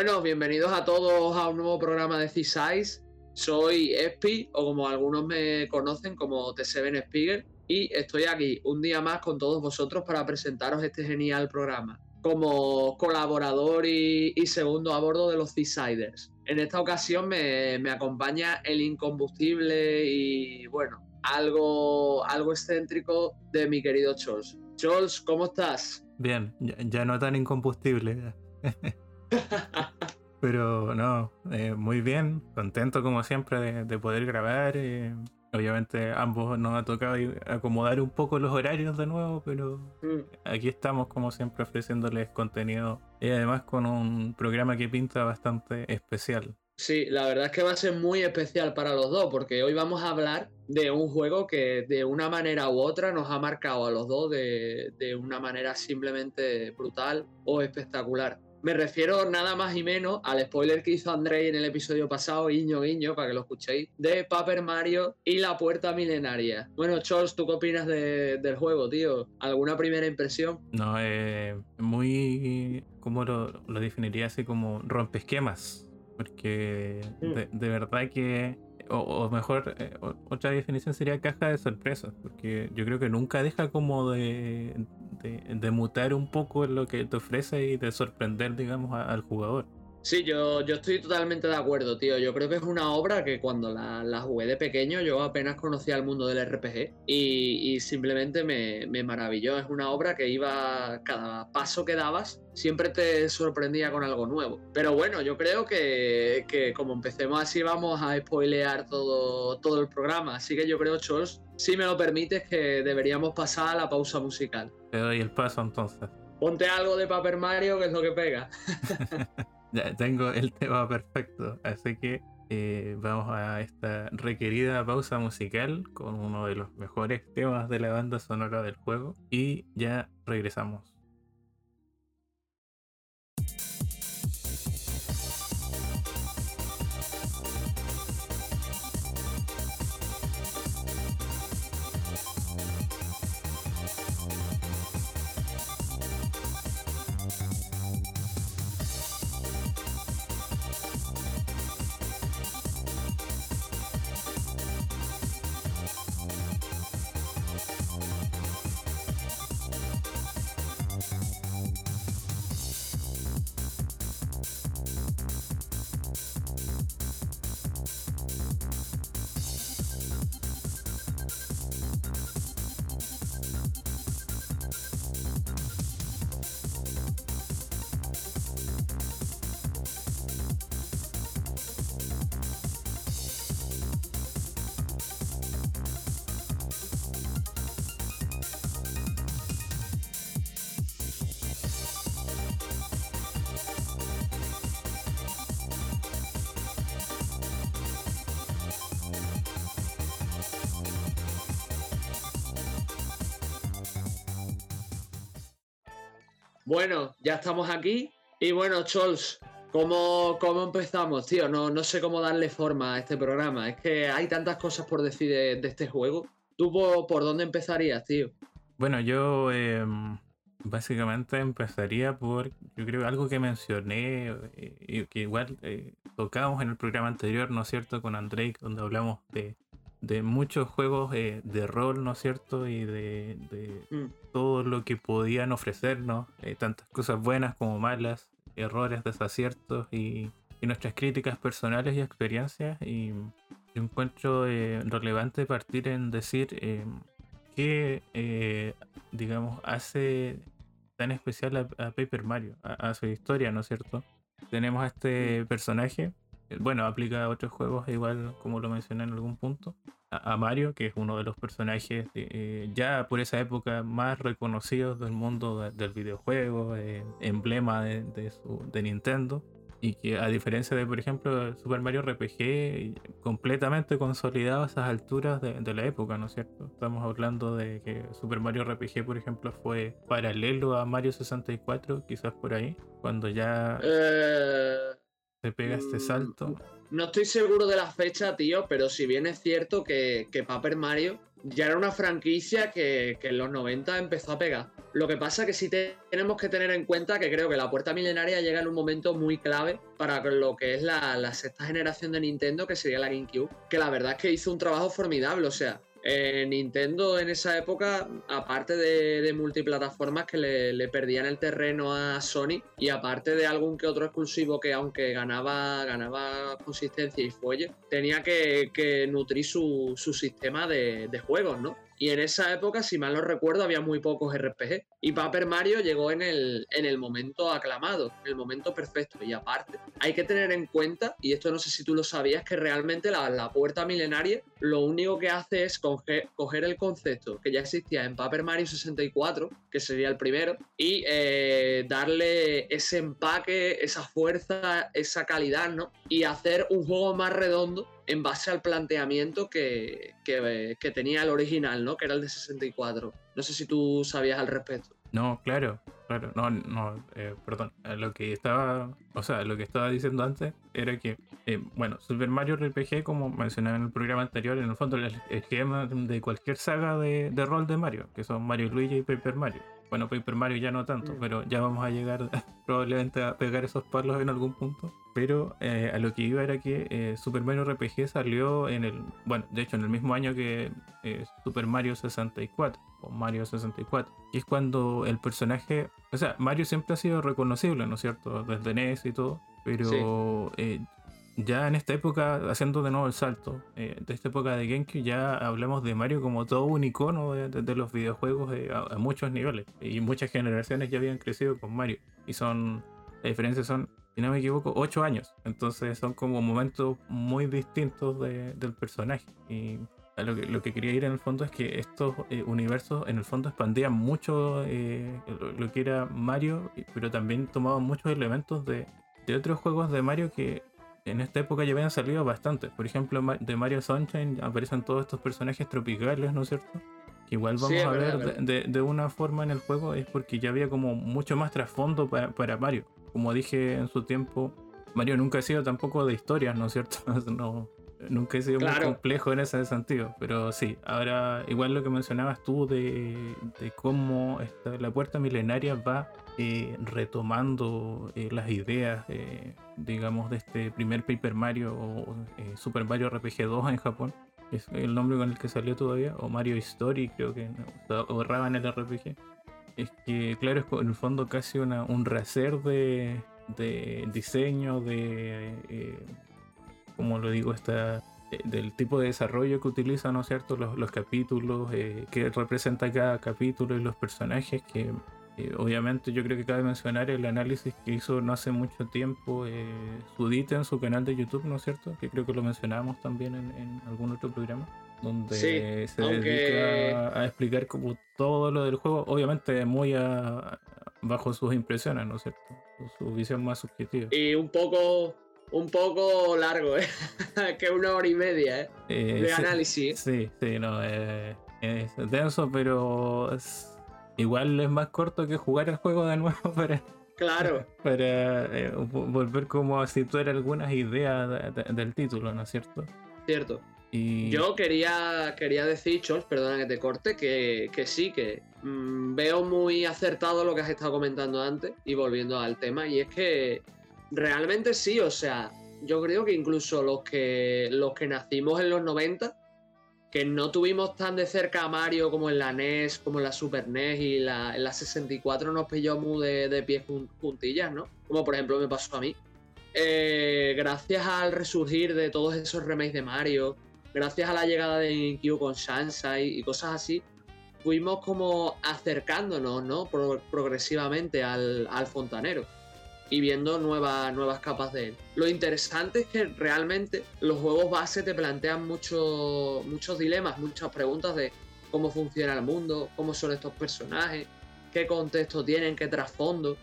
Bueno, bienvenidos a todos a un nuevo programa de C-Size. Soy Espi, o como algunos me conocen como T7 Spiegel, y estoy aquí un día más con todos vosotros para presentaros este genial programa, como colaborador y, segundo a bordo de los C-Siders. En esta ocasión me, acompaña el incombustible y, bueno, algo, algo excéntrico de mi querido Chols. Chols, ¿cómo estás? Bien, ya no tan incombustible. Pero no, eh, muy bien, contento como siempre de, poder grabar. Eh, obviamente ambos nos ha tocado acomodar un poco los horarios de nuevo, pero mm. aquí estamos como siempre ofreciéndoles contenido y además con un programa que pinta bastante especial. Sí, la verdad es que va a ser muy especial para los dos, porque hoy vamos a hablar de un juego que de una manera u otra nos ha marcado a los dos de, de una manera simplemente brutal o espectacular. Me refiero nada más y menos al spoiler que hizo Andrei en el episodio pasado, guiño guiño, para que lo escuchéis, de Paper Mario y la puerta milenaria. Bueno, Charles, ¿tú qué opinas del juego, tío? ¿Alguna primera impresión? No, eh, muy... ¿Cómo lo, definiría? Así como rompesquemas. Porque mm. de verdad que o, mejor, eh, otra definición sería caja de sorpresas, porque yo creo que nunca deja como de, de, mutar un poco lo que te ofrece y de sorprender, digamos, al jugador. Sí, yo, yo estoy totalmente de acuerdo, tío. Yo creo que es una obra que cuando la, la jugué de pequeño yo apenas conocía el mundo del RPG y, y simplemente me, me, maravilló. Es una obra que iba, cada paso que dabas, siempre te sorprendía con algo nuevo. Pero bueno, yo creo que, que como empecemos así vamos a spoilear todo, todo el programa. Así que yo creo, Chols, si me lo permites, que deberíamos pasar a la pausa musical. Te doy el paso entonces. Ponte algo de Paper Mario, que es lo que pega. Ya tengo el tema perfecto, así que eh, vamos a esta requerida pausa musical con uno de los mejores temas de la banda sonora del juego y ya regresamos. Bueno, ya estamos aquí. Y bueno, Chols, ¿cómo, cómo empezamos, tío? No, no sé cómo darle forma a este programa. Es que hay tantas cosas por decir de, este juego. ¿Tú por, dónde empezarías, tío? Bueno, yo em, básicamente empezaría por, yo creo, algo que mencioné eh, y que igual eh, tocábamos en el programa anterior, ¿no es cierto?, con Andrei, donde hablamos de de muchos juegos eh, de rol, ¿no es cierto? Y de, mm. Todo lo que podían ofrecernos, eh, tantas cosas buenas como malas, errores, desaciertos y, nuestras críticas personales y experiencias. Y yo encuentro eh, relevante partir en decir qué, digamos, hace tan especial a, Paper Mario, a, su historia, ¿no es cierto? Tenemos a este personaje bueno, aplica a otros juegos igual como lo mencioné en algún punto. A, Mario, que es uno de los personajes eh, ya por esa época más reconocidos del mundo del videojuego, eh, emblema de, Nintendo y que a diferencia de, por ejemplo, Super Mario RPG, completamente consolidado a esas alturas de, la época, ¿no es cierto? Estamos hablando de que Super Mario RPG, por ejemplo, fue paralelo a Mario 64, quizás por ahí, cuando ya eh, se pega este salto. No estoy seguro de la fecha, tío, pero si bien es cierto que, que Paper Mario ya era una franquicia que, en los 90 empezó a pegar. Lo que pasa que sí tenemos que tener en cuenta que creo que la puerta milenaria llega en un momento muy clave para lo que es la, la sexta generación de Nintendo, que sería la GameCube, que la verdad es que hizo un trabajo formidable, o sea, eh, Nintendo en esa época, aparte de, multiplataformas que le, perdían el terreno a Sony y aparte de algún que otro exclusivo que aunque ganaba, ganaba consistencia y fuelle, tenía que, nutrir su, sistema de, de juegos, ¿no? Y en esa época, si mal no recuerdo, había muy pocos RPG. Y Paper Mario llegó en el, en el momento aclamado, en el momento perfecto. Y aparte, hay que tener en cuenta, y esto no sé si tú lo sabías, que realmente la, puerta milenaria lo único que hace es coger, el concepto que ya existía en Paper Mario 64, que sería el primero, y eh, darle ese empaque, esa fuerza, esa calidad, ¿no? Y hacer un juego más redondo en base al planteamiento que, que, tenía el original, ¿no? Que era el de 64. No sé si tú sabías al respecto. No, claro, claro, no, no, eh, perdón, eh, lo que estaba, o sea, lo que estaba diciendo antes era que, eh, bueno, Super Mario RPG, como mencioné en el programa anterior, en el fondo el esquema de cualquier saga de, de rol de Mario, que son Mario Luigi y Paper Mario. Bueno, Paper Mario ya no tanto, mm. pero ya vamos a llegar probablemente a pegar esos palos en algún punto. Pero eh, a lo que iba era que eh, Super Mario RPG salió en el, bueno, de hecho en el mismo año que eh, Super Mario 64 o Mario 64, y es cuando el personaje, o sea, Mario siempre ha sido reconocible, ¿no es cierto? Desde NES y todo, pero ya en esta época, haciendo de nuevo el salto, eh, de esta época de GameCube, ya hablamos de Mario como todo un icono de, los videojuegos eh, a, muchos niveles. Y muchas generaciones ya habían crecido con Mario. Y son, la diferencia son, si no me equivoco, 8 años. Entonces son como momentos muy distintos del personaje. Y lo que, lo que, quería ir en el fondo es que estos eh, universos en el fondo expandían mucho lo, que era Mario, pero también tomaban muchos elementos de, de otros juegos de Mario que en esta época ya habían salido bastante. Por ejemplo, de Mario Sunshine aparecen todos estos personajes tropicales, ¿no es cierto? Que igual vamos a ver de, una forma en el juego, es porque ya había como mucho más trasfondo para, Mario. Como dije en su tiempo, Mario nunca ha sido tampoco de historias, ¿no es cierto? no, nunca ha sido muy complejo en ese sentido. Pero sí, ahora igual lo que mencionabas tú de, cómo la puerta milenaria va eh, retomando eh, las ideas, eh, digamos, de este primer Paper Mario o Super Mario RPG 2 en Japón. Es el nombre con el que salió todavía, o Mario Story, creo que no, en el RPG. Es que, claro, es en el fondo casi una, un rehacer de, de diseño, de, como lo digo, esta, del tipo de desarrollo que utiliza, ¿no es cierto? Los, los capítulos, que representa cada capítulo y los personajes que obviamente yo creo que cabe mencionar el análisis que hizo no hace mucho tiempo eh, Sudita en su canal de YouTube, ¿no es cierto? Que creo que lo mencionábamos también en, algún otro programa, donde se dedica a explicar como todo lo del juego, obviamente muy bajo sus impresiones, ¿no es cierto? Su, visión más subjetiva. Y un poco un poco largo, ¿eh? que una hora y media ¿eh? eh de análisis. Sí, sí, no, eh, es denso, pero igual es más corto que jugar el juego de nuevo para. Claro. Para eh, volver como a situar algunas ideas del título, ¿no es cierto? Cierto. Y... Yo quería, quería decir, Chols, perdona que te corte, que, sí, que mm, veo muy acertado lo que has estado comentando antes y volviendo al tema, y es que realmente sí, o sea, yo creo que incluso los que, los que nacimos en los 90 que no tuvimos tan de cerca a Mario como en la NES, como en la Super NES y en la 64 nos pilló muy de, de pies juntillas, ¿no? Como por ejemplo me pasó a mí. Eh, gracias al resurgir de todos esos remakes de Mario, gracias a la llegada de GameCube con Shansai y cosas así, fuimos como acercándonos, ¿no? progresivamente al fontanero. Y viendo nuevas, nuevas capas de él. Lo interesante es que realmente los juegos base te plantean muchos muchos dilemas, muchas preguntas de cómo funciona el mundo, cómo son estos personajes, qué contexto tienen, qué trasfondo.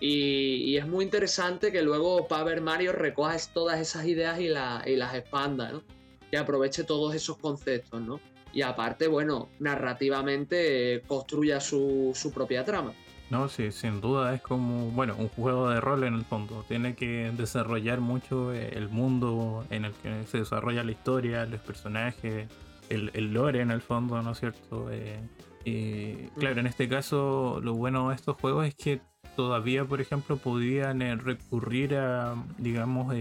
Y, es muy interesante que luego Paper Mario recoja todas esas ideas y, y las expanda, ¿no? Que aproveche todos esos conceptos, ¿no? Y aparte, bueno, narrativamente eh, construya su, su propia trama. No, sí, sin duda es como, bueno, un juego de rol en el fondo. Tiene que desarrollar mucho eh, el mundo en el que se desarrolla la historia, los personajes, el, el lore en el fondo, ¿no es cierto? Eh, y claro, en este caso lo bueno de estos juegos es que todavía, por ejemplo, podían eh, recurrir a, digamos,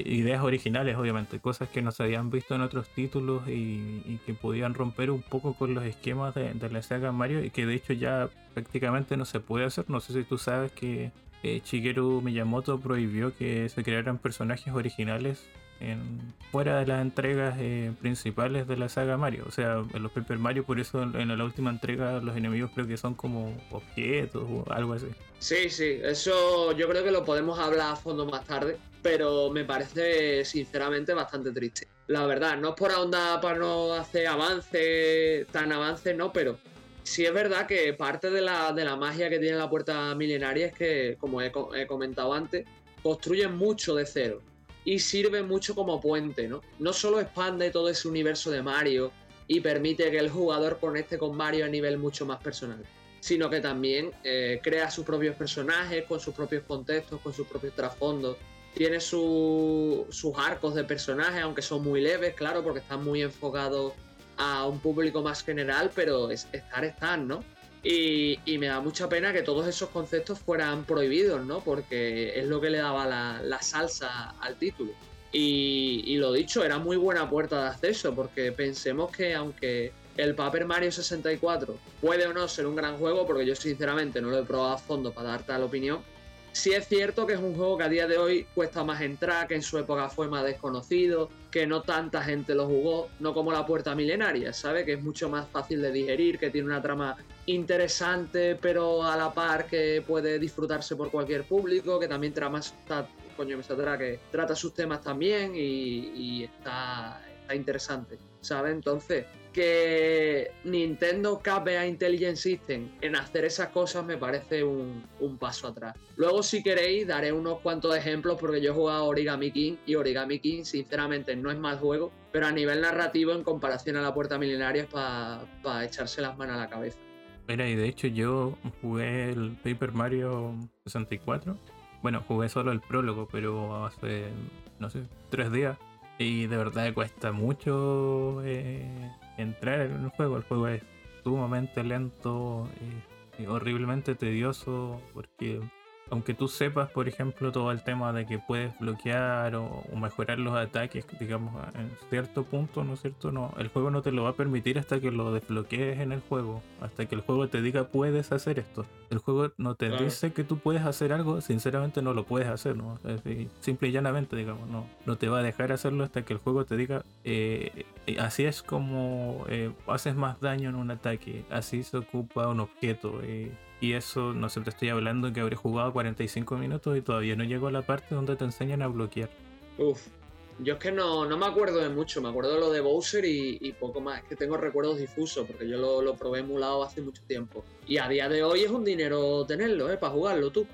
ideas originales, obviamente, cosas que no se habían visto en otros títulos y, que podían romper un poco con los esquemas de, la saga Mario y que de hecho ya prácticamente no se puede hacer. No sé si tú sabes que eh, Shigeru Miyamoto prohibió que se crearan personajes originales en, fuera de las entregas eh, principales de la saga Mario. O sea, en los Paper Mario, por eso en, la última entrega los enemigos creo que son como objetos o algo así. Sí, sí, eso yo creo que lo podemos hablar a fondo más tarde, pero me parece sinceramente bastante triste. La verdad, no es por ahondar para no hacer avance, tan avance no, pero sí es verdad que parte de la, de la magia que tiene la puerta milenaria es que, como he, comentado antes, construyen mucho de cero y sirve mucho como puente, ¿no? No solo expande todo ese universo de Mario y permite que el jugador conecte con Mario a nivel mucho más personal, sino que también eh, crea sus propios personajes, con sus propios contextos, con sus propios trasfondos. Tiene sus arcos de personajes, aunque son muy leves, claro, porque están muy enfocados a un público más general, pero estar están, ¿no? Y, me da mucha pena que todos esos conceptos fueran prohibidos, ¿no? Porque es lo que le daba la, salsa al título. Y, lo dicho, era muy buena puerta de acceso, porque pensemos que aunque el Paper Mario 64 puede o no ser un gran juego, porque yo sinceramente no lo he probado a fondo para dar tal opinión, Sí es cierto que es un juego que a día de hoy cuesta más entrar, que en su época fue más desconocido, que no tanta gente lo jugó, no como la Puerta Milenaria, ¿sabe? Que es mucho más fácil de digerir, que tiene una trama interesante, pero a la par que puede disfrutarse por cualquier público, que también trama, está, coño, me que trata sus temas también y, está, interesante, ¿sabe? Entonces, que Nintendo cabe a Intelligent System en hacer esas cosas me parece un, paso atrás. Luego, si queréis, daré unos cuantos ejemplos porque yo he jugado Origami King y Origami King, sinceramente, no es mal juego, pero a nivel narrativo, en comparación a la Puerta Milenaria, es para echarse las manos a la cabeza. Mira, y de hecho, yo jugué el Paper Mario 64. Bueno, jugué solo el prólogo, pero hace, no sé, tres días. Y de verdad cuesta mucho eh, entrar en el juego. El juego es sumamente lento y, horriblemente tedioso porque aunque tú sepas, por ejemplo, todo el tema de que puedes bloquear o, mejorar los ataques, digamos, en cierto punto, ¿no es cierto? No, el juego no te lo va a permitir hasta que lo desbloquees en el juego, hasta que el juego te diga puedes hacer esto. El juego no te dice que tú puedes hacer algo, sinceramente no lo puedes hacer, ¿no? simple y llanamente, digamos, no, no te va a dejar hacerlo hasta que el juego te diga, eh, eh, así es como eh, haces más daño en un ataque, así se ocupa un objeto. Y eso, no sé, te estoy hablando que habré jugado 45 minutos y todavía no llego a la parte donde te enseñan a bloquear. Uf, yo es que no, no me acuerdo de mucho, me acuerdo de lo de Bowser y, poco más. Es que tengo recuerdos difusos porque yo lo, lo, probé emulado hace mucho tiempo. Y a día de hoy es un dinero tenerlo, ¿eh? Para jugarlo tú.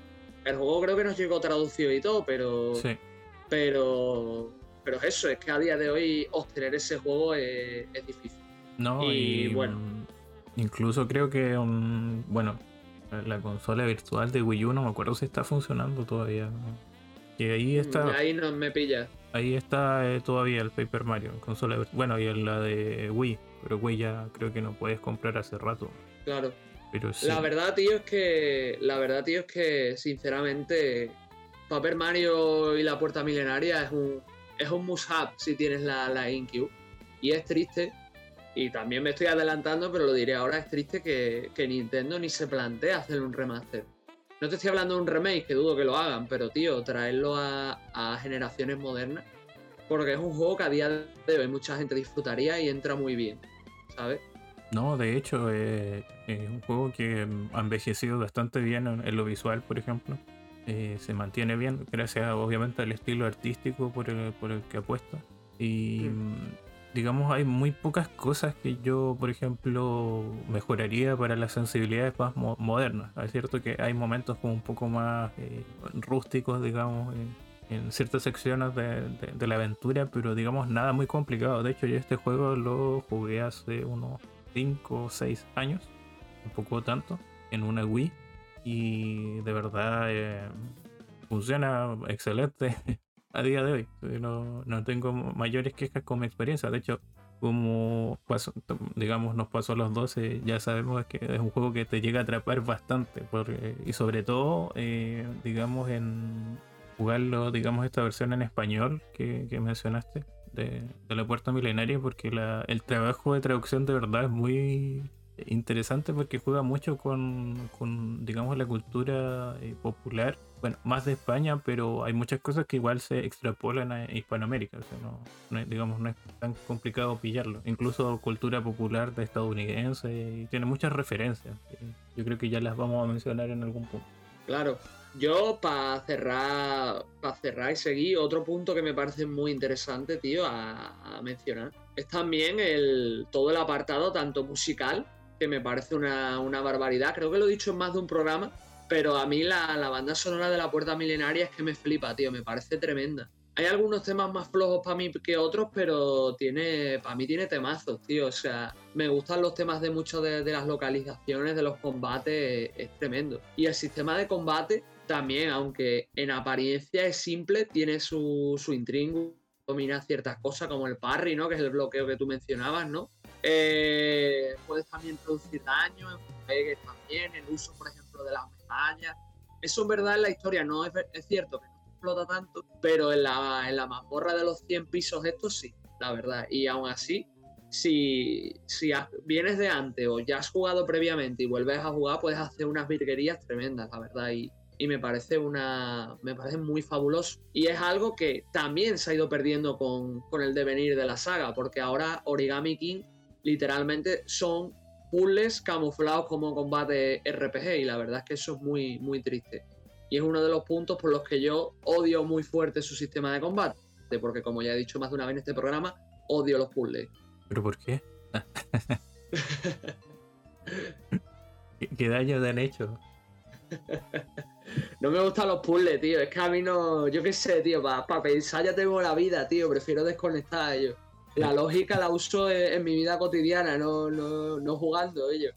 El juego creo que nos llegó traducido y todo, pero. Sí. Pero. Pero es eso, es que a día de hoy obtener ese juego es, difícil. No, y, bueno. Incluso creo que un. Bueno, la consola virtual de Wii U no me acuerdo si está funcionando todavía. Y ahí mm, está. Ahí no me pilla. Ahí está eh, todavía el Paper Mario, consola Bueno, y la de Wii, pero Wii ya creo que no puedes comprar hace rato. Claro. Pero La verdad, tío, es que. La verdad, tío, es que sinceramente. Paper Mario y la puerta milenaria es un. Es un must si tienes la, la InQ. Y es triste y también me estoy adelantando, pero lo diré ahora, es triste que, Nintendo ni se plantea hacer un remaster. No te estoy hablando de un remake, que dudo que lo hagan, pero tío, traerlo a, generaciones modernas, porque es un juego que a día de hoy mucha gente disfrutaría y entra muy bien, ¿sabes? No, de hecho, eh, es un juego que ha envejecido bastante bien en, lo visual, por ejemplo. eh, se mantiene bien, gracias obviamente al estilo artístico por el, por el que apuesta. Y Mm. Digamos, hay muy pocas cosas que yo, por ejemplo, mejoraría para las sensibilidades más mo- modernas. Es cierto que hay momentos como un poco más eh, rústicos, digamos, en, ciertas secciones de la aventura, pero digamos, nada muy complicado. De hecho, yo este juego lo jugué hace unos 5 o 6 años, un poco tanto, en una Wii. Y de verdad eh, funciona excelente a día de hoy. Eh, No, no tengo mayores quejas con mi experiencia. De hecho, como pasó- digamos nos pasó a los 12, ya sabemos que es un juego que te llega a atrapar bastante. porque- y sobre todo, eh, digamos, en jugarlo, digamos, esta versión en español que, que mencionaste. De, de la puerta milenaria porque la- el trabajo de traducción de verdad es muy interesante porque juega mucho con, con, digamos, la cultura eh, popular. Bueno, más de España, pero hay muchas cosas que igual se extrapolan a Hispanoamérica. O sea, no, digamos, no es tan complicado pillarlo. Incluso cultura popular de estadounidense y tiene muchas referencias. Yo creo que ya las vamos a mencionar en algún punto. Claro. Yo, para cerrar, para cerrar y seguir, otro punto que me parece muy interesante, tío, a, a mencionar, es también el, todo el apartado, tanto musical, que me parece una, una barbaridad. Creo que lo he dicho en más de un programa, pero a mí la, la banda sonora de La Puerta Milenaria es que me flipa, tío, me parece tremenda. Hay algunos temas más flojos para mí que otros, pero tiene, para mí tiene temazos, tío. O sea, me gustan los temas de muchas de, de las localizaciones, de los combates, es tremendo. Y el sistema de combate también, aunque en apariencia es simple, tiene su, su domina ciertas cosas como el parry, ¿no? Que es el bloqueo que tú mencionabas, ¿no? Eh, puedes también producir daño, en pegues también, el uso, por ejemplo, de las medallas. Eso en verdad en la historia no es, es cierto que no explota tanto, pero en la, en la mazmorra de los 100 pisos estos sí, la verdad. Y aún así, si, si has- vienes de antes o ya has jugado previamente y vuelves a jugar, puedes hacer unas virguerías tremendas, la verdad. Y, y me parece una me parece muy fabuloso y es algo que también se ha ido perdiendo con, con el devenir de la saga porque ahora Origami King literalmente son puzzles camuflados como combate RPG y la verdad es que eso es muy muy triste y es uno de los puntos por los que yo odio muy fuerte su sistema de combate porque como ya he dicho más de una vez en este programa odio los puzzles ¿Pero por qué? ¿Qué, qué daño te han hecho? No me gustan los puzzles, tío. Es que a mí no. Yo qué sé, tío. Para pensar ya tengo la vida, tío. Prefiero desconectar ellos. La lógica la uso en, en mi vida cotidiana, no, no, no jugando ellos.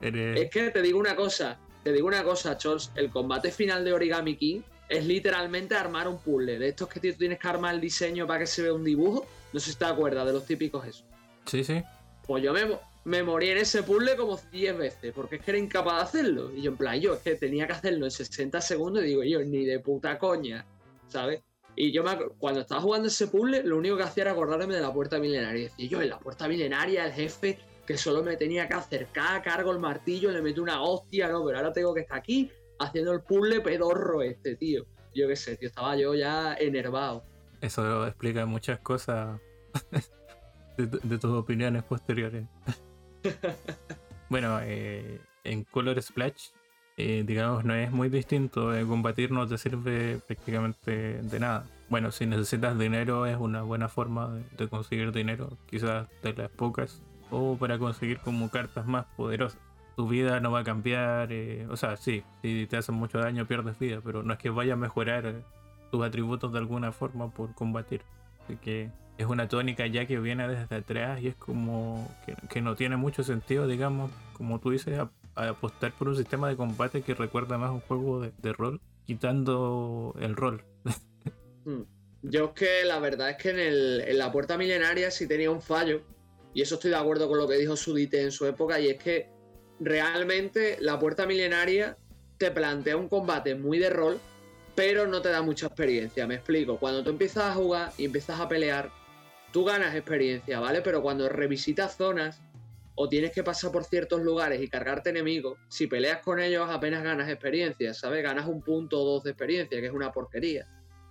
Eres- Es que te digo una cosa. Te digo una cosa, Chols. El combate final de Origami King es literalmente armar un puzzle. De estos que tú tienes que armar el diseño para que se vea un dibujo. No sé si te acuerdas de los típicos esos. Sí, sí. Pues yo me, me morí en ese puzzle como 10 veces, porque es que era incapaz de hacerlo. Y yo, en plan, yo es que tenía que hacerlo en 60 segundos y digo, yo, ni de puta coña, ¿sabes? Y yo me cuando estaba jugando ese puzzle, lo único que hacía era acordarme de la puerta milenaria. Y decía, yo, en la puerta milenaria, el jefe que solo me tenía que acercar, cargo el martillo, le meto una hostia, no, pero ahora tengo que estar aquí haciendo el puzzle pedorro este, tío. Yo qué sé, tío, estaba yo ya enervado. Eso explica muchas cosas de tus opiniones posteriores. bueno, eh, en Color Splash, eh, digamos, no es muy distinto. eh, combatir no te sirve prácticamente de nada. Bueno, si necesitas dinero es una buena forma de, conseguir dinero, quizás de las pocas, o para conseguir como cartas más poderosas. Tu vida no va a cambiar, eh, o sea, sí, si te hacen mucho daño pierdes vida, pero no es que vaya a mejorar eh, tus atributos de alguna forma por combatir. Así que es una tónica ya que viene desde atrás y es como que, que no tiene mucho sentido, digamos, como tú dices, a- apostar por un sistema de combate que recuerda más a un juego de, de rol, quitando el rol. Hmm. Yo es que la verdad es que en, el- en la puerta milenaria sí tenía un fallo, y eso estoy de acuerdo con lo que dijo Sudite en su época, y es que realmente la puerta milenaria te plantea un combate muy de rol, pero no te da mucha experiencia. Me explico. Cuando tú empiezas a jugar y empiezas a pelear, tú ganas experiencia, ¿vale? Pero cuando revisitas zonas o tienes que pasar por ciertos lugares y cargarte enemigos, si peleas con ellos apenas ganas experiencia, ¿sabes? Ganas un punto o dos de experiencia, que es una porquería.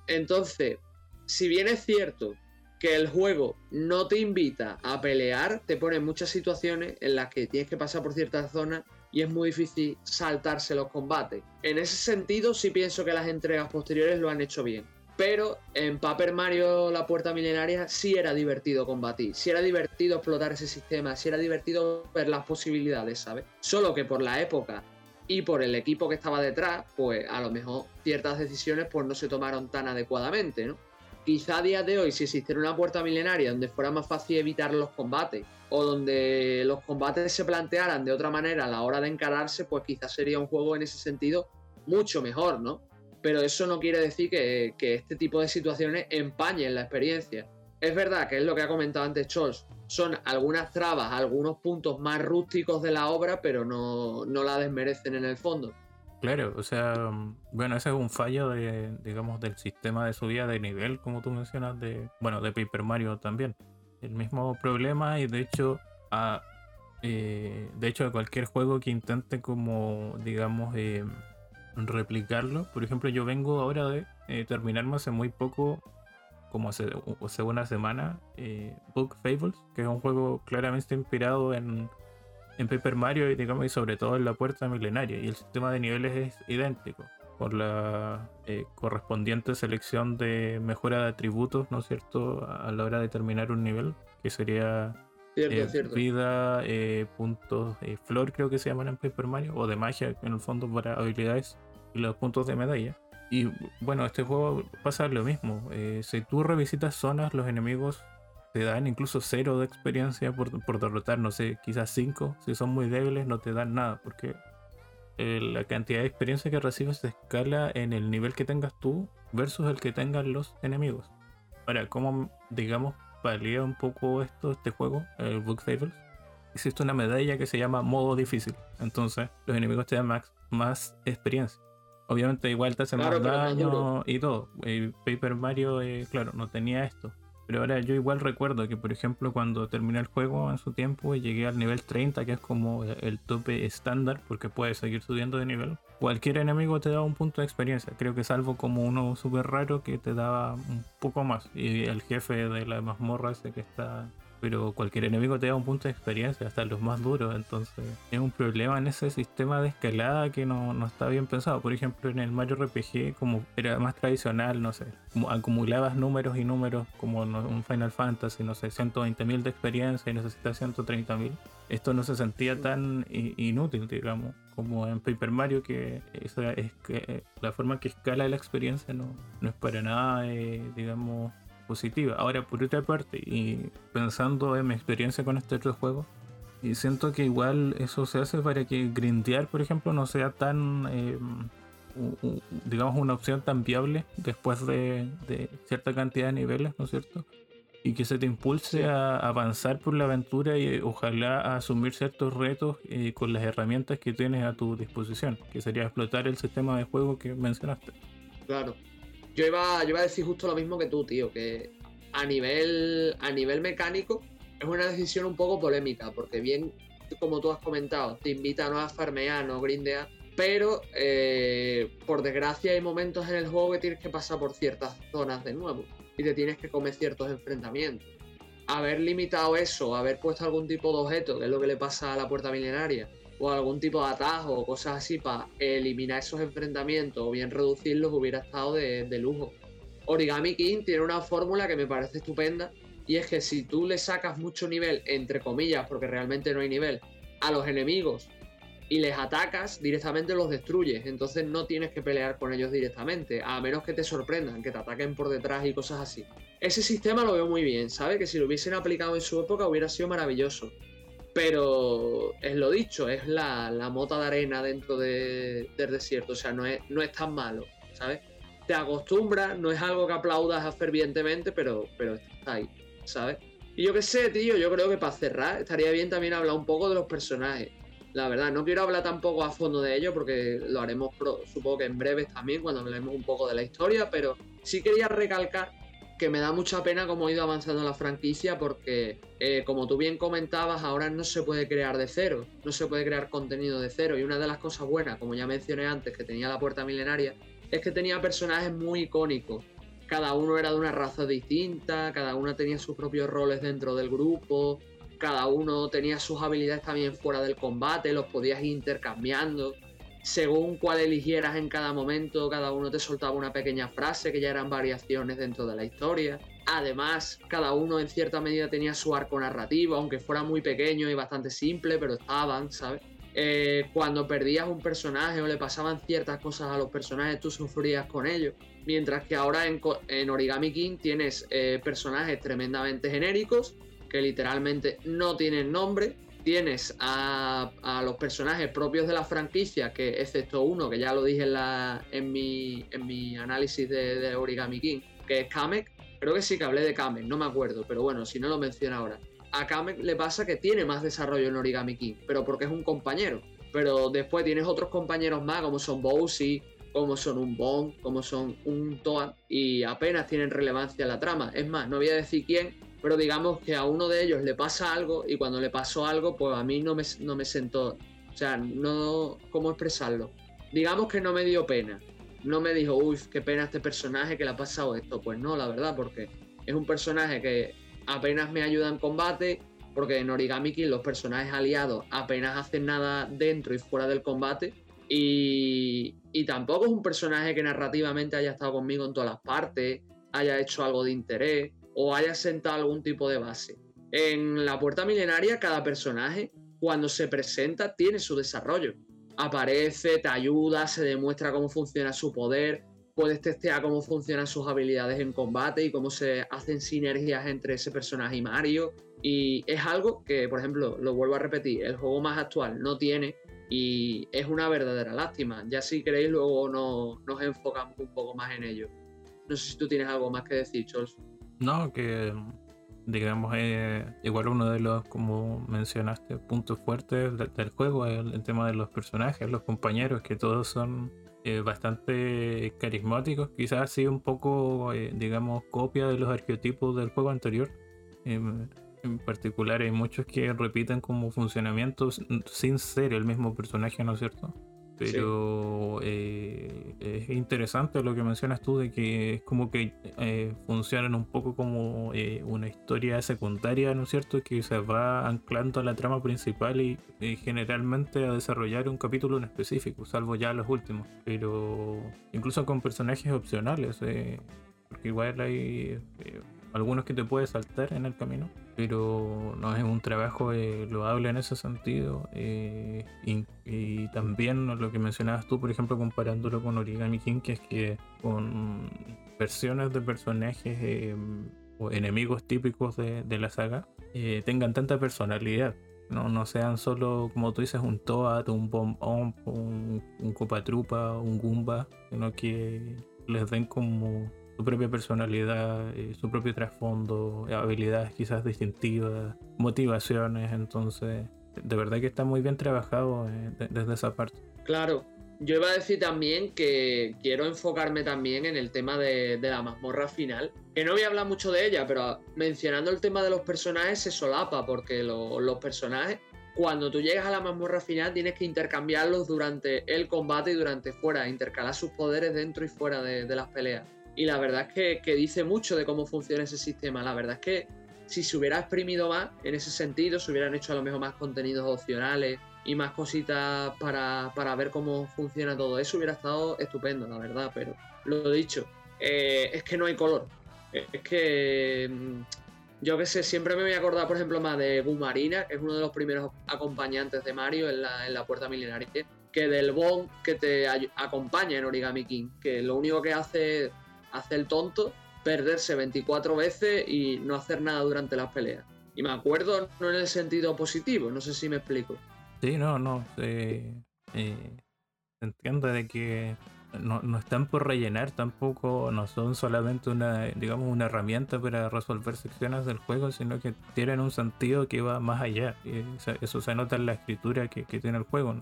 Entonces, si bien es cierto que el juego no te invita a pelear, te pone en muchas situaciones en las que tienes que pasar por ciertas zonas y es muy difícil saltarse los combates. En ese sentido sí pienso que las entregas posteriores lo han hecho bien. Pero en Paper Mario La Puerta Milenaria sí era divertido combatir, sí era divertido explotar ese sistema, sí era divertido ver las posibilidades, ¿sabes? Solo que por la época y por el equipo que estaba detrás, pues a lo mejor ciertas decisiones pues no se tomaron tan adecuadamente, ¿no? Quizá a día de hoy, si existiera una puerta milenaria donde fuera más fácil evitar los combates o donde los combates se plantearan de otra manera a la hora de encararse, pues quizás sería un juego en ese sentido mucho mejor, ¿no? Pero eso no quiere decir que, este tipo de situaciones empañen la experiencia. Es verdad que es lo que ha comentado antes Chols, son algunas trabas, algunos puntos más rústicos de la obra, pero no, no la desmerecen en el fondo. Claro, o sea, bueno, ese es un fallo de, digamos, del sistema de subida de nivel, como tú mencionas, de, bueno, de Paper Mario también. El mismo problema y de hecho, a, eh, de hecho, cualquier juego que intente como, digamos, eh, replicarlo. Por ejemplo, yo vengo ahora de eh, terminarme hace muy poco, como hace, hace una semana, Book Fables, que es un juego claramente inspirado en en Paper Mario y digamos y sobre todo en la puerta milenaria y el sistema de niveles es idéntico por la eh, correspondiente selección de mejora de atributos, ¿no es cierto?, a la hora de terminar un nivel, que sería eh, vida, eh, puntos de flor creo que se llaman en Paper Mario, o de magia en el fondo para habilidades y los puntos de medalla. Y bueno, este juego pasa lo mismo. si tú revisitas zonas, los enemigos te dan incluso cero de experiencia por, derrotar, no sé, quizás cinco. Si son muy débiles, no te dan nada, porque eh, la cantidad de experiencia que recibes se escala en el nivel que tengas tú versus el que tengan los enemigos. Ahora, ¿cómo, digamos, valía un poco esto, este juego, el Book Fables? Existe una medalla que se llama modo difícil. Entonces, los enemigos te dan más, más experiencia. Obviamente, igual te hacen más daño y todo. El Paper Mario, eh, claro, no tenía esto. Pero ahora yo igual recuerdo que, por ejemplo, cuando terminé el juego en su tiempo y llegué al nivel 30, que es como el tope estándar, porque puedes seguir subiendo de nivel, cualquier enemigo te daba un punto de experiencia. Creo que salvo como uno súper raro que te daba un poco más. Y el jefe de la mazmorra ese que está pero cualquier enemigo te da un punto de experiencia, hasta los más duros, entonces es un problema en ese sistema de escalada que no, no está bien pensado. Por ejemplo, en el Mario RPG, como era más tradicional, no sé, como acumulabas números y números como un Final Fantasy, no sé, 120.000 de experiencia y necesitas 130.000. Esto no se sentía tan inútil, digamos, como en Paper Mario, que esa es que la forma que escala la experiencia no, no es para nada, eh, digamos, positiva. Ahora, por otra parte, y pensando en mi experiencia con este otro juego, y siento que igual eso se hace para que grindear, por ejemplo, no sea tan, eh, digamos, una opción tan viable después de, cierta cantidad de niveles, ¿no es cierto? Y que se te impulse a avanzar por la aventura y ojalá a asumir ciertos retos eh, con las herramientas que tienes a tu disposición, que sería explotar el sistema de juego que mencionaste. Claro, yo iba, yo iba a decir justo lo mismo que tú, tío, que a nivel, a nivel mecánico es una decisión un poco polémica, porque bien, como tú has comentado, te invita no a farmear, no grindear, pero eh, por desgracia hay momentos en el juego que tienes que pasar por ciertas zonas de nuevo y te tienes que comer ciertos enfrentamientos. Haber limitado eso, haber puesto algún tipo de objeto, que es lo que le pasa a la puerta milenaria, o algún tipo de atajo o cosas así para eliminar esos enfrentamientos o bien reducirlos hubiera estado de, lujo. Origami King tiene una fórmula que me parece estupenda y es que si tú le sacas mucho nivel, entre comillas, porque realmente no hay nivel, a los enemigos y les atacas, directamente los destruyes. Entonces no tienes que pelear con ellos directamente, a menos que te sorprendan, que te ataquen por detrás y cosas así. Ese sistema lo veo muy bien, ¿sabes? Que si lo hubiesen aplicado en su época hubiera sido maravilloso. Pero es lo dicho, es la, mota de arena dentro del desierto, o sea, no es, no es tan malo, ¿sabes? Te acostumbras, no es algo que aplaudas fervientemente, pero, pero está ahí, ¿sabes? Y yo qué sé, tío, yo creo que para cerrar estaría bien también hablar un poco de los personajes. La verdad, no quiero hablar tampoco a fondo de ellos porque lo haremos, supongo que en breves también, cuando hablemos un poco de la historia, pero sí quería recalcar que me da mucha pena cómo ha ido avanzando la franquicia porque, eh, como tú bien comentabas, ahora no se puede crear de cero, no se puede crear contenido de cero. Y una de las cosas buenas, como ya mencioné antes, que tenía la puerta milenaria, es que tenía personajes muy icónicos. cada uno era de una raza distinta, cada uno tenía sus propios roles dentro del grupo, cada uno tenía sus habilidades también fuera del combate, los podías ir intercambiando. Según cuál eligieras en cada momento, cada uno te soltaba una pequeña frase que ya eran variaciones dentro de la historia. Además, cada uno en cierta medida tenía su arco narrativo, aunque fuera muy pequeño y bastante simple, pero estaban, ¿sabes? Eh, cuando perdías un personaje o le pasaban ciertas cosas a los personajes, tú sufrías con ellos. Mientras que ahora en, Origami King tienes eh, personajes tremendamente genéricos, que literalmente no tienen nombre. Tienes a, los personajes propios de la franquicia, que excepto uno, que ya lo dije en, mi, análisis de, de Origami King, que es Kamek. Creo que sí que hablé de Kamek, no me acuerdo, pero bueno, si no lo menciono ahora a Kamek le pasa que tiene más desarrollo en Origami King, pero porque es un compañero. Pero después tienes otros compañeros más, como son Bowsy, como son un Bon, como son un Toad, y apenas tienen relevancia en la trama. Es más, no voy a decir quién, pero digamos que a uno de ellos le pasa algo, y cuando le pasó algo, pues a mí no me, no me sentó. O sea, no. ¿Cómo expresarlo? Digamos que no me dio pena. No me dijo, uy, qué pena este personaje que le ha pasado esto. Pues no, la verdad, porque es un personaje que apenas me ayuda en combate, porque en Origami King los personajes aliados apenas hacen nada dentro y fuera del combate. Y, y, tampoco es un personaje que narrativamente haya estado conmigo en todas las partes, haya hecho algo de interés o haya sentado algún tipo de base. En la puerta milenaria cada personaje cuando se presenta tiene su desarrollo. Aparece, te ayuda, se demuestra cómo funciona su poder, puedes testear cómo funcionan sus habilidades en combate y cómo se hacen sinergias entre ese personaje y Mario. Y es algo que, por ejemplo, lo vuelvo a repetir, el juego más actual no tiene y es una verdadera lástima. Ya si queréis luego nos enfocamos un poco más en ello. No sé si tú tienes algo más que decir, Chols. No, que digamos, eh, igual uno de los, como mencionaste, puntos fuertes del, juego es el, tema de los personajes, los compañeros, que todos son eh, bastante carismáticos, quizás así un poco, eh, digamos, copia de los arqueotipos del juego anterior. En particular hay muchos que repiten como funcionamientos sin ser el mismo personaje, ¿no es cierto? Pero eh, es interesante lo que mencionas tú de que es como que eh, funcionan un poco como eh, una historia secundaria, ¿no es cierto? Que se va anclando a la trama principal y, generalmente a desarrollar un capítulo en específico, salvo ya los últimos. Pero incluso con personajes opcionales, porque igual hay algunos que te puedes saltar en el camino, pero no es un trabajo eh, loable en ese sentido. Eh, y, también lo que mencionabas tú, por ejemplo, comparándolo con Origami King, que es que con versiones de personajes eh, o enemigos típicos de, la saga tengan tanta personalidad. No, no sean solo, como tú dices, un Toad, un Bomb un, un Copatrupa, un Goomba, sino que les den como su propia personalidad, eh, su propio trasfondo, habilidades quizás distintivas, motivaciones, entonces de verdad que está muy bien trabajado eh, desde esa parte. Claro, yo iba a decir también que quiero enfocarme también en el tema de, la mazmorra final, que no voy a hablar mucho de ella, pero mencionando el tema de los personajes se solapa, porque los personajes, cuando tú llegas a la mazmorra final, tienes que intercambiarlos durante el combate y durante fuera, intercalar sus poderes dentro y fuera de las peleas. Y la verdad es que, dice mucho de cómo funciona ese sistema. La verdad es que si se hubiera exprimido más en ese sentido, se hubieran hecho a lo mejor más contenidos opcionales y más cositas para, ver cómo funciona todo eso, hubiera estado estupendo, la verdad. Pero lo dicho, eh, es que no hay color. Es que mm, yo que sé, siempre me voy a acordar, por ejemplo, más de Gumarina, que es uno de los primeros acompañantes de Mario en la, en la puerta milenaria, que del Bon que te acompaña en Origami King, que lo único que hace hacer el tonto, perderse 24 veces y no hacer nada durante las peleas. Y me acuerdo no en el sentido positivo, no sé si me explico. Sí, no, no. Eh, entiendo de que no, están por rellenar tampoco, no son solamente una, digamos, una herramienta para resolver secciones del juego, sino que tienen un sentido que va más allá. Eso se nota en la escritura que, tiene el juego.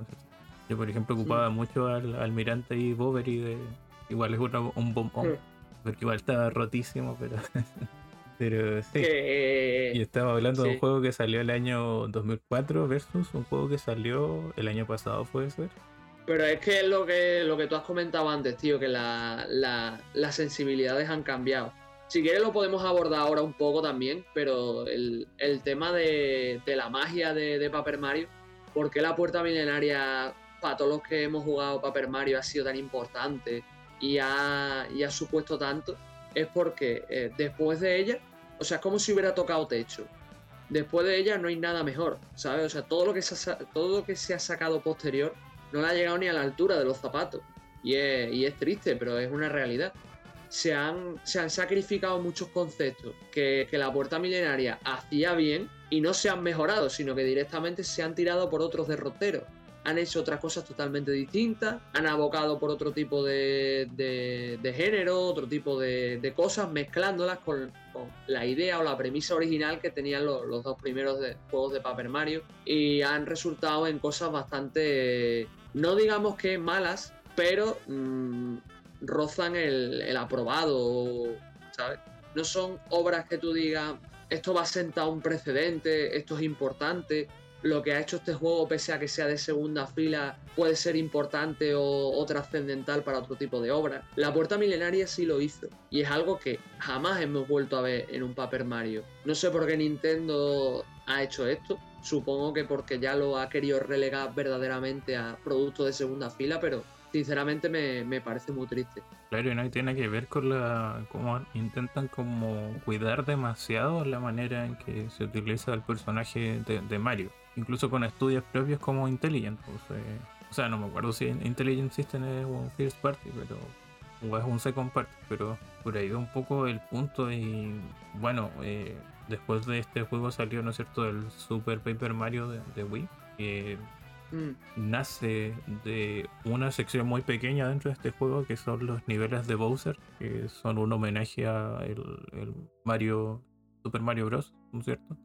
Yo, por ejemplo, ocupaba mucho al almirante y Bovary de. Igual es un bombón porque igual estaba rotísimo, pero. pero sí. y estaba hablando de un juego que salió el año 2004 versus un juego que salió el año pasado, puede ser. Pero es que es lo que, lo que tú has comentado antes, tío, que la, las sensibilidades han cambiado. Si quieres lo podemos abordar ahora un poco también, pero el, tema de, la magia de, Paper Mario, ¿por qué la puerta milenaria para todos los que hemos jugado Paper Mario ha sido tan importante y ha, y ha supuesto tanto? Es porque eh, después de ella, o sea, es como si hubiera tocado techo. Después de ella no hay nada mejor, ¿sabes? O sea, todo lo que se todo lo que se ha sacado posterior no le ha llegado ni a la altura de los zapatos. Y es, triste, pero es una realidad. Se han, se han sacrificado muchos conceptos que, que, la puerta milenaria hacía bien y no se han mejorado, sino que directamente se han tirado por otros derroteros han hecho otras cosas totalmente distintas, han abocado por otro tipo de, género, otro tipo de, cosas, mezclándolas con, la idea o la premisa original que tenían los, dos primeros juegos de Paper Mario y han resultado en cosas bastante, no digamos que malas, pero mm, rozan el, el aprobado, ¿sabes? No son obras que tú digas, esto va a sentar un precedente, esto es importante, lo que ha hecho este juego, pese a que sea de segunda fila, puede ser importante o, trascendental para otro tipo de obra. La puerta milenaria sí lo hizo, y es algo que jamás hemos vuelto a ver en un Paper Mario. No sé por qué Nintendo ha hecho esto, supongo que porque ya lo ha querido relegar verdaderamente a productos de segunda fila, pero sinceramente me, parece muy triste. Claro, y no tiene que ver con la cómo intentan como cuidar demasiado la manera en que se utiliza el personaje de Mario incluso con estudios propios como Intelligent. Pues, eh, o sea, no me acuerdo si Intelligent System es un first party, pero o es un second party, pero por ahí va un poco el punto y bueno, eh, después de este juego salió, ¿no es cierto?, el Super Paper Mario de, Wii, que mm. nace de una sección muy pequeña dentro de este juego que son los niveles de Bowser, que son un homenaje a el Mario, Super Mario Bros., ¿no es cierto?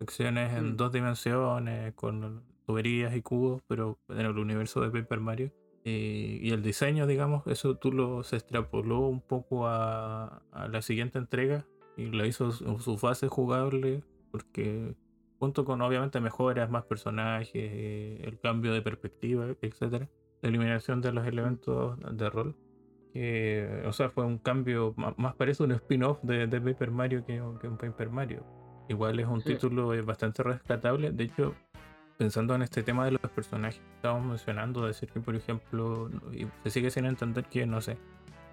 Secciones en mm. dos dimensiones con tuberías y cubos, pero en el universo de Paper Mario. y el diseño, digamos, eso tú lo se extrapoló un poco a, la siguiente entrega y lo hizo su, fase jugable, porque junto con obviamente mejoras, más personajes, el cambio de perspectiva, etcétera, la eliminación de los elementos de rol. Que, o sea, fue un cambio, más parece un spin-off de, de, Paper Mario que, que un Paper Mario. Igual es un título eh, bastante rescatable. De hecho, pensando en este tema de los personajes que estábamos mencionando, decir que, por ejemplo, se sigue sin entender que, no sé,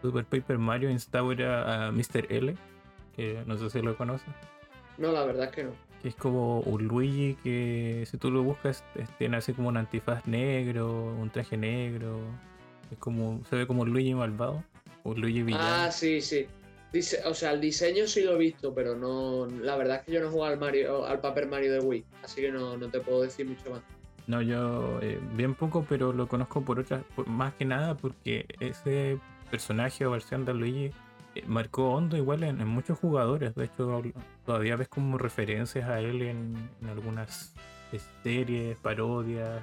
Super Paper Mario instaura a Mr. L, que no sé si lo conoces. No, la verdad es que no. Que es como un Luigi que, si tú lo buscas, tiene así como un antifaz negro, un traje negro. Es como, se ve como un Luigi malvado, o Luigi villano. Ah, sí, sí o sea, el diseño sí lo he visto, pero no. La verdad es que yo no he jugado al Mario, al Paper Mario de Wii, así que no, te puedo decir mucho más. No, yo eh, bien poco, pero lo conozco por otras, más que nada porque ese personaje o versión de Luigi eh, marcó hondo igual en, muchos jugadores. De hecho, todavía ves como referencias a él en, algunas series, parodias.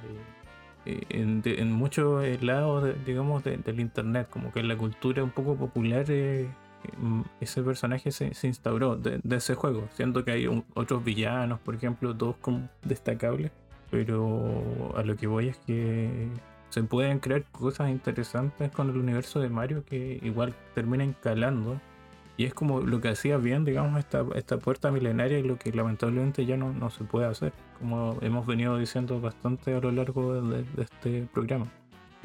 Eh, en, muchos lados, digamos, del internet, como que en la cultura un poco popular Mm, ese personaje se, instauró de, ese juego, siendo que hay otros villanos, por ejemplo, dos como destacables, pero a lo que voy es que se pueden crear cosas interesantes con el universo de Mario que igual terminan calando. Y es como lo que hacía bien, digamos, esta, esta puerta milenaria y lo que lamentablemente ya no, no se puede hacer, como hemos venido diciendo bastante a lo largo de este programa.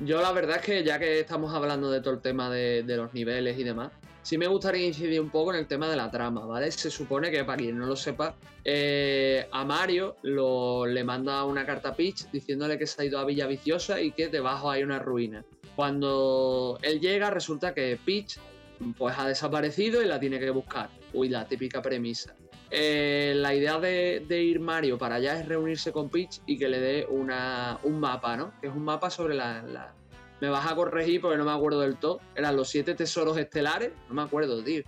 Yo la verdad es que ya que estamos hablando de todo el tema de, los niveles y demás, sí me gustaría incidir un poco en el tema de la trama, ¿vale? Se supone que, para quien no lo sepa, eh, a Mario lo, le manda una carta a Peach diciéndole que se ha ido a Villa Viciosa y que debajo hay una ruina. Cuando él llega, resulta que Peach pues ha desaparecido y la tiene que buscar. Uy, la típica premisa. Eh, la idea de, ir Mario para allá es reunirse con Peach y que le dé una, un mapa, ¿no? Que es un mapa sobre la, Me vas a corregir porque no me acuerdo del todo. Eran los siete tesoros estelares. No me acuerdo, tío.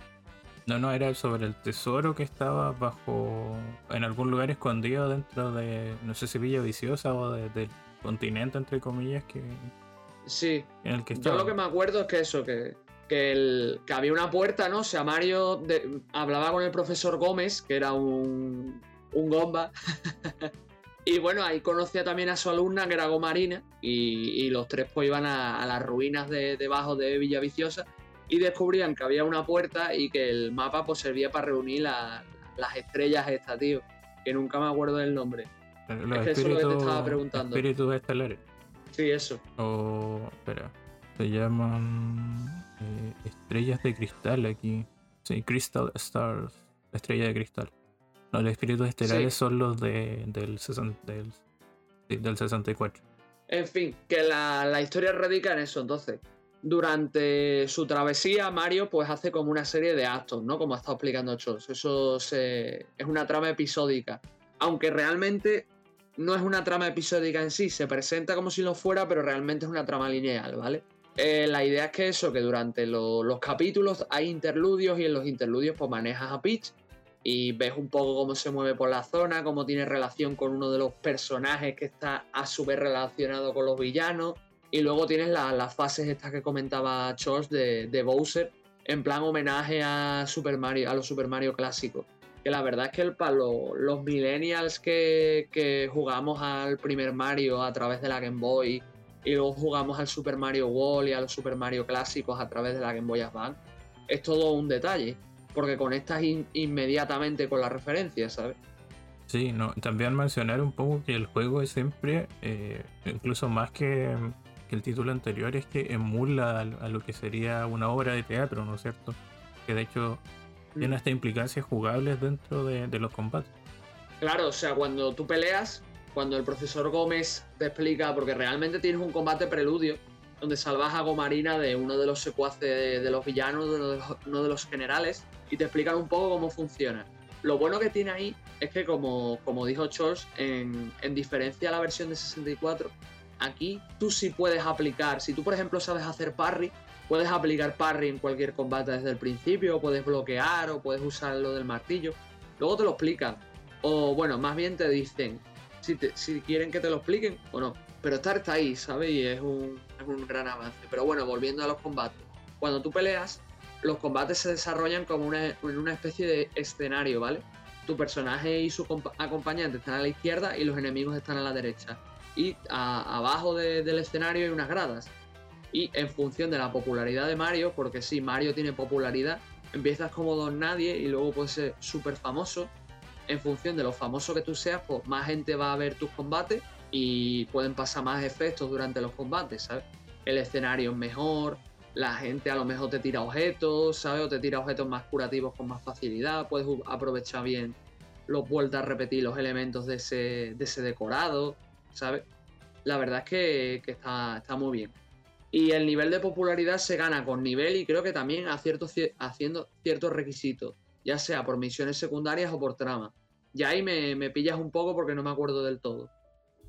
No, no, era sobre el tesoro que estaba bajo. en algún lugar escondido dentro de. no sé si Villa Viciosa o del continente, entre comillas, que. Sí. En el que estaba. Yo lo que me acuerdo es que eso, que que, había una puerta, ¿no? O sea, Mario hablaba con el profesor Gómez, que era un, un gomba, Y bueno, ahí conocía también a su alumna, que era Gomarina, y, y los tres pues iban a, a las ruinas de debajo de Villa Viciosa y descubrían que había una puerta y que el mapa pues servía para reunir la- las estrellas estas, tío, que nunca me acuerdo del nombre. Los Es que eso es lo que te estaba preguntando. Espíritus estelares. Sí, eso. O. Espera. Se llaman. eh, estrellas de cristal aquí. Sí, Crystal Stars. Estrella de cristal. No, los espíritus estelares Sí. son los de, del, sesan- del, sí, del 64. En fin, que la, la historia radica en eso. Entonces, durante su travesía, Mario pues hace como una serie de actos, ¿no? Como ha estado explicando Chos. Eso se- es una trama episódica. Aunque realmente no es una trama episódica en sí, se presenta como si lo fuera, pero realmente es una trama lineal, ¿vale? Eh, la idea es que eso, que durante lo- los capítulos hay interludios y en los interludios pues manejas a Peach y ves un poco cómo se mueve por la zona, cómo tiene relación con uno de los personajes que está a su vez relacionado con los villanos. Y luego tienes la- las fases estas que comentaba Chos de, de Bowser, en plan homenaje a Super Mario, a los Super Mario clásicos. Que la verdad es que el, para lo- los millennials que, que jugamos al primer Mario a través de la Game Boy y luego jugamos al Super Mario World y a los Super Mario clásicos a través de la Game Boy Advance, es todo un detalle porque conectas in- inmediatamente con la referencia, ¿sabes? Sí, no, también mencionar un poco que el juego es siempre, eh, incluso más que, que el título anterior, es que emula a, lo que sería una obra de teatro, ¿no es cierto? Que de hecho tiene hasta implicancias jugables dentro de, de los combates. Claro, o sea, cuando tú peleas, cuando el profesor Gómez te explica, porque realmente tienes un combate preludio, donde salvas a Gomarina de uno de los secuaces de, los villanos, de uno de los, generales, y te explican un poco cómo funciona. Lo bueno que tiene ahí es que, como, como dijo Charles, en, en diferencia a la versión de 64, aquí tú sí puedes aplicar, si tú por ejemplo sabes hacer parry, puedes aplicar parry en cualquier combate desde el principio, puedes bloquear, o puedes usar lo del martillo. Luego te lo explican. O bueno, más bien te dicen si, te- si quieren que te lo expliquen o no. Pero estar está ahí, ¿sabes? Y es un, es un gran avance. Pero bueno, volviendo a los combates. Cuando tú peleas, los combates se desarrollan como una, en una especie de escenario, ¿vale? Tu personaje y su compa- acompañante están a la izquierda y los enemigos están a la derecha. Y abajo de- del escenario hay unas gradas. Y en función de la popularidad de Mario, porque sí, Mario tiene popularidad, empiezas como don nadie y luego puedes ser súper famoso. En función de lo famoso que tú seas, pues más gente va a ver tus combates y pueden pasar más efectos durante los combates, ¿sabes? El escenario es mejor, la gente a lo mejor te tira objetos, ¿sabes? O te tira objetos más curativos con más facilidad, puedes aprovechar bien los vueltas a repetir los elementos de ese, de ese decorado, ¿sabes? La verdad es que, está, está muy bien. Y el nivel de popularidad se gana con nivel y creo que también a haciendo ciertos requisitos, ya sea por misiones secundarias o por trama. Ya ahí me, me pillas un poco porque no me acuerdo del todo.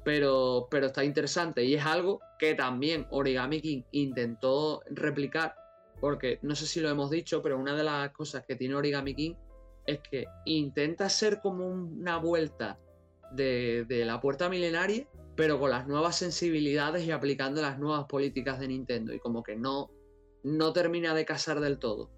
Pero, pero está interesante y es algo que también Origami King intentó replicar, porque no sé si lo hemos dicho, pero una de las cosas que tiene Origami King es que intenta ser como una vuelta de, de la puerta milenaria, pero con las nuevas sensibilidades y aplicando las nuevas políticas de Nintendo. Y como que no, no termina de casar del todo.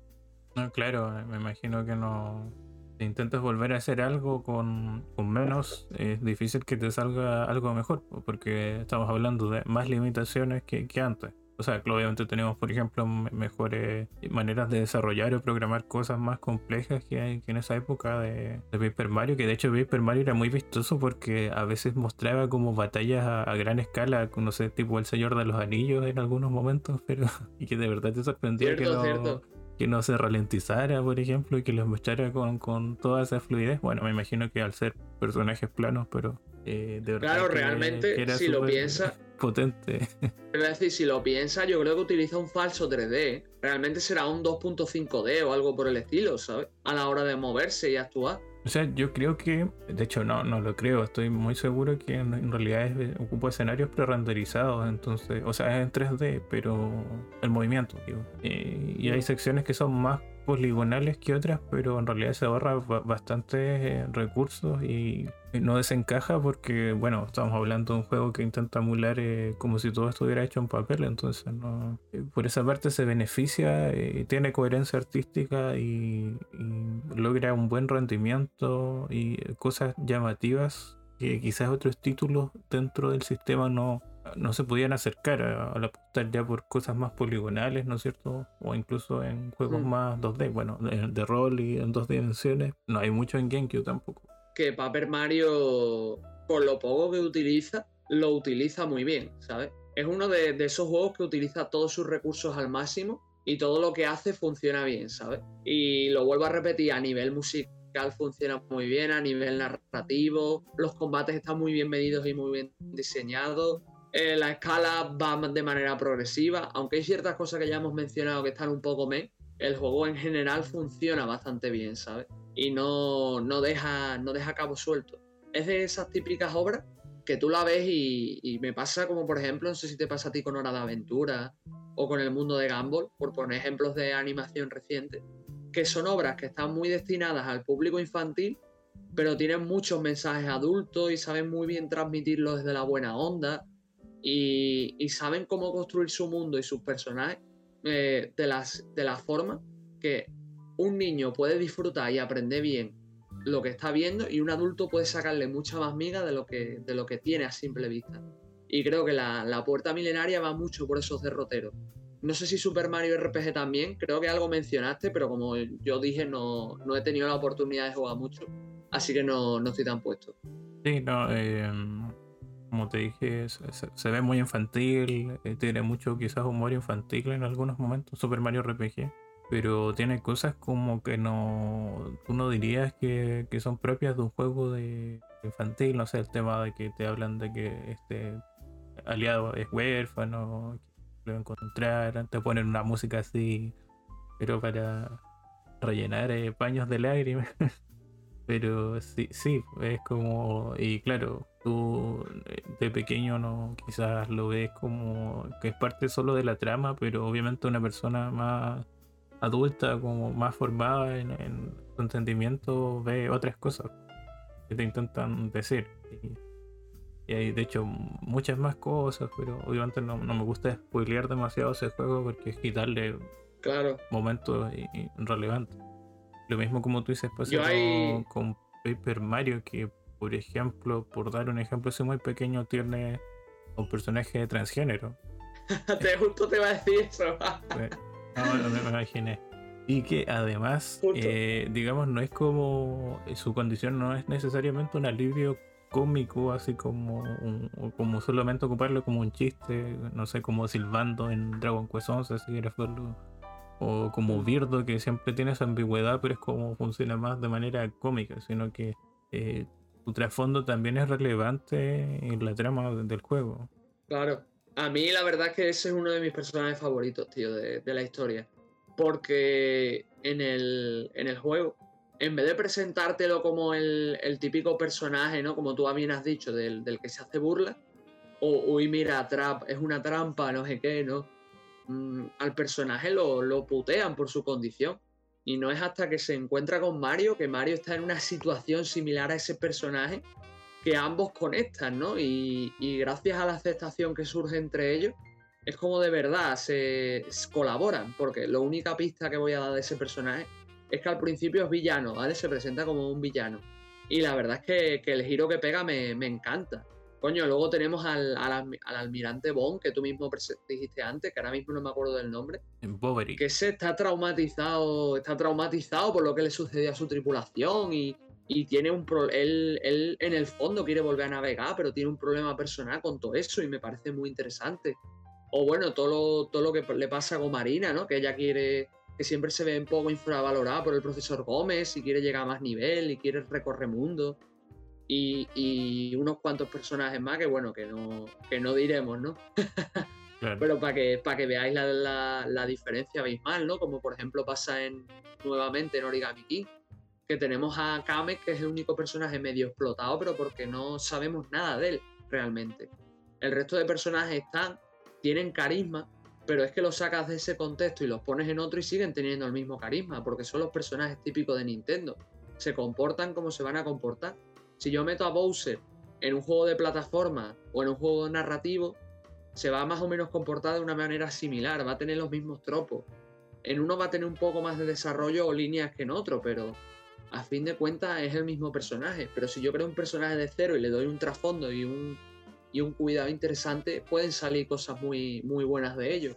No, claro, me imagino que no. Si intentas volver a hacer algo con, con menos, es difícil que te salga algo mejor, porque estamos hablando de más limitaciones que, que antes. O sea, que obviamente tenemos, por ejemplo, me- mejores maneras de desarrollar o programar cosas más complejas que, hay- que en esa época de, de Paper Mario, que de hecho Paper Mario era muy vistoso porque a veces mostraba como batallas a, a gran escala, no sé, tipo el Señor de los Anillos en algunos momentos, pero y que de verdad te sorprendía Cierto. Que no se ralentizara, por ejemplo, y que los mostrara con, con toda esa fluidez. Bueno, me imagino que al ser personajes planos, pero eh, de verdad. Claro, que- realmente, que era si lo súper piensas, Potente. Es decir, si lo piensas, yo creo que utiliza un falso 3D. Realmente será un 2.5D o algo por el estilo, ¿sabes? A la hora de moverse y actuar. O sea, yo creo que, de hecho no, no lo creo, estoy muy seguro que en, realidad es, ocupa escenarios pre-renderizados, entonces, o sea, es en 3D, pero el movimiento, digo. Eh, y hay secciones que son más poligonales que otras, pero en realidad se ahorra ba- bastantes eh, recursos y no desencaja porque, bueno, estamos hablando de un juego que intenta emular eh, como si todo estuviera hecho en papel, entonces no, eh, por esa parte se beneficia, tiene coherencia artística y, y logra un buen rendimiento y cosas llamativas que quizás otros títulos dentro del sistema no, no se podían acercar a, la apostar ya por cosas más poligonales, ¿no es cierto? O incluso en juegos Mm. más 2D, bueno, de, de rol y en dos dimensiones, no hay mucho en GameCube tampoco. que Paper Mario, con lo poco que utiliza, lo utiliza muy bien, ¿sabes? Es uno de, de esos juegos que utiliza todos sus recursos al máximo y todo lo que hace funciona bien, ¿sabes? Y lo vuelvo a repetir, a nivel musical funciona muy bien, a nivel narrativo, los combates están muy bien medidos y muy bien diseñados. Eh, la escala va de manera progresiva, aunque hay ciertas cosas que ya hemos mencionado que están un poco me, el juego en general funciona bastante bien, ¿sabes? y no, no, deja, no deja cabo suelto. Es de esas típicas obras que tú la ves y, y me pasa como por ejemplo, no sé si te pasa a ti con Hora de Aventura o con El Mundo de Gumball, por poner ejemplos de animación reciente, que son obras que están muy destinadas al público infantil, pero tienen muchos mensajes adultos y saben muy bien transmitirlo desde la buena onda y, saben cómo construir su mundo y sus personajes eh, de, las, de la forma que un niño puede disfrutar y aprender bien lo que está viendo y un adulto puede sacarle mucha más miga de lo que, de lo que tiene a simple vista. Y creo que la, la puerta milenaria va mucho por esos derroteros. No sé si Super Mario RPG también, creo que algo mencionaste, pero como yo dije, no, no he tenido la oportunidad de jugar mucho, así que no, no estoy tan puesto. Sí, no, eh, como te dije, se, se- ve muy infantil, eh, tiene mucho quizás humor infantil en algunos momentos, Super Mario RPG, pero tiene cosas como que no, tú no dirías que, que son propias de un juego de infantil, no sé, el tema de que te hablan de que este aliado es huérfano, que lo va a encontrar, te ponen una música así, pero para rellenar eh, paños de lágrimas. Pero sí, sí, es como, y claro, tú eh, de pequeño no quizás lo ves como que es parte solo de la trama, pero obviamente una persona más adulta, como más formada en, en su entendimiento, ve otras cosas que te intentan decir. Y, y hay de hecho muchas más cosas, pero obviamente no, no me gusta spoilear demasiado ese juego porque es quitarle Claro, momentos relevantes. Lo mismo como tú dices, pues, con, Paper Mario, que por ejemplo, por dar un ejemplo así muy pequeño, tiene un personaje transgénero. te, justo te iba a decir eso. Pues, no, no me imaginé. Y que además, eh, digamos, no es como. Su condición no es necesariamente un alivio cómico, así como un- como solamente ocuparlo como un chiste, no sé, como silbando en Dragon Quest 11, si quieres verlo. O como Birdo, que siempre tiene esa ambigüedad, pero es como funciona más de manera cómica, sino que eh, su trasfondo también es relevante en la trama del juego. Claro. A mí la verdad es que ese es uno de mis personajes favoritos, tío, de, de la historia. Porque en el, en el juego, en vez de presentártelo como el, el típico personaje, ¿no? Como tú bien has dicho, del, del que se hace burla, o uy, mira, trap, es una trampa, no sé qué, ¿no? Mm, al personaje lo, lo putean por su condición. Y no es hasta que se encuentra con Mario que Mario está en una situación similar a ese personaje que ambos conectan, ¿no? Y, gracias a la aceptación que surge entre ellos, es como de verdad se, colaboran, porque la única pista que voy a dar de ese personaje es que al principio es villano, ¿vale? Se presenta como un villano. Y la verdad es que, que el giro que pega me encanta. Coño, luego tenemos al, al, al almirante Bond, que tú mismo dijiste antes, que ahora mismo no me acuerdo del nombre, En Bovary. que se está traumatizado, está traumatizado por lo que le sucedió a su tripulación y, y tiene un pro él, él en el fondo quiere volver a navegar, pero tiene un problema personal con todo eso y me parece muy interesante. O bueno, todo lo, todo lo que le pasa con Marina, ¿no? Que ella quiere, que siempre se ve un poco infravalorada por el profesor Gómez y quiere llegar a más nivel y quiere recorrer mundo. Y, y unos cuantos personajes más que bueno, que no, que no diremos, ¿no? Claro. Pero para que, para que veáis la, la- la diferencia abismal, ¿no? Como por ejemplo pasa en nuevamente en Origami King, que tenemos a Kame, que es el único personaje medio explotado, pero porque no sabemos nada de él realmente. El resto de personajes están, tienen carisma, pero es que los sacas de ese contexto y los pones en otro y siguen teniendo el mismo carisma, porque son los personajes típicos de Nintendo. Se comportan como se van a comportar. Si yo meto a Bowser en un juego de plataforma o en un juego narrativo, se va más o menos comportar de una manera similar, va a tener los mismos tropos. En uno va a tener un poco más de desarrollo o líneas que en otro, pero a fin de cuentas es el mismo personaje. Pero si yo creo un personaje de cero y le doy un trasfondo y un, y un cuidado interesante, pueden salir cosas muy, muy buenas de ello.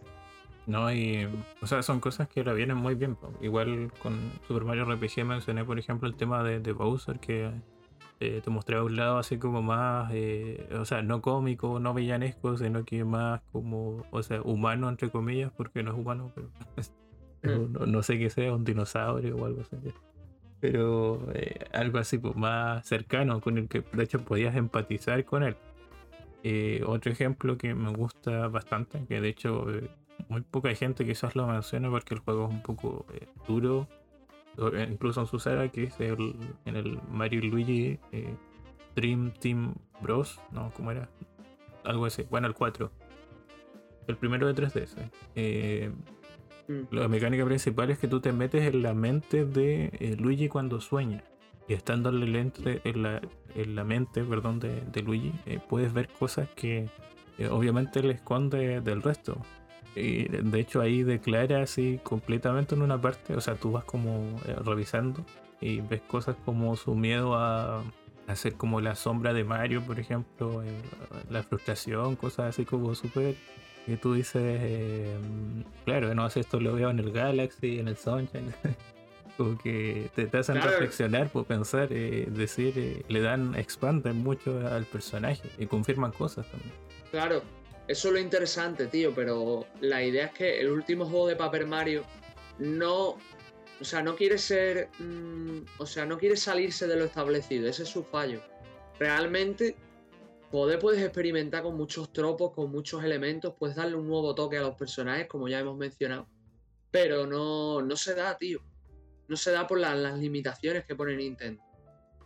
No, y. O sea, son cosas que la vienen muy bien. Igual con Super Mario RPG mencioné, por ejemplo, el tema de Bowser, que eh, te mostraba un lado así como más, eh, o sea, no cómico, no villanesco, sino que más como, o sea, humano, entre comillas, porque no es humano, pero, mm. no, sé qué sea, un dinosaurio o algo así. Pero eh, algo así, pues más cercano, con el que de hecho podías empatizar con él. otro ejemplo que me gusta bastante, que de hecho muy poca gente quizás lo menciona porque el juego es un poco duro incluso en su saga, que es el, en el Mario Luigi eh, Dream Team Bros. No, ¿cómo era? Algo así. Bueno, el 4. El primero de 3DS. Eh, mm. La mecánica principal es que tú te metes en la mente de eh, Luigi cuando sueña. Y estando en la, en la mente perdón, de, de Luigi, puedes ver cosas que obviamente le esconde del resto. Y de hecho ahí declara así completamente en una parte, o sea, tú vas como eh, revisando y ves cosas como su miedo a hacer como la sombra de Mario, por ejemplo, eh, la frustración, cosas así como súper... Y tú dices, eh, claro, no hace esto lo veo en el Galaxy, en el Sunshine. como que te, hacen reflexionar, por pensar, decir, le dan, expanden mucho al personaje y confirman cosas también. Claro, eso es lo interesante, tío, pero la idea es que el último juego de Paper Mario no. O sea, no quiere ser. Mm, o sea, no quiere salirse de lo establecido. Ese es su fallo. Realmente, poder puedes experimentar con muchos tropos, con muchos elementos, puedes darle un nuevo toque a los personajes, como ya hemos mencionado. Pero no, no se da, tío. No se da por las limitaciones que pone Nintendo.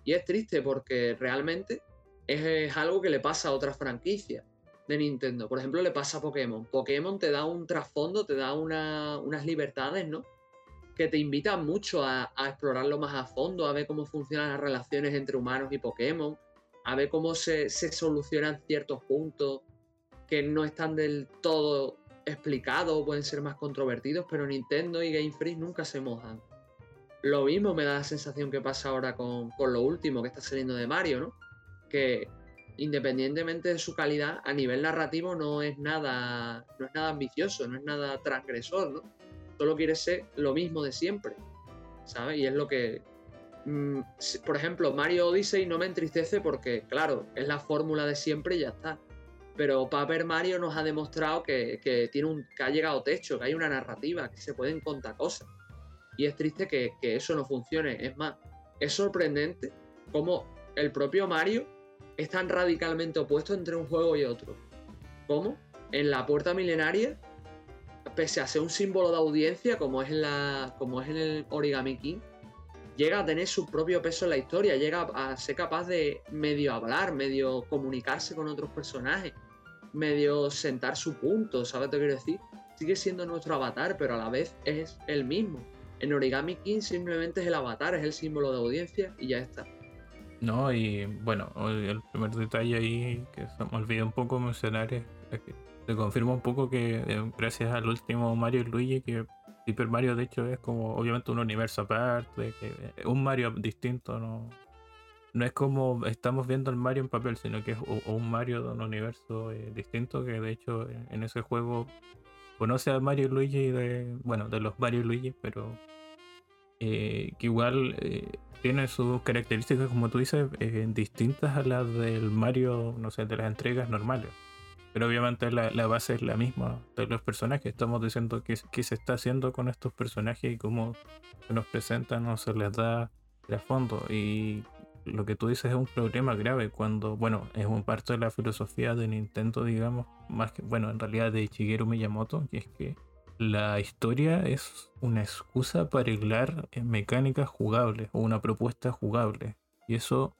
Y es triste porque realmente es algo que le pasa a otras franquicias de Nintendo. Por ejemplo, le pasa a Pokémon. Pokémon te da un trasfondo, te da unas libertades, ¿no? Que te invitan mucho a, explorarlo más a fondo, a ver cómo funcionan las relaciones entre humanos y Pokémon, a ver cómo se, solucionan ciertos puntos que no están del todo explicados, pueden ser más controvertidos, pero Nintendo y Game Freak nunca se mojan. Lo mismo me da la sensación que pasa ahora con, con lo último que está saliendo de Mario, ¿no? Que independientemente de su calidad, a nivel narrativo no es nada, no es nada ambicioso, no es nada transgresor. Solo quiere ser lo mismo de siempre, ¿sabes? Y es lo que, mm, por ejemplo, Mario Odyssey no me entristece porque, claro, es la fórmula de siempre y ya está. Pero Paper Mario nos ha demostrado que, tiene un, que ha llegado techo, que hay una narrativa, que se pueden contar cosas. Y es triste que, que eso no funcione. Es más, es sorprendente cómo el propio Mario es tan radicalmente opuesto entre un juego y otro. ¿Cómo? En la puerta milenaria, pese a ser un símbolo de audiencia, como es en, la, como es en el Origami King, llega a tener su propio peso en la historia, llega a ser capaz de medio hablar, medio comunicarse con otros personajes, medio sentar su punto, ¿sabes lo quiero decir? Sigue siendo nuestro avatar, pero a la vez es el mismo. En Origami King simplemente es el avatar, es el símbolo de audiencia y ya está. No, y bueno, el primer detalle ahí que se me olvidó un poco mencionar es que se confirma un poco que eh, gracias al último Mario y Luigi, que Super Mario de hecho es como obviamente un universo aparte, que eh, un Mario distinto, no, no es como estamos viendo el Mario en papel, sino que es un Mario de un universo eh, distinto, que de hecho en ese juego conoce a Mario y Luigi de, bueno, de los Mario y Luigi, pero que igual tiene sus características, como tú dices, eh, distintas a las del Mario, no sé, de las entregas normales. Pero obviamente la, base es la misma de los personajes. Estamos diciendo qué, se está haciendo con estos personajes y cómo se nos presentan o se les da de fondo. Y lo que tú dices es un problema grave cuando, bueno, es un parte de la filosofía de Nintendo, digamos, más que, bueno, en realidad de Shigeru Miyamoto, que es que la historia es una excusa para arreglar mecánicas jugables o una propuesta jugable. Y eso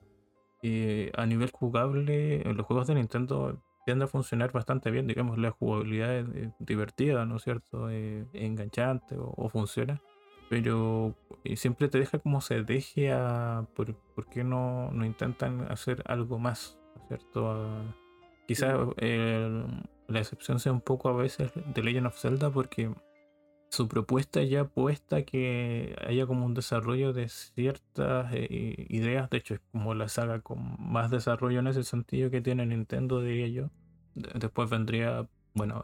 eh, a nivel jugable en los juegos de Nintendo tiende a funcionar bastante bien. Digamos, la jugabilidad es, divertida, ¿no es cierto? Eh, enganchante o, funciona. Pero eh, siempre te deja como se deje a... ¿Por, qué no, no, intentan hacer algo más? ¿No es cierto? Quizás la excepción sea un poco a veces de Legend of Zelda porque su propuesta ya puesta que haya como un desarrollo de ciertas eh, ideas. De hecho, es como la saga con más desarrollo en ese sentido que tiene Nintendo, diría yo. después vendría, bueno,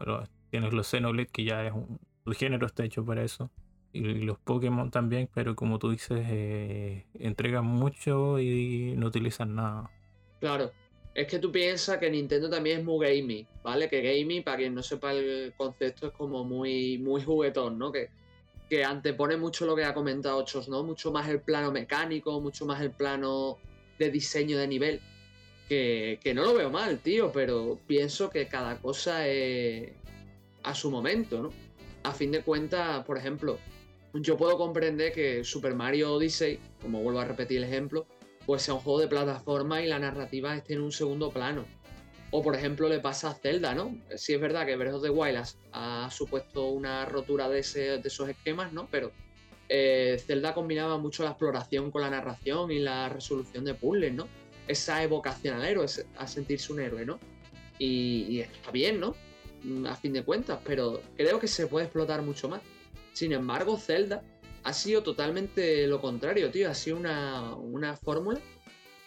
tienes los Xenoblade, que ya es un. El género está hecho para eso. Y, los Pokémon también, pero como tú dices, eh, entregan mucho y no utilizan nada. Claro. Es que tú piensas que Nintendo también es muy gaming, ¿vale? Que gaming, para quien no sepa el concepto, es como muy, muy juguetón, ¿no? Que, que antepone mucho lo que ha comentado Chos, ¿no? Mucho más el plano mecánico, mucho más el plano de diseño de nivel. Que, que no lo veo mal, tío, pero pienso que cada cosa es a su momento, ¿no? A fin de cuentas, por ejemplo, yo puedo comprender que Super Mario Odyssey, como vuelvo a repetir el ejemplo, pues sea un juego de plataforma y la narrativa esté en un segundo plano. O por ejemplo le pasa a Zelda, ¿no? Sí es verdad que Breath of the Wild ha supuesto una rotura de, esos esquemas, ¿no? Pero eh, Zelda combinaba mucho la exploración con la narración y la resolución de puzzles, ¿no? Esa evocación al héroe, a sentirse un héroe, ¿no? Y, y está bien, ¿no? Mm, a fin de cuentas, pero creo que se puede explotar mucho más. Sin embargo, Zelda ha sido totalmente lo contrario, tío. Ha sido una, fórmula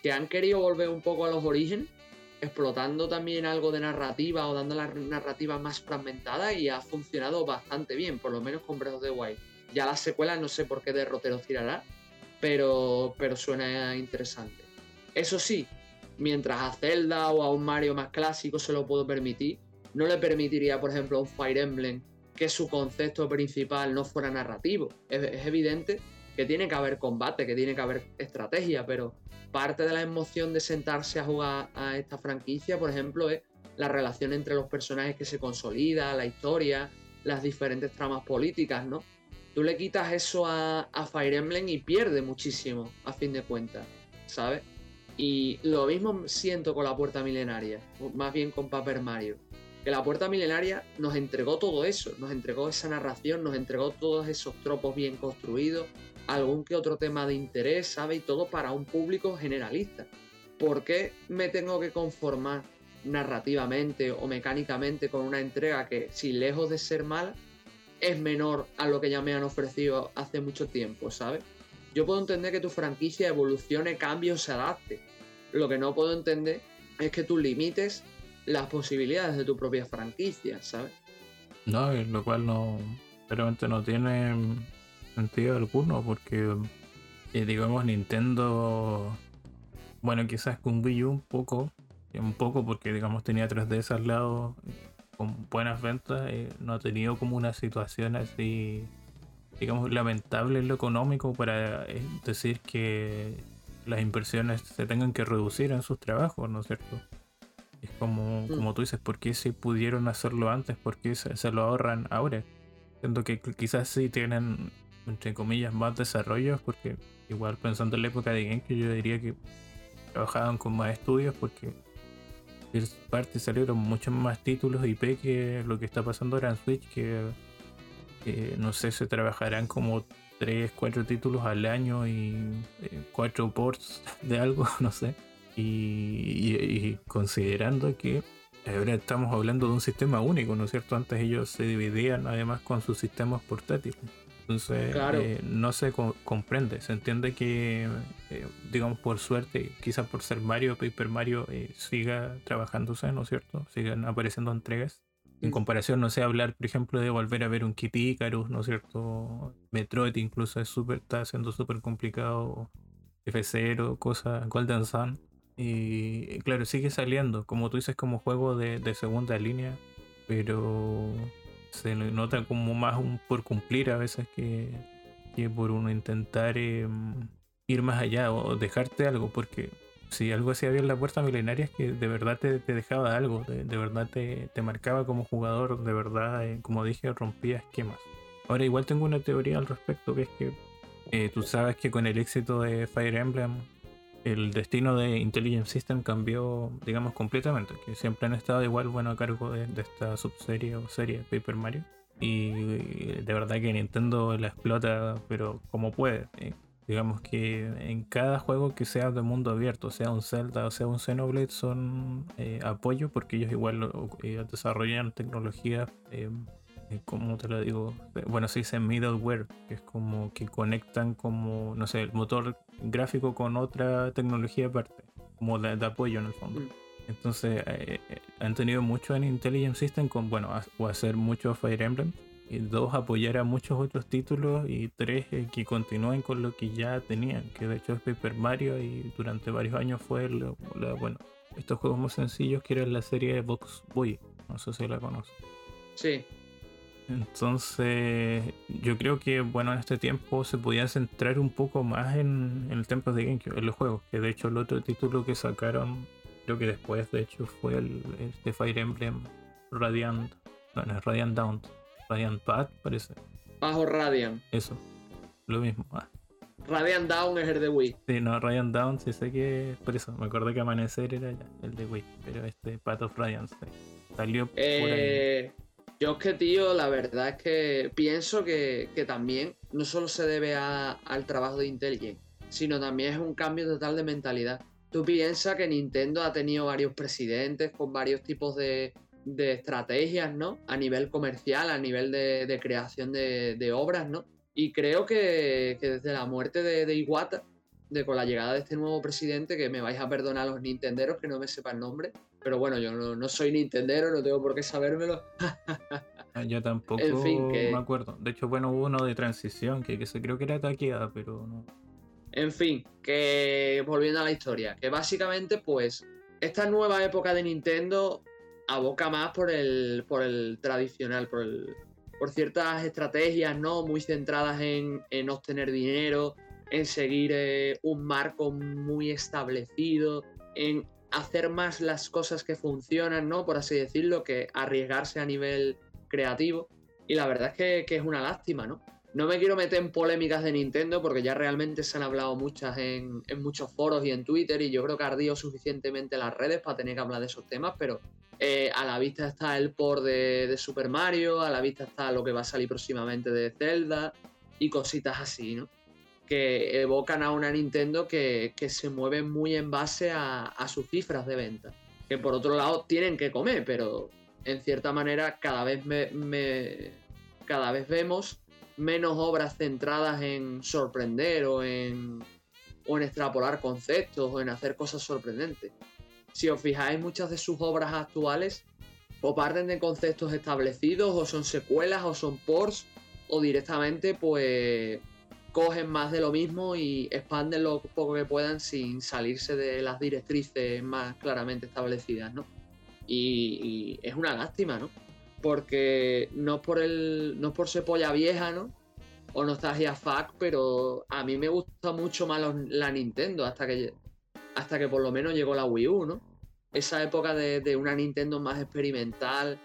que han querido volver un poco a los orígenes, explotando también algo de narrativa o dando la narrativa más fragmentada y ha funcionado bastante bien, por lo menos con Breath of the Wild. Ya la secuela no sé por qué derrotero tirará, pero, pero suena interesante. Eso sí, mientras a Zelda o a un Mario más clásico se lo puedo permitir, no le permitiría, por ejemplo, a un Fire Emblem que su concepto principal no fuera narrativo. Es, evidente que tiene que haber combate, que tiene que haber estrategia, pero parte de la emoción de sentarse a jugar a esta franquicia, por ejemplo, es la relación entre los personajes que se consolida, la historia, las diferentes tramas políticas, ¿no? Tú le quitas eso a, a Fire Emblem y pierde muchísimo, a fin de cuentas, ¿sabes? Y lo mismo siento con la puerta milenaria, más bien con Paper Mario que la puerta milenaria nos entregó todo eso, nos entregó esa narración, nos entregó todos esos tropos bien construidos, algún que otro tema de interés, ¿sabe? Y todo para un público generalista. ¿Por qué me tengo que conformar narrativamente o mecánicamente con una entrega que, si lejos de ser mala, es menor a lo que ya me han ofrecido hace mucho tiempo, ¿sabes? Yo puedo entender que tu franquicia evolucione, cambie se adapte. Lo que no puedo entender es que tú limites las posibilidades de tu propia franquicia, ¿sabes? No, lo cual no, realmente no tiene sentido alguno, porque eh, digamos Nintendo, bueno, quizás con Wii U un poco, un poco porque digamos tenía 3DS al lado con buenas ventas, eh, no ha tenido como una situación así, digamos, lamentable en lo económico para eh, decir que las inversiones se tengan que reducir en sus trabajos, ¿no es cierto? Es como, mm. como tú dices, ¿por qué si pudieron hacerlo antes? ¿Por qué se, lo ahorran ahora? Siento que quizás sí tienen, entre comillas, más desarrollos, porque igual pensando en la época de GameCube, yo diría que trabajaban con más estudios, porque parte salieron muchos más títulos IP que lo que está pasando ahora en Switch, que, no sé, se trabajarán como 3, 4 títulos al año y 4 eh, ports de algo, no sé. Y, considerando que ahora estamos hablando de un sistema único, ¿no es cierto? Antes ellos se dividían además con sus sistemas portátiles. Entonces eh, no se comprende, se entiende que, eh, digamos, por suerte, quizás por ser Mario, Paper Mario eh, siga trabajándose, ¿no es cierto? Sigan apareciendo entregas. En comparación, no sé, hablar, por ejemplo, de volver a ver un Kitty Icarus, ¿no es cierto? Metroid incluso es super, está siendo súper complicado. F0, cosas, Golden Sun. Y claro, sigue saliendo, como tú dices, como juego de, segunda línea, pero se nota como más un por cumplir a veces que, por uno intentar em, ir más allá o dejarte algo, porque si algo hacía bien la puerta milenaria es que de verdad te, dejaba algo, de, verdad te, marcaba como jugador, de verdad, eh, como dije, rompía esquemas. Ahora igual tengo una teoría al respecto, que es que eh, tú sabes que con el éxito de Fire Emblem el destino de Intelligent System cambió, digamos, completamente. Que siempre han estado igual, bueno, a cargo de, esta subserie o serie Paper Mario. Y de verdad que Nintendo la explota, pero como puede. Eh, digamos que en cada juego que sea de mundo abierto, sea un Zelda o sea un Xenoblade, son eh, apoyo porque ellos igual eh, desarrollan tecnologías ¿cómo te lo digo? Bueno, se dice middleware, que es como que conectan como, no sé, el motor gráfico con otra tecnología aparte, como de, apoyo en el fondo. Mm. Entonces, eh, eh, han tenido mucho en Intelligent System con, bueno, o hacer mucho Fire Emblem, y dos, apoyar a muchos otros títulos, y tres, que continúen con lo que ya tenían, que de hecho es Paper Mario, y durante varios años fue, bueno, estos juegos muy sencillos que eran la serie de Box Boy, no sé si la conoces. Sí, entonces, yo creo que bueno, en este tiempo se podía centrar un poco más en, el tiempo de GameCube, en los juegos, que de hecho el otro título que sacaron, creo que después de hecho fue el, de Fire Emblem Radiant, no, no es Radiant Down, Radiant Path parece. Bajo Radiant. Eso, lo mismo. Ah. Radiant Down es el de Wii. Sí, no, Radiant Down sí sé que, por eso, me acordé que Amanecer era el de Wii, pero este Path of Radiant salió por ahí. Yo es que, tío, la verdad es que pienso que, también no solo se debe al trabajo de Intelligent, sino también es un cambio total de mentalidad. Tú piensas que Nintendo ha tenido varios presidentes con varios tipos de, estrategias, ¿no? A nivel comercial, a nivel de, creación de, obras, ¿no? Y creo que, desde la muerte de, Iwata, de con la llegada de este nuevo presidente, que me vais a perdonar los nintenderos que no me sepa el nombre, pero bueno, yo no, soy Nintendero, no tengo por qué sabérmelo. Ah, yo tampoco me acuerdo. De hecho, bueno, hubo uno de transición que, que se creo que era taqueada, pero no. En fin, que volviendo a la historia, que básicamente, pues, esta nueva época de Nintendo aboca más por el, por el tradicional, por, el, por ciertas estrategias, ¿no? Muy centradas en, en obtener dinero, en seguir eh, un marco muy establecido, en hacer más las cosas que funcionan, ¿no? Por así decirlo, que arriesgarse a nivel creativo. Y la verdad es que, es una lástima, ¿no? No me quiero meter en polémicas de Nintendo porque ya realmente se han hablado muchas en, muchos foros y en Twitter y yo creo que ardío suficientemente las redes para tener que hablar de esos temas, pero eh, a la vista está el por de, de, Super Mario, a la vista está lo que va a salir próximamente de Zelda y cositas así, ¿no? Que evocan a una Nintendo que, se mueve muy en base a, sus cifras de venta. Que por otro lado tienen que comer, pero en cierta manera cada vez, me, cada vez vemos menos obras centradas en sorprender o en, o en extrapolar conceptos o en hacer cosas sorprendentes. Si os fijáis, muchas de sus obras actuales o parten de conceptos establecidos o son secuelas o son ports o directamente pues cogen más de lo mismo y expanden lo poco que puedan sin salirse de las directrices más claramente establecidas, ¿no? Y, es una lástima, ¿no? Porque no es por el. no por ser polla vieja, ¿no? O nostalgia fuck, pero a mí me gusta mucho más la Nintendo hasta que hasta que por lo menos llegó la Wii U, ¿no? Esa época de una Nintendo más experimental,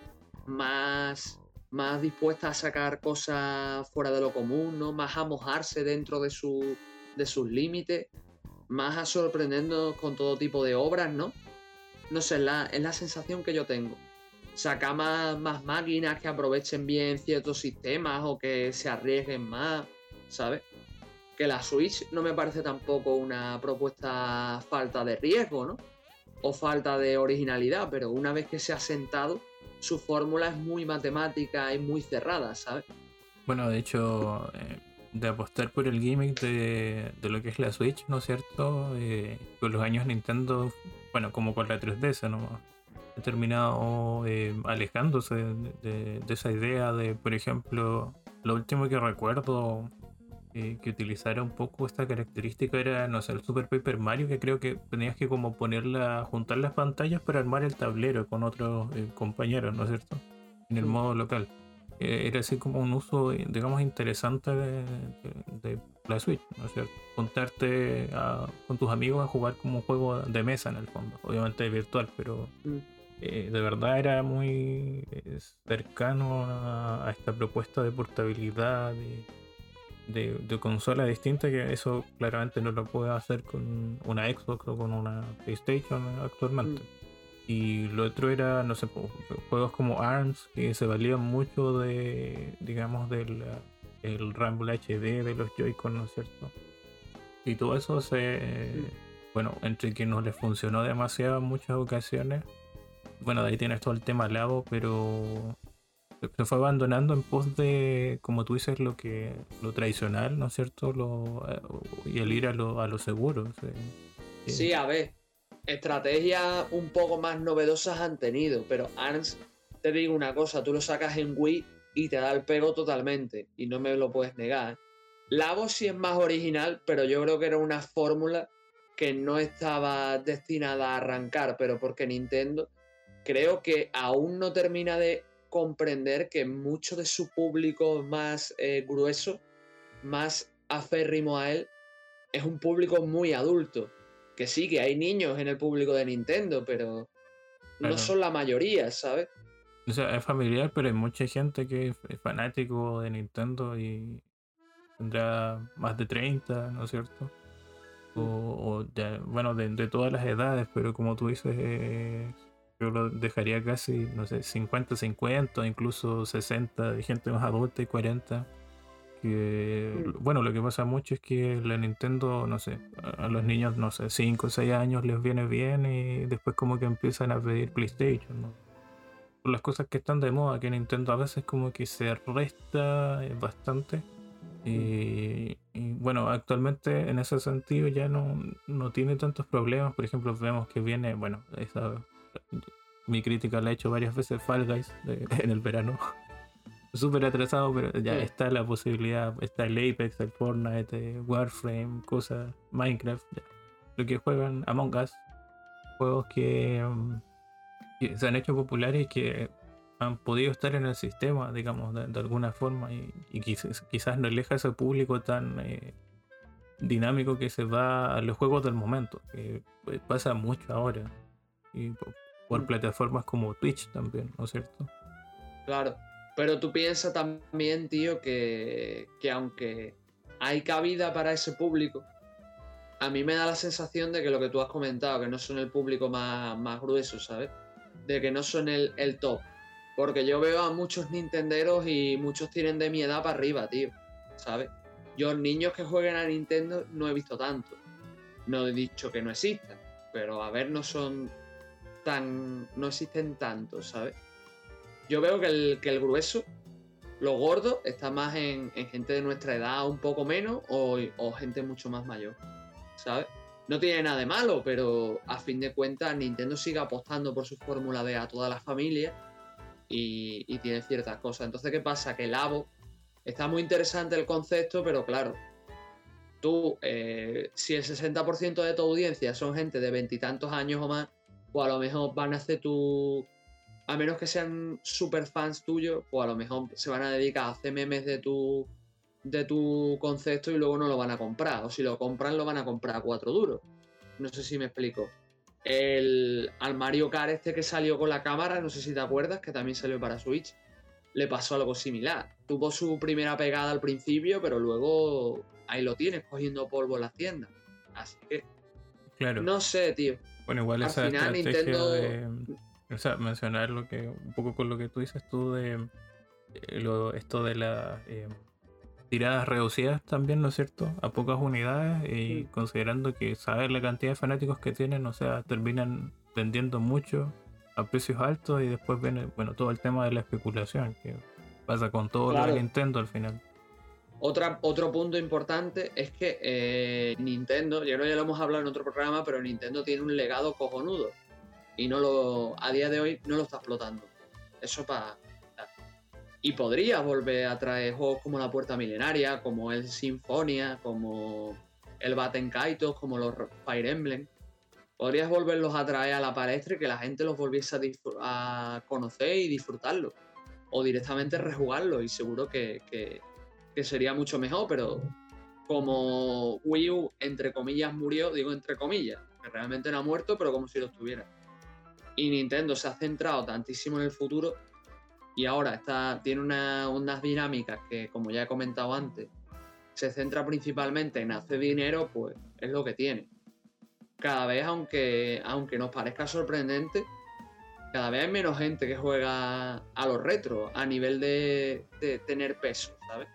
más más dispuesta a sacar cosas fuera de lo común, ¿no? Más a mojarse dentro de, su, de sus límites, más a sorprendernos con todo tipo de obras, ¿no? No sé, es la, es la sensación que yo tengo. Sacar más, más máquinas que aprovechen bien ciertos sistemas o que se arriesguen más, ¿sabes? Que la Switch no me parece tampoco una propuesta falta de riesgo, ¿no? O falta de originalidad, pero una vez que se ha sentado, su fórmula es muy matemática y muy cerrada, ¿sabes? Bueno, de hecho, eh, de apostar por el gimmick de, lo que es la Switch, ¿no es cierto? Eh, con los años Nintendo, bueno, como con la 3DS, ¿no? Ha terminado eh, alejándose de, esa idea de, por ejemplo, lo último que recuerdo que utilizara un poco esta característica era, no sé, el Super Paper Mario, que creo que tenías que como ponerla, juntar las pantallas para armar el tablero con otros eh, compañeros, ¿no es cierto? En el modo local. Eh, era así como un uso, digamos, interesante de, la Switch, ¿no es cierto? Juntarte con tus amigos a jugar como un juego de mesa en el fondo, obviamente virtual, pero... Mm. Eh, de verdad era muy cercano a, esta propuesta de portabilidad, de, de, consola distinta que eso claramente no lo puede hacer con una Xbox o con una PlayStation actualmente. Mm. Y lo otro era, no sé, juegos como ARMS que se valían mucho de, digamos, del el Rumble HD de los Joy-Con, ¿no es cierto? Y todo eso se, bueno, entre que no les funcionó demasiado en muchas ocasiones. Bueno, de ahí tienes todo el tema Labo, pero se fue abandonando en pos de, como tú dices, lo que lo tradicional, ¿no es cierto? Lo, eh, y el ir a lo, a lo seguro. Sí, a ver, estrategias un poco más novedosas han tenido, pero ARMS, te digo una cosa, tú lo sacas en Wii y te da el pego totalmente, y no me lo puedes negar. Labo sí es más original, pero yo creo que era una fórmula que no estaba destinada a arrancar, pero porque Nintendo creo que aún no termina de comprender que mucho de su público más eh, grueso, más aférrimo a él, es un público muy adulto. Que sí, que hay niños en el público de Nintendo, pero no son la mayoría, ¿sabes? O sea, es familiar, pero hay mucha gente que es fanático de Nintendo y tendrá más de 30, ¿no es cierto? O, bueno, de, todas las edades, pero como tú dices, yo lo dejaría casi, no sé, 50, 50, incluso 60 de gente más adulta y 40. Que, mm. bueno, lo que pasa mucho es que la Nintendo, no sé, a los niños, no sé, 5 o 6 años les viene bien y después como que empiezan a pedir PlayStation, ¿no? Por las cosas que están de moda, que Nintendo a veces como que se resta eh, bastante. Y, bueno, actualmente en ese sentido ya no, no tiene tantos problemas. Por ejemplo, vemos que viene, bueno, esa mi crítica la he hecho varias veces Fall Guys en el verano. Súper atrasado, pero ya está la posibilidad. Está el Apex, el Fortnite, Warframe, cosas, Minecraft. Lo que juegan Among Us. Juegos que, mm, se han hecho populares y que han podido estar en el sistema, digamos, de, alguna forma. Y, quizás, quizás no aleja ese público tan eh, dinámico que se va a los juegos del momento. Que pues, pasa mucho ahora y por, mm. plataformas como Twitch también, ¿no es cierto? Claro, pero tú piensas también, tío, que, que aunque hay cabida para ese público, a mí me da la sensación de que lo que tú has comentado, que no son el público más, más grueso, ¿sabes? De que no son el, el, top. Porque yo veo a muchos nintenderos y muchos tienen de mi edad para arriba, tío. ¿Sabes? Yo niños que jueguen a Nintendo no he visto tanto. No he dicho que no existan, pero a ver, no son no existen tantos, ¿sabes? Yo veo que el, grueso, lo gordo, está más en, gente de nuestra edad, un poco menos, o, gente mucho más mayor, ¿sabes? No tiene nada de malo, pero a fin de cuentas Nintendo sigue apostando por su fórmula de a toda la familia y, tiene ciertas cosas. Entonces, ¿qué pasa? Que el Avo está muy interesante el concepto, pero claro, tú, eh, si el 60% de tu audiencia son gente de veintitantos años o más, o a lo mejor van a hacer tu. A menos que sean super fans tuyos, o a lo mejor se van a dedicar a hacer memes de tu, de tu concepto y luego no lo van a comprar. O si lo compran, lo van a comprar a cuatro duros. No sé si me explico. El, al Mario Kart este que salió con la cámara, no sé si te acuerdas, que también salió para Switch, le pasó algo similar. Tuvo su primera pegada al principio, pero luego ahí lo tienes, cogiendo polvo en las tiendas. Así que. Claro. No sé, tío. Bueno, igual esa estrategia de. O sea, mencionar lo que. Un poco con lo que tú dices tú de. Eh, lo, esto de las eh, tiradas reducidas también, ¿no es cierto? A pocas unidades y considerando que saber la cantidad de fanáticos que tienen, o sea, terminan vendiendo mucho a precios altos y después viene, bueno, todo el tema de la especulación que pasa con todo lo de Nintendo al final. Otra, otro punto importante es que eh, Nintendo, ya no ya lo hemos hablado en otro programa, pero Nintendo tiene un legado cojonudo y no lo, a día de hoy no lo está explotando. Eso para... Y podría volver a traer juegos como La Puerta Milenaria, como el Sinfonia, como el Batten Kaitos, como los Fire Emblem. Podrías volverlos a traer a la palestra y que la gente los volviese a, conocer y disfrutarlo. O directamente rejugarlo y seguro que sería mucho mejor, pero como Wii U, entre comillas, murió, digo entre comillas, que realmente no ha muerto, pero como si lo estuviera. Y Nintendo se ha centrado tantísimo en el futuro y ahora está, tiene unas dinámicas que, como ya he comentado antes, se centra principalmente en hacer dinero, pues es lo que tiene. Cada vez, aunque, aunque nos parezca sorprendente, cada vez hay menos gente que juega a los retros a nivel de tener peso, ¿sabes?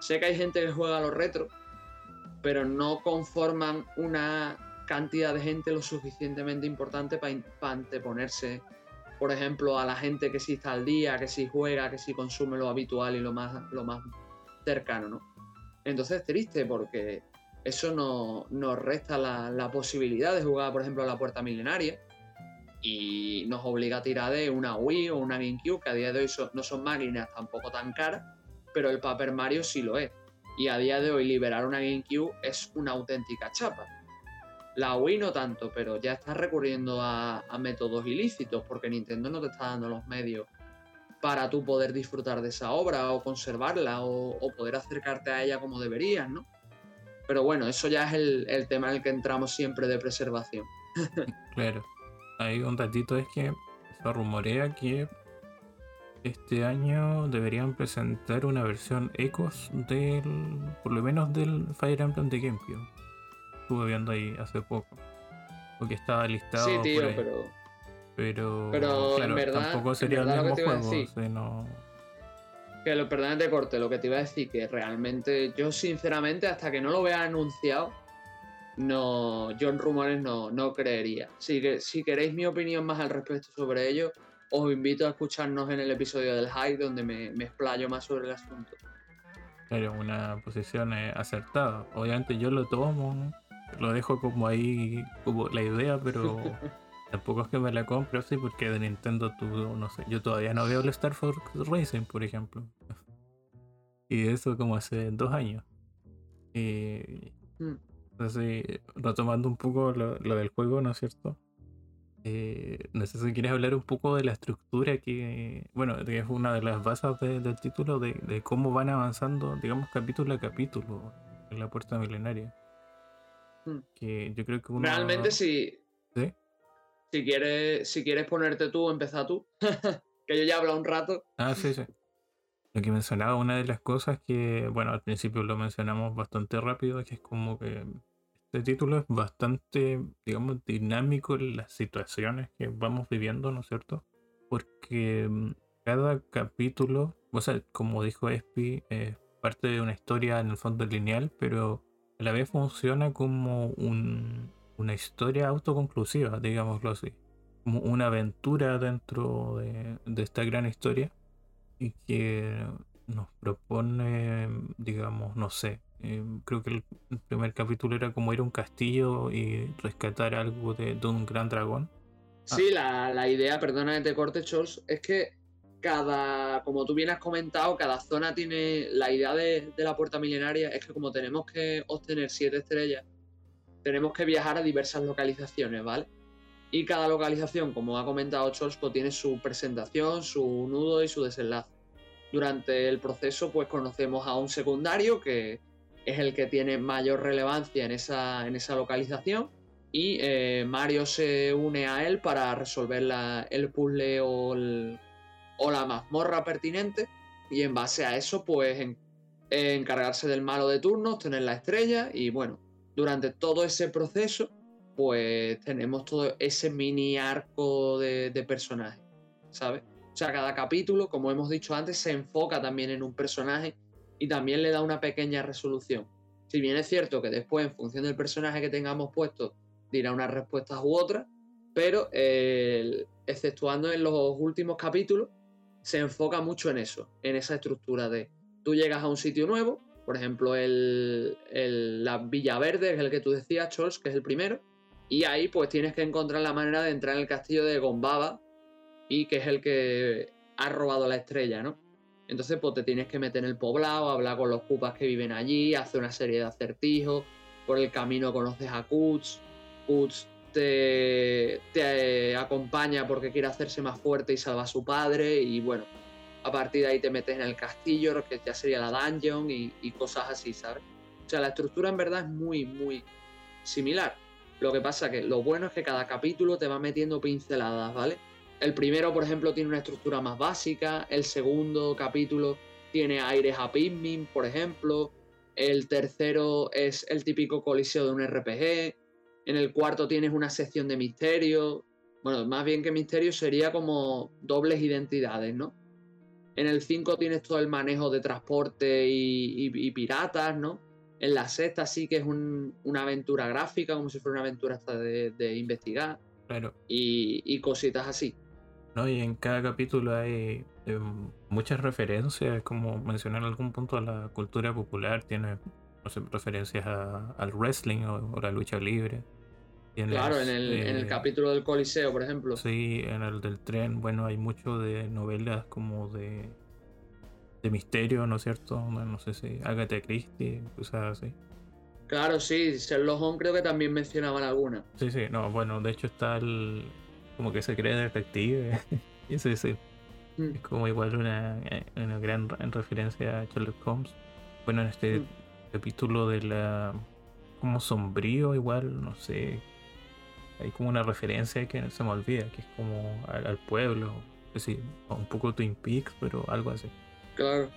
Sé que hay gente que juega a los retro, pero no conforman una cantidad de gente lo suficientemente importante para anteponerse por ejemplo, a la gente que sí está al día, que sí juega, que sí consume lo habitual y lo más, lo más cercano, ¿no? Entonces es triste porque eso no, nos resta la, posibilidad de jugar, por ejemplo, a la puerta milenaria y nos obliga a tirar de una Wii o una GameCube, que a día de hoy no son máquinas tampoco tan caras, pero el Paper Mario sí lo es. Y a día de hoy liberar una GameCube es una auténtica chapa. La Wii no tanto, pero ya está recurriendo a, métodos ilícitos porque Nintendo no te está dando los medios para tú poder disfrutar de esa obra o conservarla o, poder acercarte a ella como deberías, ¿no? Pero bueno, eso ya es el, tema en el que entramos siempre de preservación. claro. Hay un datito es que se rumorea que este año deberían presentar una versión Ecos del, por lo menos del Fire Emblem de GameCube estuve viendo ahí hace poco. Porque estaba listado. Sí, tío, pero. Pero, pero claro, en verdad, tampoco sería el mismo juego. Sino... Que lo, perdón te corte, lo que te iba a decir, que realmente yo sinceramente hasta que no lo vea anunciado, no, yo en rumores no, no creería. Si, que, si queréis mi opinión más al respecto sobre ello, os invito a escucharnos en el episodio del Hype donde me, me explayo más sobre el asunto. Claro, una posición eh, acertada. Obviamente yo lo tomo, lo dejo como ahí, como la idea, pero tampoco es que me la compre así, porque de Nintendo tú, no sé, yo todavía no veo el Star Fox Racing, por ejemplo. Y eso como hace dos años. Y, mm. así, retomando un poco lo, del juego, ¿no es cierto? Eh, no sé si quieres hablar un poco de la estructura que, bueno, que es una de las bases del título, de, de, cómo van avanzando, digamos, capítulo a capítulo en la puerta milenaria. Hmm. Que yo creo que uno... Realmente si... Si quieres, si quieres ponerte tú, empezar tú. que yo ya he hablado un rato. Ah, sí, sí. Lo que mencionaba, una de las cosas que, bueno, al principio lo mencionamos bastante rápido, que es como que este título es bastante, digamos, dinámico en las situaciones que vamos viviendo, ¿no es cierto? Porque mm, cada capítulo, o sea, como dijo Espi, es parte de una historia en el fondo lineal, pero a la vez funciona como una historia autoconclusiva, digámoslo así. Como una aventura dentro de, esta gran historia y que nos propone, digamos, no sé, eh, creo que el, primer capítulo era como ir a un castillo y rescatar algo de, un gran dragón. Sí, la, la, idea, perdona que te corte, Chols, es que cada, como tú bien has comentado, cada zona tiene la idea de, la puerta milenaria, es que como tenemos que obtener siete estrellas, tenemos que viajar a diversas localizaciones, ¿vale? Y cada localización, como ha comentado Cholspo, pues tiene su presentación, su nudo y su desenlace. Durante el proceso, pues conocemos a un secundario que es el que tiene mayor relevancia en esa, en esa localización. Y eh, Mario se une a él para resolver el puzzle o la mazmorra pertinente y en base a eso pues encargarse del malo de turno, tener la estrella y bueno, durante todo ese proceso pues tenemos todo ese mini arco de, de personaje, ¿sabes? O sea, cada capítulo, como hemos dicho antes, se enfoca también en un personaje y también le da una pequeña resolución. Si bien es cierto que después, en función del personaje que tengamos puesto, dirá unas respuestas u otras, pero exceptuando en los últimos capítulos, se enfoca mucho en eso, en esa estructura de tú llegas a un sitio nuevo, por ejemplo, el, la Villa Verde, es el que tú decías, Chols, que es el primero, y ahí pues tienes que encontrar la manera de entrar en el castillo de Gombaba, y que es el que ha robado la estrella, ¿no? Entonces, pues te tienes que meter en el poblado, hablar con los cupas que viven allí, hacer una serie de acertijos. Por el camino conoces a Kuts. Kuts te, acompaña porque quiere hacerse más fuerte y salva a su padre y bueno, a partir de ahí te metes en el castillo, que ya sería la dungeon y, cosas así, ¿sabes? O sea, la estructura en verdad es muy, muy similar. Lo que pasa que lo bueno es que cada capítulo te va metiendo pinceladas, ¿vale? El primero, por ejemplo, tiene una estructura más básica, el segundo capítulo tiene aires a Pikmin, por ejemplo, el tercero es el típico coliseo de un RPG, en el cuarto tienes una sección de misterio. Bueno, más bien que misterio sería como dobles identidades, ¿no? En el 5 tienes todo el manejo de transporte y, piratas, ¿no? En la sexta sí que es una aventura gráfica, como si fuera una aventura hasta de, investigar. Claro. Y, cositas así. No, y en cada capítulo hay eh, muchas referencias, como mencionar en algún punto a la cultura popular, tiene no sé, referencias a- al wrestling o, o la lucha libre. Claro, en el, en el eh, capítulo del Coliseo, por ejemplo. Sí, en el del tren, bueno, hay mucho de novelas como de, de misterio, ¿no es cierto? No, no sé si Agatha Christie, cosas así. Claro, sí, Sherlock Holmes creo que también mencionaban alguna. Sí, sí, no, bueno, de hecho está el. Como que se cree detective. y sí. Mm. Es como igual una, eh, una gran re- referencia a Sherlock Holmes. Bueno, en este Mm. capítulo de la. como sombrío, igual, no sé. Hay como una referencia que se me olvida, que es como al, al pueblo. Es decir, un poco Twin Peaks, pero algo así. Claro.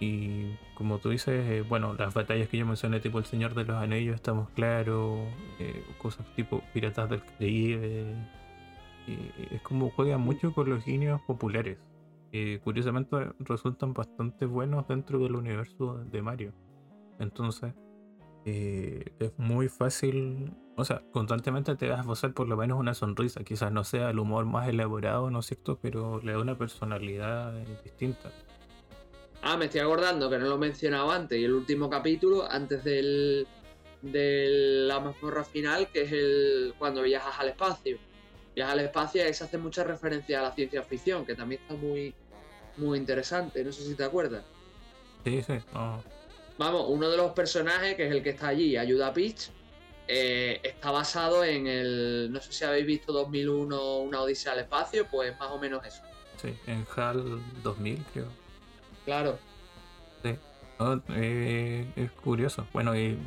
Y como tú dices, eh, bueno, las batallas que yo mencioné, tipo El Señor de los Anillos, estamos claros, eh, cosas tipo Piratas del Caribe. Y es como juegan mucho con los guiños populares. Y curiosamente resultan bastante buenos dentro del universo de Mario. Entonces, eh, es muy fácil, o sea, constantemente te vas a esbozar por lo menos una sonrisa. Quizás no sea el humor más elaborado, ¿no es cierto? Pero le da una personalidad eh, distinta. Ah, me estoy acordando que no lo he mencionado antes. Y el último capítulo, antes del de la mazmorra final, que es el cuando viajas al espacio. Viajas al espacio y ahí se hace mucha referencia a la ciencia ficción, que también está muy, muy interesante. No sé si te acuerdas. Sí, sí, Vamos, uno de los personajes, que es el que está allí, ayuda a Peach, eh, está basado en el. No sé si habéis visto 2001, una Odisea al espacio, pues más o menos eso. sí, en HAL 2000 creo. Claro. No, eh, es curioso. Bueno, y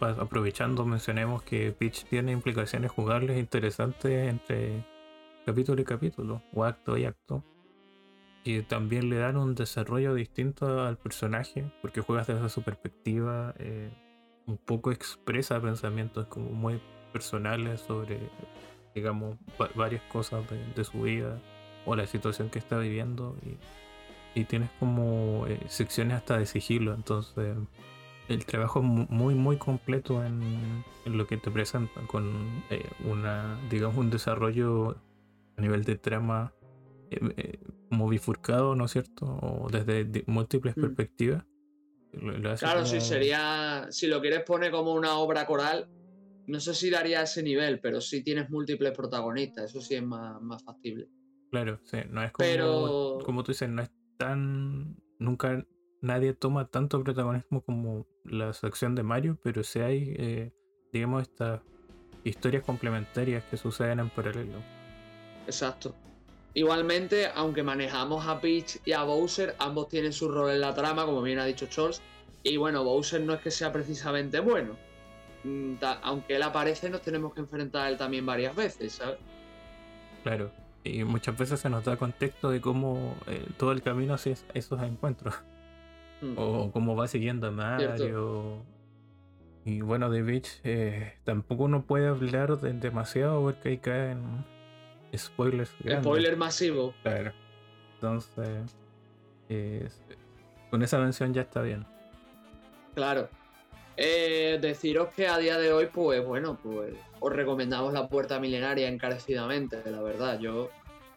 aprovechando, mencionemos que Peach tiene implicaciones jugables interesantes entre capítulo y capítulo, o acto y acto. Que también le dan un desarrollo distinto al personaje, porque juegas desde su perspectiva, eh, un poco expresa pensamientos como muy personales sobre, digamos, va- varias cosas de, su vida o la situación que está viviendo. Y, y tienes como eh, secciones hasta de sigilo, entonces el trabajo muy muy completo en, en lo que te presenta con eh, una digamos un desarrollo a nivel de trama eh, eh, como bifurcado, ¿no es cierto? O desde múltiples Mm. perspectivas. Lo- lo hace Claro, si como- sería. Si lo quieres poner como una obra coral, no sé si daría ese nivel, pero sí tienes múltiples protagonistas, eso sí es más, más factible. Claro, sí, no es como, Pero- como tú dices, no es tan. Nunca nadie toma tanto protagonismo como la sección de Mario, pero sí hay, eh, digamos, estas historias complementarias que suceden en paralelo. Exacto. Igualmente, aunque manejamos a Peach y a Bowser, ambos tienen su rol en la trama, como bien ha dicho Scholz. Y bueno, Bowser no es que sea precisamente bueno. Mm, Aunque él aparece, nos tenemos que enfrentar a él también varias veces, ¿sabes? Claro. Y muchas veces se nos da contexto de cómo eh, todo el camino hacia es- esos encuentros. Mm. O cómo va siguiendo a Mario. Y bueno, de Beach eh, tampoco uno puede hablar de demasiado porque ahí caen spoilers. grandes. Spoiler masivo. Claro. Entonces, es- con esa mención ya está bien. Claro. Eh, deciros que a día de hoy, pues bueno, pues os recomendamos la puerta milenaria encarecidamente, la verdad. Yo,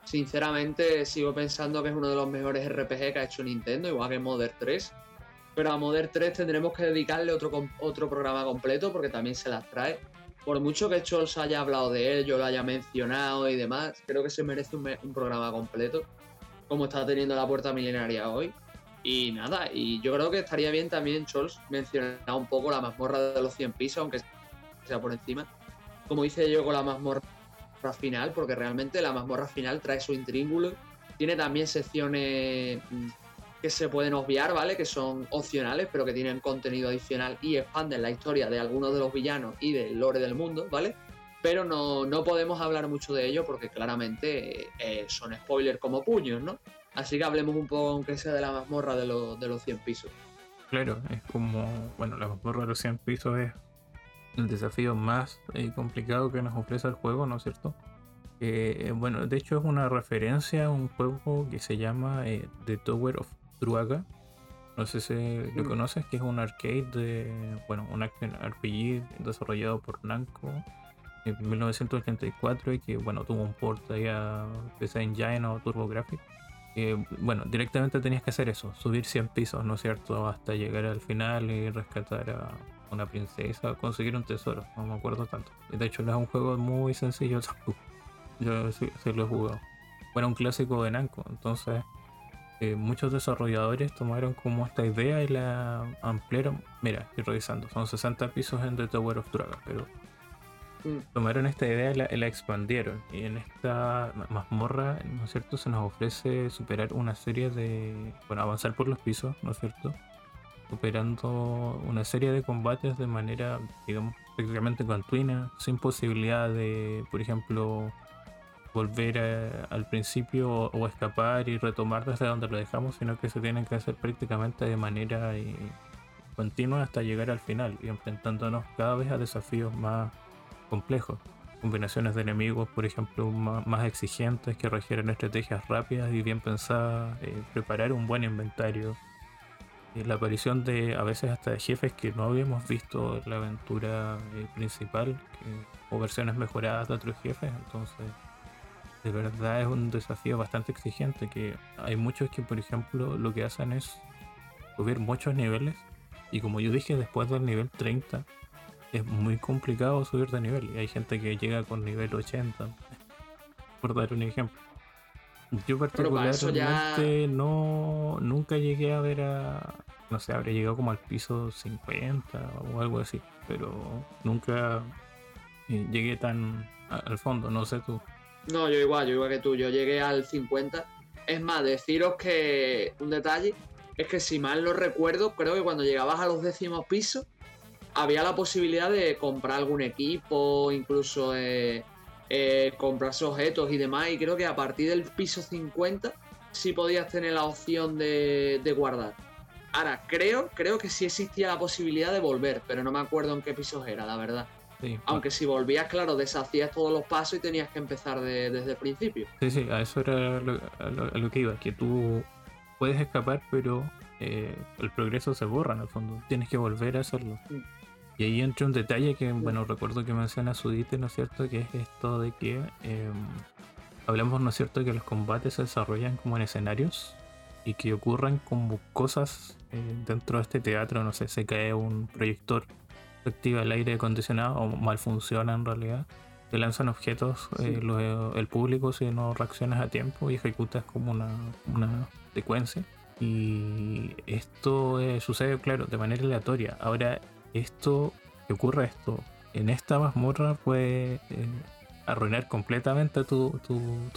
sinceramente, sigo pensando que es uno de los mejores RPG que ha hecho Nintendo, igual que Modern 3. Pero a Modern 3 tendremos que dedicarle otro, otro programa completo porque también se las trae. Por mucho que Scholz haya hablado de él, yo lo haya mencionado y demás, creo que se merece un, un programa completo, como está teniendo la puerta milenaria hoy. Y nada, y yo creo que estaría bien también, Scholz, mencionar un poco la mazmorra de los 100 pisos, aunque sea por encima. Como hice yo con la mazmorra final, porque realmente la mazmorra final trae su intríngulo. Tiene también secciones mm, que se pueden obviar, ¿vale? Que son opcionales, pero que tienen contenido adicional y expanden la historia de algunos de los villanos y del lore del mundo, ¿vale? Pero no, no podemos hablar mucho de ello porque claramente eh, son spoilers como puños, ¿no? Así que hablemos un poco, aunque sea de la mazmorra de, los de los 100 pisos. Claro, es como, bueno, la mazmorra de los 100 pisos es el desafío más eh, complicado que nos ofrece el juego, ¿no es cierto? Eh, bueno, de hecho es una referencia a un juego que se llama eh, The Tower of Druaga. No sé si lo Mm. conoces, que es un arcade de, bueno, un RPG desarrollado por Namco. en 1984 y que bueno tuvo un port ahí a PC Engine o TurboGrafx. Bueno, directamente tenías que hacer eso, subir 100 pisos, ¿no es cierto? Hasta llegar al final y rescatar a una princesa, conseguir un tesoro, no me acuerdo tanto. De hecho, no es un juego muy sencillo Yo sí, lo he jugado. Bueno, un clásico de Namco, entonces eh, muchos desarrolladores tomaron como esta idea y la ampliaron. Mira, estoy revisando, son 60 pisos en The Tower of Dragon, pero Mm. tomaron esta idea y la, expandieron. Y en esta mazmorra, ¿no es cierto?, se nos ofrece superar una serie de. Bueno, avanzar por los pisos, ¿no es cierto? Superando una serie de combates de manera, digamos, prácticamente continua, sin posibilidad de, por ejemplo, volver al principio o, escapar y retomar desde donde lo dejamos, sino que se tienen que hacer prácticamente de manera eh, continua hasta llegar al final y enfrentándonos cada vez a desafíos más complejos. Combinaciones de enemigos, por ejemplo, más, exigentes que requieren estrategias rápidas y bien pensadas, eh, preparar un buen inventario. Y la aparición de a veces hasta de jefes que no habíamos visto en la aventura eh, principal o versiones mejoradas de otros jefes. Entonces, de verdad es un desafío bastante exigente. Que hay muchos que, por ejemplo, lo que hacen es subir muchos niveles. Y como yo dije, después del nivel 30 es muy complicado subir de nivel. Y hay gente que llega con nivel 80, por dar un ejemplo. Yo particularmente no nunca llegué a ver a. No sé, habría llegado como al piso 50 o algo así. Pero nunca eh, llegué tan al fondo, no sé tú. No, yo igual, yo igual que tú. Yo llegué al 50. Es más, deciros que un detalle es que si mal no recuerdo, creo que cuando llegabas a los décimos pisos, había la posibilidad de comprar algún equipo, incluso eh, eh, comprarse objetos y demás. Y creo que a partir del piso 50 sí podías tener la opción de, guardar. Ahora, creo, creo que sí existía la posibilidad de volver, pero no me acuerdo en qué pisos era, la verdad. Aunque si volvías, claro, deshacías todos los pasos y tenías que empezar desde el principio. Sí, sí, a eso era lo, lo, que iba, que tú puedes escapar, pero eh, el progreso se borra en el fondo. Tienes que volver a hacerlo. Y ahí entra un detalle que, bueno, recuerdo que menciona Sudite, ¿no es cierto? Que es esto de que em, hablamos, ¿no es cierto?, que los combates se desarrollan como en escenarios y que ocurren como cosas eh, dentro de este teatro, no sé, se cae un proyector, se activa el aire acondicionado o mal funciona en realidad, te lanzan objetos eh, el público si no reaccionas a tiempo y ejecutas como una, una secuencia. Y esto eh, sucede, claro, de manera aleatoria. Ahora, esto, que ocurra esto en esta mazmorra puede eh, arruinar completamente tu,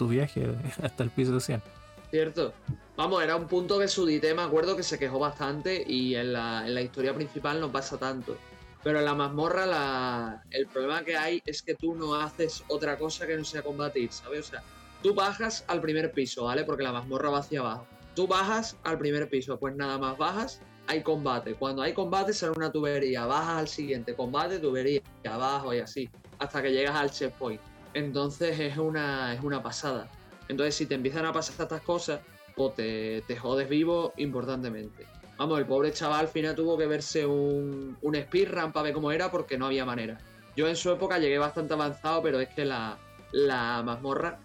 viaje hasta el piso de 100. Cierto. Vamos, era un punto que Sudite me acuerdo que se quejó bastante y en la, en la historia principal no pasa tanto. Pero en la mazmorra la, el problema que hay es que tú no haces otra cosa que no sea combatir, ¿sabes? O sea, tú bajas al primer piso, ¿vale? Porque la mazmorra va hacia abajo. Tú bajas al primer piso, pues nada más bajas hay combate. Cuando hay combate sale una tubería, bajas al siguiente combate, tubería, abajo y así, hasta que llegas al checkpoint. Entonces es una, es una pasada. Entonces si te empiezan a pasar estas cosas, pues te, te jodes vivo importantemente. Vamos, el pobre chaval al final tuvo que verse un, un speedrun para ver cómo era porque no había manera. Yo en su época llegué bastante avanzado, pero es que la, la mazmorra,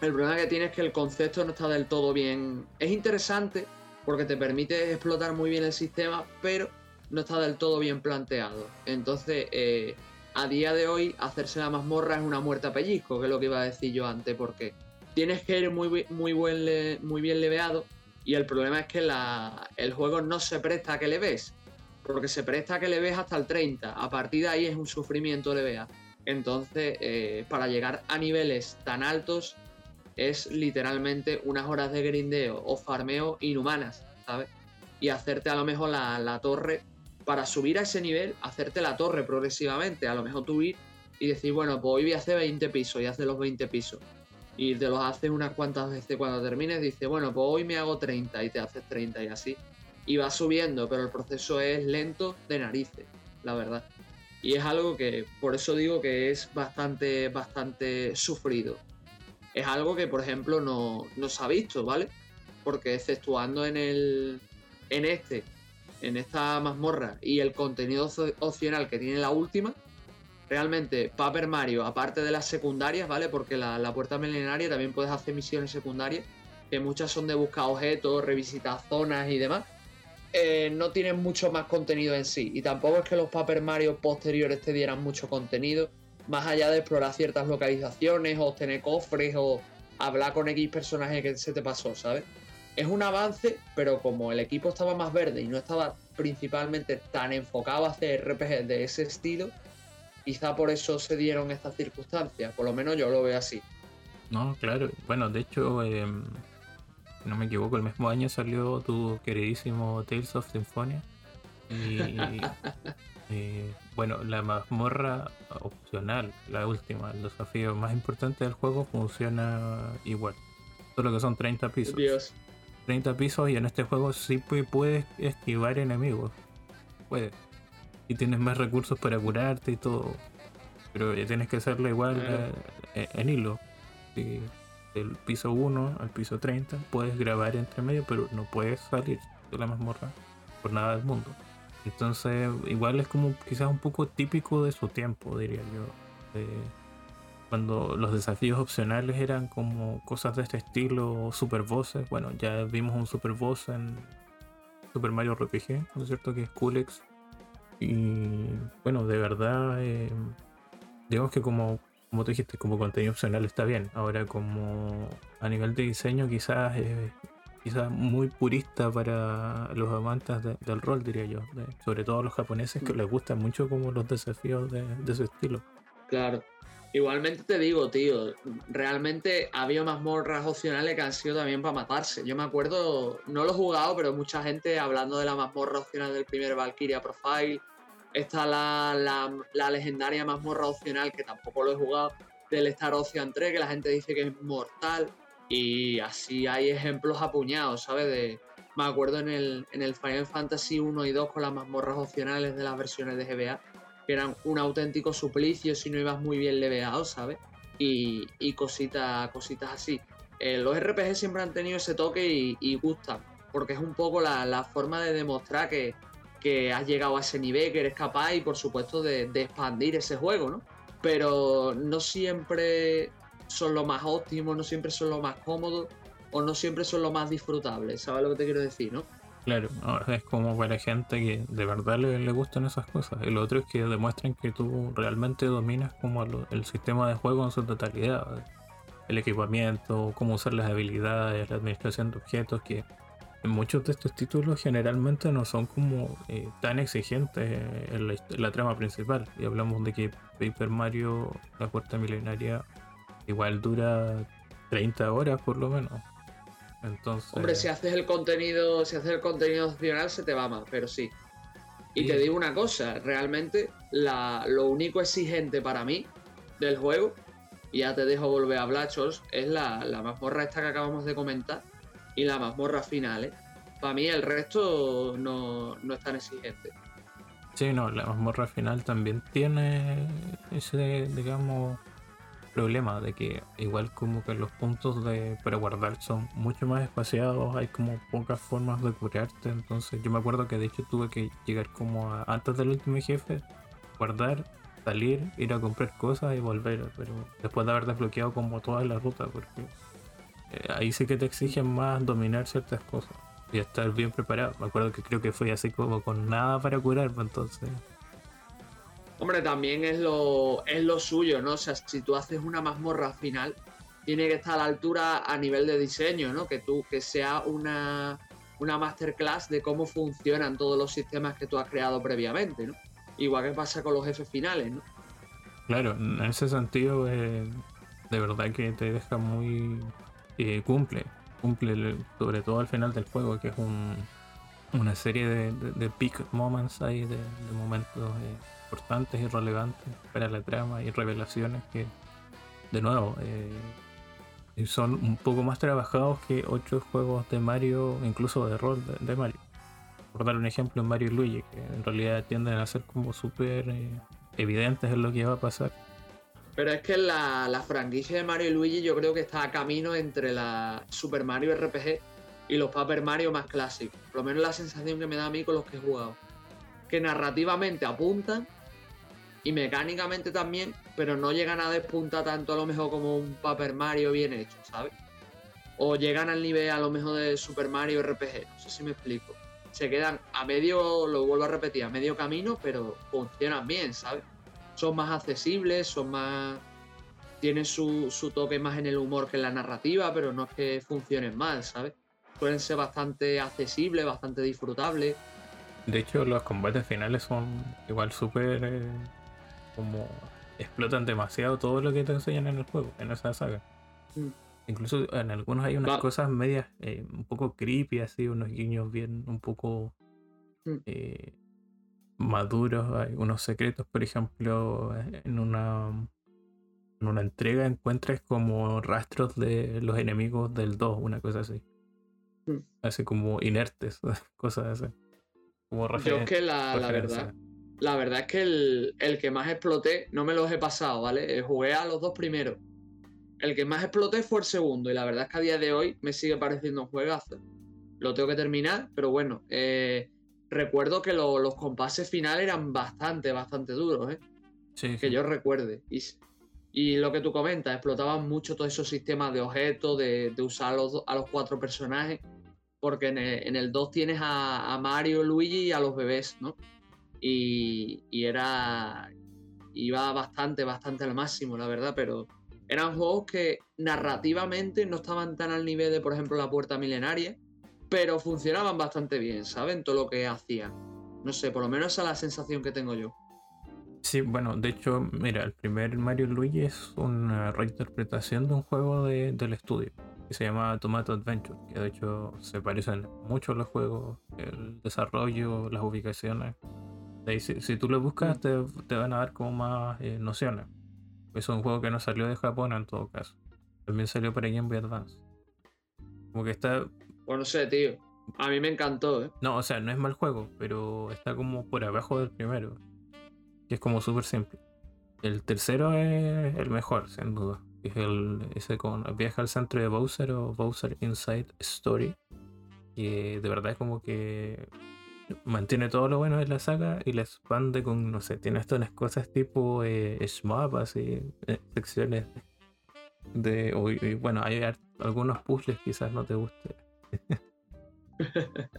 el problema que tiene es que el concepto no está del todo bien. Es interesante, porque te permite explotar muy bien el sistema, pero no está del todo bien planteado. Entonces, eh, a día de hoy, hacerse la mazmorra es una muerte a pellizco, que es lo que iba a decir yo antes, porque tienes que ir muy, muy, buen muy bien leveado y el problema es que el juego no se presta a que le ves, porque se presta a que le ves hasta el 30, a partir de ahí es un sufrimiento levea. Entonces, eh, para llegar a niveles tan altos, es literalmente unas horas de grindeo o farmeo inhumanas, ¿sabes? Y hacerte a lo mejor la, torre, para subir a ese nivel, hacerte la torre progresivamente, a lo mejor tú ir y decir, bueno, pues hoy voy a hacer 20 pisos y haces los 20 pisos. Y te los haces unas cuantas veces cuando termines, dices, bueno, pues hoy me hago 30 y te haces 30 y así. Y va subiendo, pero el proceso es lento de narices, la verdad. Y es algo que, por eso digo que es bastante, bastante sufrido es algo que, por ejemplo, no, se ha visto, ¿vale? Porque exceptuando en el. en este, en esta mazmorra y el contenido opcional que tiene la última, realmente Paper Mario, aparte de las secundarias, ¿vale? Porque la, puerta milenaria también puedes hacer misiones secundarias, que muchas son de buscar objetos, revisitar zonas y demás. Eh, no tienen mucho más contenido en sí. Y tampoco es que los Paper Mario posteriores te dieran mucho contenido, más allá de explorar ciertas localizaciones, o obtener cofres, o hablar con X personaje que se te pasó, ¿sabes? Es un avance, pero como el equipo estaba más verde y no estaba principalmente tan enfocado a hacer RPG de ese estilo, quizá por eso se dieron estas circunstancias. Por lo menos yo lo veo así. No, claro. Bueno, de hecho, em, no me equivoco, el mismo año salió tu queridísimo Tales of Symphonia. Y, eh, bueno, la mazmorra opcional, la última, el desafío más importante del juego, funciona igual. Solo que son 30 pisos. Dios. 30 pisos y en este juego sí puedes esquivar enemigos. Puedes y tienes más recursos para curarte y todo. Pero tienes que hacerlo igual eh, en hilo. del piso 1 al piso 30 puedes grabar entre medio, pero no puedes salir de la mazmorra por nada del mundo. Entonces, igual es como quizás un poco típico de su tiempo, diría yo. cuando los desafíos opcionales eran como cosas de este estilo, super bosses. Bueno, ya vimos un super boss en Super Mario RPG, ¿no es cierto? Que es Kulex y bueno, de verdad, eh, digamos que como, como tú dijiste, como contenido opcional está bien. Ahora como a nivel de diseño quizás es quizás muy purista para los amantes del rol, diría yo. sobre todo los japoneses que mm. les gustan mucho como los desafíos de, de ese estilo. Claro. Igualmente te digo, tío, realmente había mazmorras opcionales que han sido también para matarse. Yo me acuerdo, no lo he jugado, pero mucha gente hablando de la mazmorra opcional del primer Valkyria Profile. Está la, la, legendaria mazmorra opcional, que tampoco lo he jugado, del Star Ocean 3, que la gente dice que es mortal. Y así hay ejemplos apuñados, ¿sabes? De, me acuerdo en el, en el Final Fantasy 1 y 2 con las mazmorras opcionales de las versiones de GBA que eran un auténtico suplicio si no ibas muy bien leveado, ¿sabes? Y, y cositas, cositas así. Eh, los RPG siempre han tenido ese toque y, gustan, porque es un poco la, forma de demostrar que, has llegado a ese nivel, que eres capaz y por supuesto de, expandir ese juego, ¿no? Pero no siempre son lo más óptimos, no siempre son lo más cómodos o no siempre son lo más disfrutables, ¿sabes lo que te quiero decir, no? Claro, es como para gente que de verdad le, gustan esas cosas. El otro es que demuestren que tú realmente dominas como el sistema de juego en su totalidad. El equipamiento, cómo usar las habilidades, la administración de objetos, que en muchos de estos títulos generalmente no son como eh, tan exigentes en la, trama principal. Y hablamos de que Paper Mario, la puerta milenaria, igual dura 30 horas por lo menos. Hombre, si haces el contenido, si haces el contenido opcional se te va mal, pero sí. Y te digo una cosa, realmente lo único exigente para mí del juego, y ya te dejo volver a hablar, es la, la mazmorra esta que acabamos de comentar y la mazmorra final. ¿eh? Para mí el resto no, no es tan exigente. Sí, no, la mazmorra final también tiene ese, digamos, problema de que igual como que los puntos de para guardar son mucho más espaciados, hay como pocas formas de curarte, entonces yo me acuerdo que de hecho tuve que llegar como a, antes del último jefe, guardar, salir, ir a comprar cosas y volver, pero después de haber desbloqueado como toda la ruta, porque eh, ahí sí que te exigen más dominar ciertas cosas y estar bien preparado. Me acuerdo que creo que fue así como con nada para curarme, entonces Hombre, también es lo, es lo suyo, ¿no? O sea, si tú haces una mazmorra final, tiene que estar a la altura a nivel de diseño, ¿no? Que tú, que sea una, una masterclass de cómo funcionan todos los sistemas que tú has creado previamente, ¿no? Igual que pasa con los jefes finales, ¿no? Claro, en ese sentido, eh, de verdad que te deja muy. Eh, cumple, cumple sobre todo al final del juego, que es un, una serie de, de, peak moments ahí, de, momentos. Eh, importantes y relevantes para la trama y revelaciones que, de nuevo, eh, son un poco más trabajados que otros juegos de Mario, incluso de rol de, Mario. Por dar un ejemplo, en Mario y Luigi, que en realidad tienden a ser como súper eh, evidentes en lo que va a pasar. Pero es que la, la, franquicia de Mario y Luigi yo creo que está a camino entre la Super Mario RPG y los Paper Mario más clásicos. Por lo menos la sensación que me da a mí con los que he jugado. Que narrativamente apuntan, y mecánicamente también, pero no llegan a despuntar tanto a lo mejor como un Paper Mario bien hecho, ¿sabes? O llegan al nivel a lo mejor de Super Mario RPG, no sé si me explico. Se quedan a medio, lo vuelvo a repetir, a medio camino, pero funcionan bien, ¿sabes? Son más accesibles, son más... Tienen su, su toque más en el humor que en la narrativa, pero no es que funcionen mal, ¿sabes? Suelen ser bastante accesibles, bastante disfrutables. De hecho, los combates finales son igual súper eh, como explotan demasiado todo lo que te enseñan en el juego, en esa saga. Mm. Incluso en algunos hay unas Va- cosas medias eh, un poco creepy, así, unos guiños bien un poco Mm. eh, maduros. Hay unos secretos, por ejemplo, en una, en una entrega encuentras como rastros de los enemigos del 2, una cosa así. Mm. Así como inertes, cosas así. Como Yo que la, la verdad, la verdad es que el, el que más exploté, no me los he pasado, ¿vale? Eh, Jugué a los dos primeros. El que más exploté fue el segundo, y la verdad es que a día de hoy me sigue pareciendo un juegazo. Lo tengo que terminar, pero bueno, eh, recuerdo que lo- los compases finales eran bastante, bastante duros, ¿eh? Sí, que yo recuerde. Y, y lo que tú comentas, explotaban mucho todos esos sistemas de objetos, de, de usar a los, a los cuatro personajes, porque en el, en el 2 tienes a, a Mario, Luigi y a los bebés, ¿no? Y, era. iba bastante, bastante al máximo, la verdad, pero eran juegos que narrativamente no estaban tan al nivel de, por ejemplo, La Puerta Milenaria, pero funcionaban bastante bien, ¿saben? Todo lo que hacían. No sé, por lo menos esa es la sensación que tengo yo. Sí, bueno, de hecho, mira, el primer Mario Luigi es una reinterpretación de un juego de- del estudio que se llama Tomato Adventure, que de hecho se parecen mucho a los juegos, el desarrollo, las ubicaciones. Ahí, si, si tú lo buscas, te, te van a dar como más eh, nociones. Es un juego que no salió de Japón en todo caso. También salió para Game Boy Advance. Como que está. Pues no sé, tío. A mí me encantó, ¿eh? No, o sea, no es mal juego, pero está como por abajo del primero. Que es como súper simple. El tercero es el mejor, sin duda. Es el ese con viaja al centro de Bowser o Bowser Inside Story. Que de verdad es como que mantiene todo lo bueno de la saga y la expande con, no sé, tiene estas unas cosas tipo eh, así, eh, secciones de. o- y bueno, hay algunos puzzles quizás no te guste.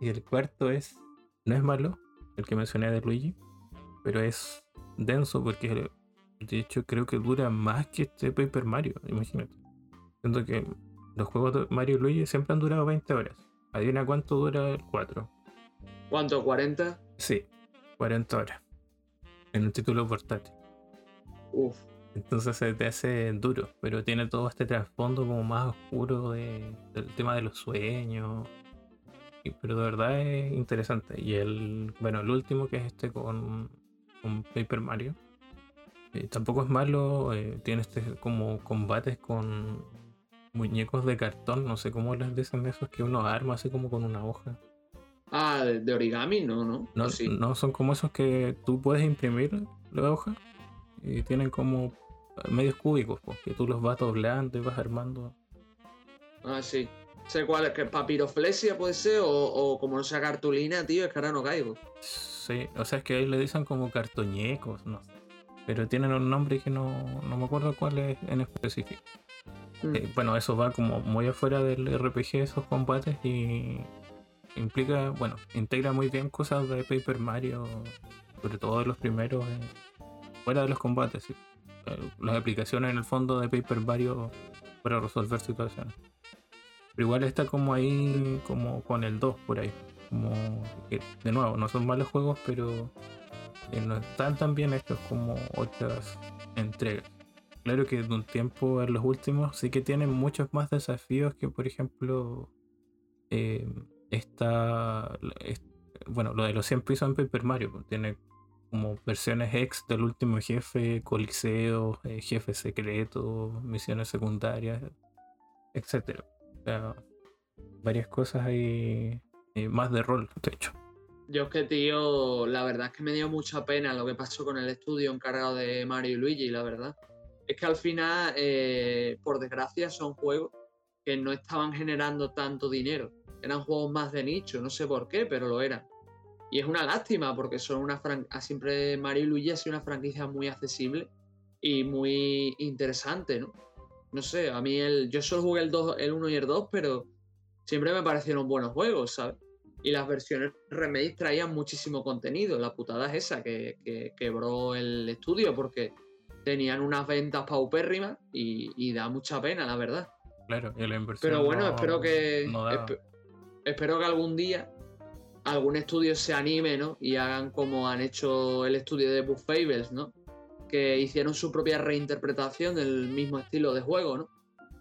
y el cuarto es. No es malo, el que mencioné de Luigi, pero es denso porque de hecho creo que dura más que este Paper Mario, imagínate. Siento que los juegos de Mario y Luigi siempre han durado 20 horas. Adivina cuánto dura el 4. ¿Cuánto? ¿40? Sí, 40 horas. En un título portátil. Uf. Entonces se te hace duro, pero tiene todo este trasfondo como más oscuro de- del tema de los sueños. Y- pero de verdad es interesante. Y el, bueno, el último que es este con, con Paper Mario. eh, tampoco es malo, eh, tiene este como combates con muñecos de cartón, no sé cómo les dicen esos que uno arma así como con una hoja. Ah, de, origami, no, no. No, ¿O sí? no son como esos que tú puedes imprimir la hoja y tienen como medios cúbicos, pues, que tú los vas doblando y vas armando. Ah, sí. Sé cuál es, que papiroflexia puede ser, o, o como no sea cartulina, tío, es que ahora no caigo. Sí, o sea, es que ahí le dicen como cartoñecos, no sé. Pero tienen un nombre que no, no me acuerdo cuál es en específico. Mm. Eh, bueno, eso va como muy afuera del RPG, esos combates, y implica, bueno, integra muy bien cosas de Paper Mario, sobre todo de los primeros, eh, fuera de los combates. Eh, las aplicaciones en el fondo de Paper Mario para resolver situaciones. Pero igual está como ahí, como con el 2 por ahí. Como de nuevo, no son malos juegos, pero eh, no están tan bien hechos como otras entregas. Claro que de un tiempo en los últimos sí que tienen muchos más desafíos que, por ejemplo, eh, esta, es- bueno, lo de los 100 pisos en Paper Mario, pues, tiene como versiones ex del último jefe, coliseos, eh, jefes secretos, misiones secundarias, etcétera. O sea, varias cosas ahí eh, más de rol, de hecho. Yo es que, tío, la verdad es que me dio mucha pena lo que pasó con el estudio encargado de Mario y Luigi, la verdad. Es que al final, eh, por desgracia, son juegos que no estaban generando tanto dinero. Eran juegos más de nicho, no sé por qué, pero lo eran. Y es una lástima porque son una siempre Mario y Luigi ha sido una franquicia muy accesible y muy interesante, ¿no? No sé, a mí el, yo solo jugué el, 2, el 1 y el 2, pero siempre me parecieron buenos juegos, ¿sabes? Y las versiones remake traían muchísimo contenido. La putada es esa, que, quebró el estudio porque tenían unas ventas paupérrimas y, da mucha pena, la verdad. Claro, y la inversión. Pero bueno, espero que. Espero que algún día algún estudio se anime, ¿no? Y hagan como han hecho el estudio de Buff Fables, ¿no? Que hicieron su propia reinterpretación del mismo estilo de juego, ¿no?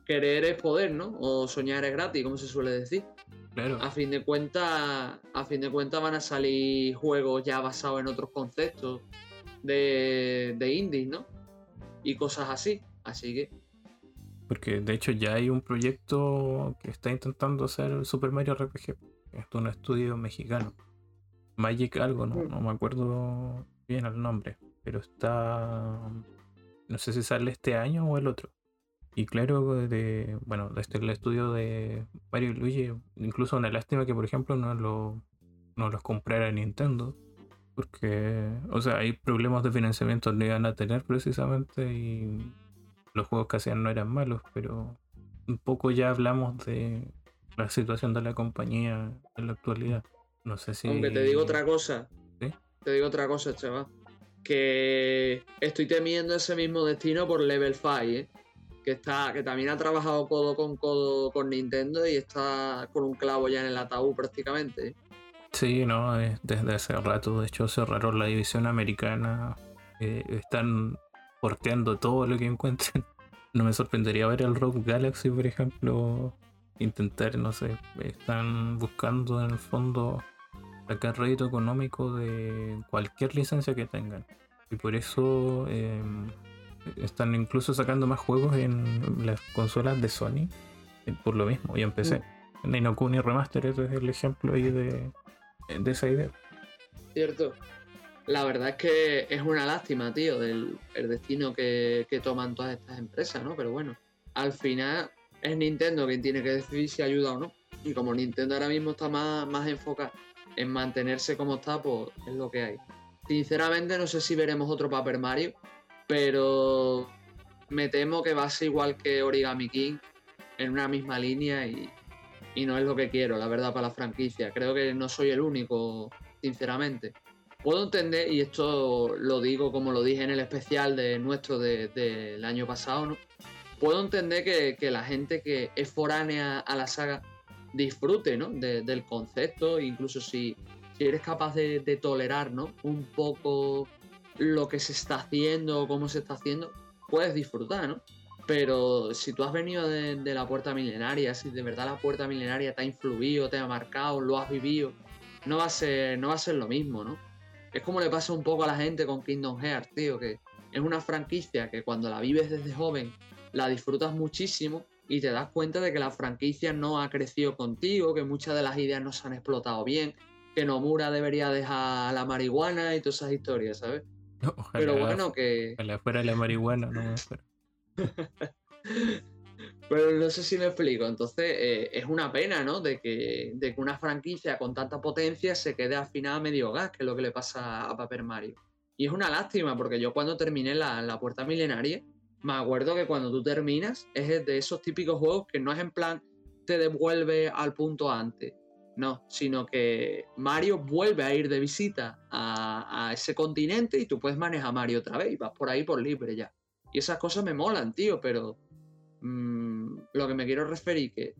Querer es poder, ¿no? O soñar es gratis, como se suele decir. Claro. A fin de cuentas, a fin de cuentas van a salir juegos ya basados en otros conceptos de, de indies, ¿no? Y cosas así. Así que. Porque de hecho ya hay un proyecto que está intentando hacer Super Mario RPG es un estudio mexicano. Magic algo, no, no me acuerdo bien el nombre, pero está. No sé si sale este año o el otro. Y claro, de, bueno, este el estudio de Mario y Luigi, incluso una lástima que, por ejemplo, no, lo, no los comprara Nintendo. Porque, o sea, hay problemas de financiamiento que iban a tener precisamente y los juegos que hacían no eran malos, pero un poco ya hablamos de la situación de la compañía en la actualidad. No sé si. Aunque te digo otra cosa. Te digo otra cosa, chaval. Que estoy temiendo ese mismo destino por Level 5, ¿eh? que está, que también ha trabajado codo con codo con Nintendo y está con un clavo ya en el ataúd prácticamente. ¿eh? Sí, no, desde hace rato. De hecho, cerraron la división americana. Eh, están porteando todo lo que encuentren. No me sorprendería ver el Rogue Galaxy, por ejemplo, intentar, no sé, están buscando en el fondo sacar rédito económico de cualquier licencia que tengan. Y por eso em, están incluso sacando más juegos en las consolas de Sony, eh, por lo mismo, y en PC. Mm. Nino Kuni Remaster es el ejemplo ahí de, de esa idea. Cierto. La verdad es que es una lástima, tío, del el destino que, que toman todas estas empresas, ¿no? Pero bueno, al final es Nintendo quien tiene que decidir si ayuda o no. Y como Nintendo ahora mismo está más, más enfocado en mantenerse como está, pues es lo que hay. Sinceramente no sé si veremos otro Paper Mario, pero me temo que va a ser igual que Origami King, en una misma línea y, y no es lo que quiero, la verdad, para la franquicia. Creo que no soy el único, sinceramente. Puedo entender, y esto lo digo como lo dije en el especial de nuestro del año pasado, ¿no? puedo entender que, la gente que es foránea a la saga disfrute ¿no? del concepto, incluso si, eres capaz de, tolerar ¿no? un poco lo que se está haciendo o cómo se está haciendo, puedes disfrutar, ¿no? Pero si tú has venido de, la puerta milenaria, si de verdad la puerta milenaria te ha influido, te ha marcado, lo has vivido, no va a ser, no va a ser lo mismo, ¿no? Es como le pasa un poco a la gente con Kingdom Hearts, tío, que es una franquicia que cuando la vives desde joven la disfrutas muchísimo y te das cuenta de que la franquicia no ha crecido contigo, que muchas de las ideas no se han explotado bien, que Nomura debería dejar la marihuana y todas esas historias, ¿sabes? Pero bueno, que. Ojalá fuera la marihuana, no Pero no sé si me explico. Entonces, eh, es una pena, ¿no? De que, de una franquicia con tanta potencia se quede al final a medio gas, que es lo que le pasa a Paper Mario. Y es una lástima, porque yo cuando terminé la, puerta milenaria, me acuerdo que cuando tú terminas es de esos típicos juegos que no es en plan te devuelve al punto antes, no, sino que Mario vuelve a ir de visita a, ese continente y tú puedes manejar a Mario otra vez y vas por ahí por libre ya. Y esas cosas me molan, tío, pero mm, lo que me quiero referir que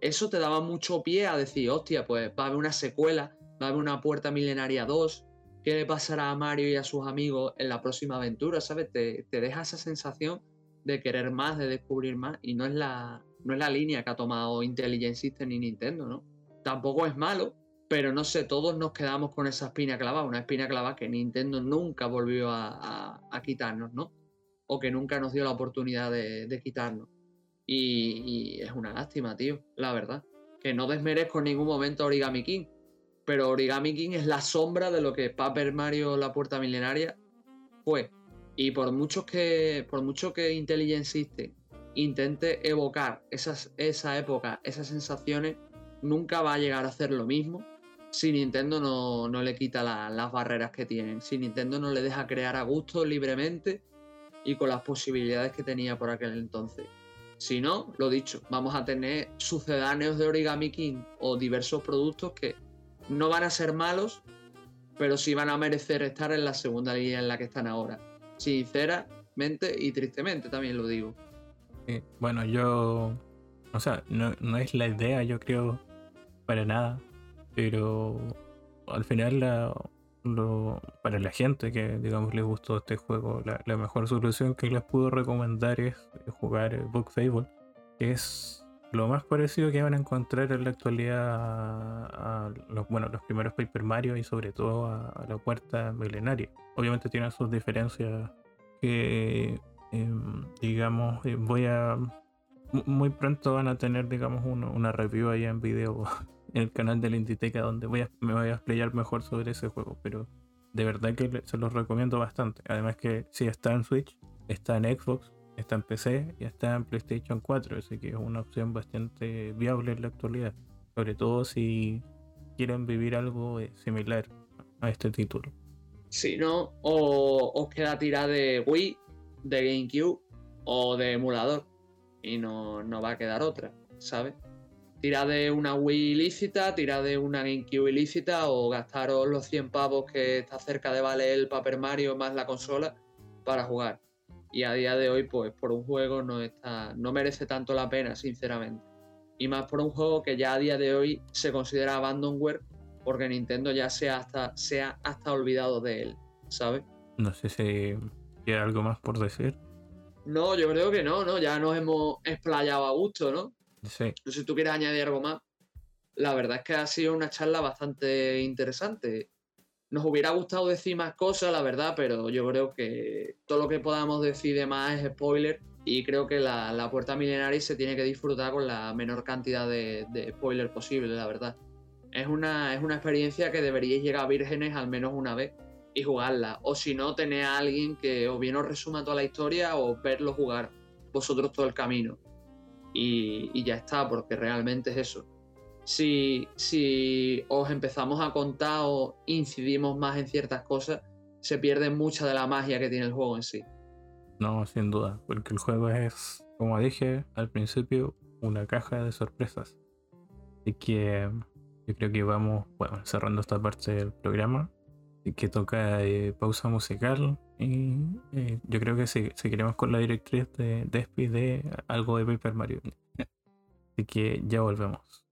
eso te daba mucho pie a decir, hostia, pues va a haber una secuela, va a haber una puerta milenaria 2, qué le pasará a Mario y a sus amigos en la próxima aventura, ¿sabes? Te, deja esa sensación de querer más, de descubrir más, y no es la, no es la línea que ha tomado Intelligent System ni Nintendo, ¿no? Tampoco es malo, pero no sé, todos nos quedamos con esa espina clavada, una espina clavada que Nintendo nunca volvió a, quitarnos, ¿no? O que nunca nos dio la oportunidad de, quitarnos. Y, es una lástima, tío, la verdad. Que no desmerezco en ningún momento Origami King, pero Origami King es la sombra de lo que Paper Mario La Puerta Milenaria fue. Y por mucho que, por mucho que Intelligent System intente evocar esas, esa época, esas sensaciones, nunca va a llegar a hacer lo mismo si Nintendo no, no le quita la- las barreras que tienen, si Nintendo no le deja crear a gusto libremente y con las posibilidades que tenía por aquel entonces. Si no, lo dicho, vamos a tener sucedáneos de Origami King o diversos productos que no van a ser malos, pero sí van a merecer estar en la segunda línea en la que están ahora. Sinceramente y tristemente también lo digo. Bueno, yo. O sea, no, no es la idea, yo creo, para nada. Pero al final, la, para la gente que, digamos, les gustó este juego, la, mejor solución que les puedo recomendar es jugar eh, Book Fable, que es lo más parecido que van a encontrar en la actualidad a, los, bueno, los primeros Paper Mario y sobre todo a, la cuarta milenaria. Obviamente tienen sus diferencias que em, digamos, eh, voy a. mu- Muy pronto van a tener, digamos, una review ahí en video en el canal de la Inditeca donde voy a, me voy a explayar mejor sobre ese juego. Pero de verdad que se los recomiendo bastante. Además que si está en Switch, está en Xbox, está en PC y está en PlayStation 4. Así que es una opción bastante viable en la actualidad. Sobre todo si quieren vivir algo eh, similar a este título. Si no, o os queda tirar de Wii, de GameCube o de emulador. Y no, no va a quedar otra, ¿sabes? Tira de una Wii ilícita, tira de una GameCube ilícita o gastaros los 100 pavos que está cerca de valer el Paper Mario más la consola para jugar. Y a día de hoy, pues por un juego no está. no merece tanto la pena, sinceramente. Y más por un juego que ya a día de hoy se considera abandonware porque Nintendo ya se ha hasta, se ha hasta olvidado de él, ¿sabes? No sé si queda algo más por decir. No, yo creo que no, ¿no? Ya nos hemos explayado a gusto, ¿no? No sé si tú quieres añadir algo más. La verdad es que ha sido una charla bastante interesante. Nos hubiera gustado decir más cosas, la verdad, pero yo creo que todo lo que podamos decir de más es spoiler y creo que la, la puerta milenaria se tiene que disfrutar con la menor cantidad de, de spoiler posible, la verdad. Es una, es una experiencia que deberíais llegar a vírgenes al menos una vez y jugarla. O si no, tener a alguien que o bien os resuma toda la historia o verlo jugar vosotros todo el camino. Y, ya está, porque realmente es eso. Si, si os empezamos a contar o incidimos más en ciertas cosas, se pierde mucha de la magia que tiene el juego en sí. No, sin duda, porque el juego es, como dije al principio, una caja de sorpresas. Así que yo creo que vamos, bueno, cerrando esta parte del programa. Y que toca eh, pausa musical. Y eh, yo creo que seguiremos con la directriz de Despi de algo de Paper Mario. Así que ya volvemos.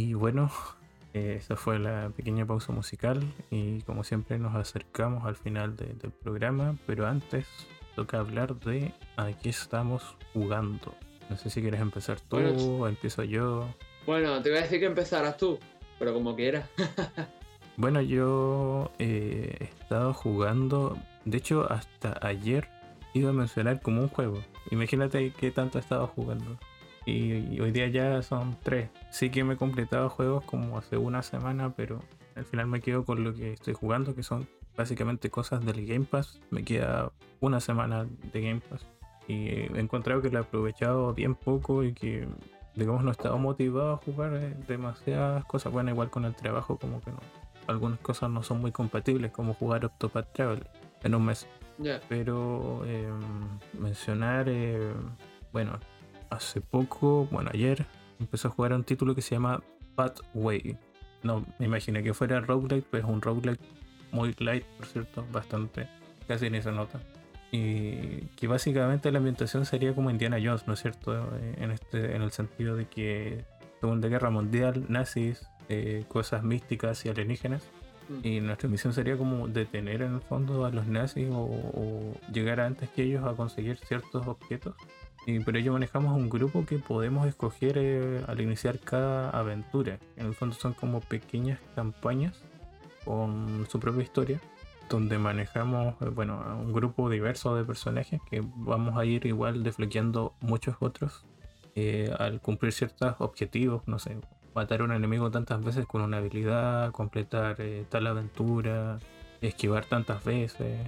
Y bueno, eh, esa fue la pequeña pausa musical y como siempre nos acercamos al final de- del programa, pero antes toca hablar de a qué estamos jugando. No sé si quieres empezar tú Bueno, o empiezo yo. Bueno, te iba a decir que empezaras tú, pero como quieras. Bueno, yo eh, he estado jugando, de hecho hasta ayer iba a mencionar como un juego. Imagínate qué tanto he estado jugando. Y, y hoy día ya son tres. Sí que me he completado juegos como hace una semana, pero al final me quedo con lo que estoy jugando, que son básicamente cosas del Game Pass. Me queda una semana de Game Pass. Y he encontrado que lo he aprovechado bien poco y que, digamos, no he estado motivado a jugar eh, demasiadas cosas. Bueno, igual con el trabajo como que no. Algunas cosas no son muy compatibles, como jugar Octopath Travel en un mes. Ya. Pero eh, mencionar, eh, bueno, hace poco, bueno, ayer empecé a jugar a un título que se llama Pathway. No, me imaginé que fuera roguelike, pero es un roguelike muy light, por cierto, bastante, casi ni se nota. Y que básicamente la ambientación sería como Indiana Jones, ¿no es cierto? Eh, En, este, en el sentido de que Segunda Guerra Mundial, nazis, eh, cosas místicas y alienígenas. Mm. Y nuestra misión sería como detener en el fondo a los nazis o, o llegar antes que ellos a conseguir ciertos objetos. Y por ello manejamos un grupo que podemos escoger eh, al iniciar cada aventura. En el fondo son como pequeñas campañas con su propia historia, donde manejamos eh, bueno, un grupo diverso de personajes que vamos a ir igual desbloqueando muchos otros eh, al cumplir ciertos objetivos, no sé, matar a un enemigo tantas veces con una habilidad, completar eh, tal aventura, esquivar tantas veces,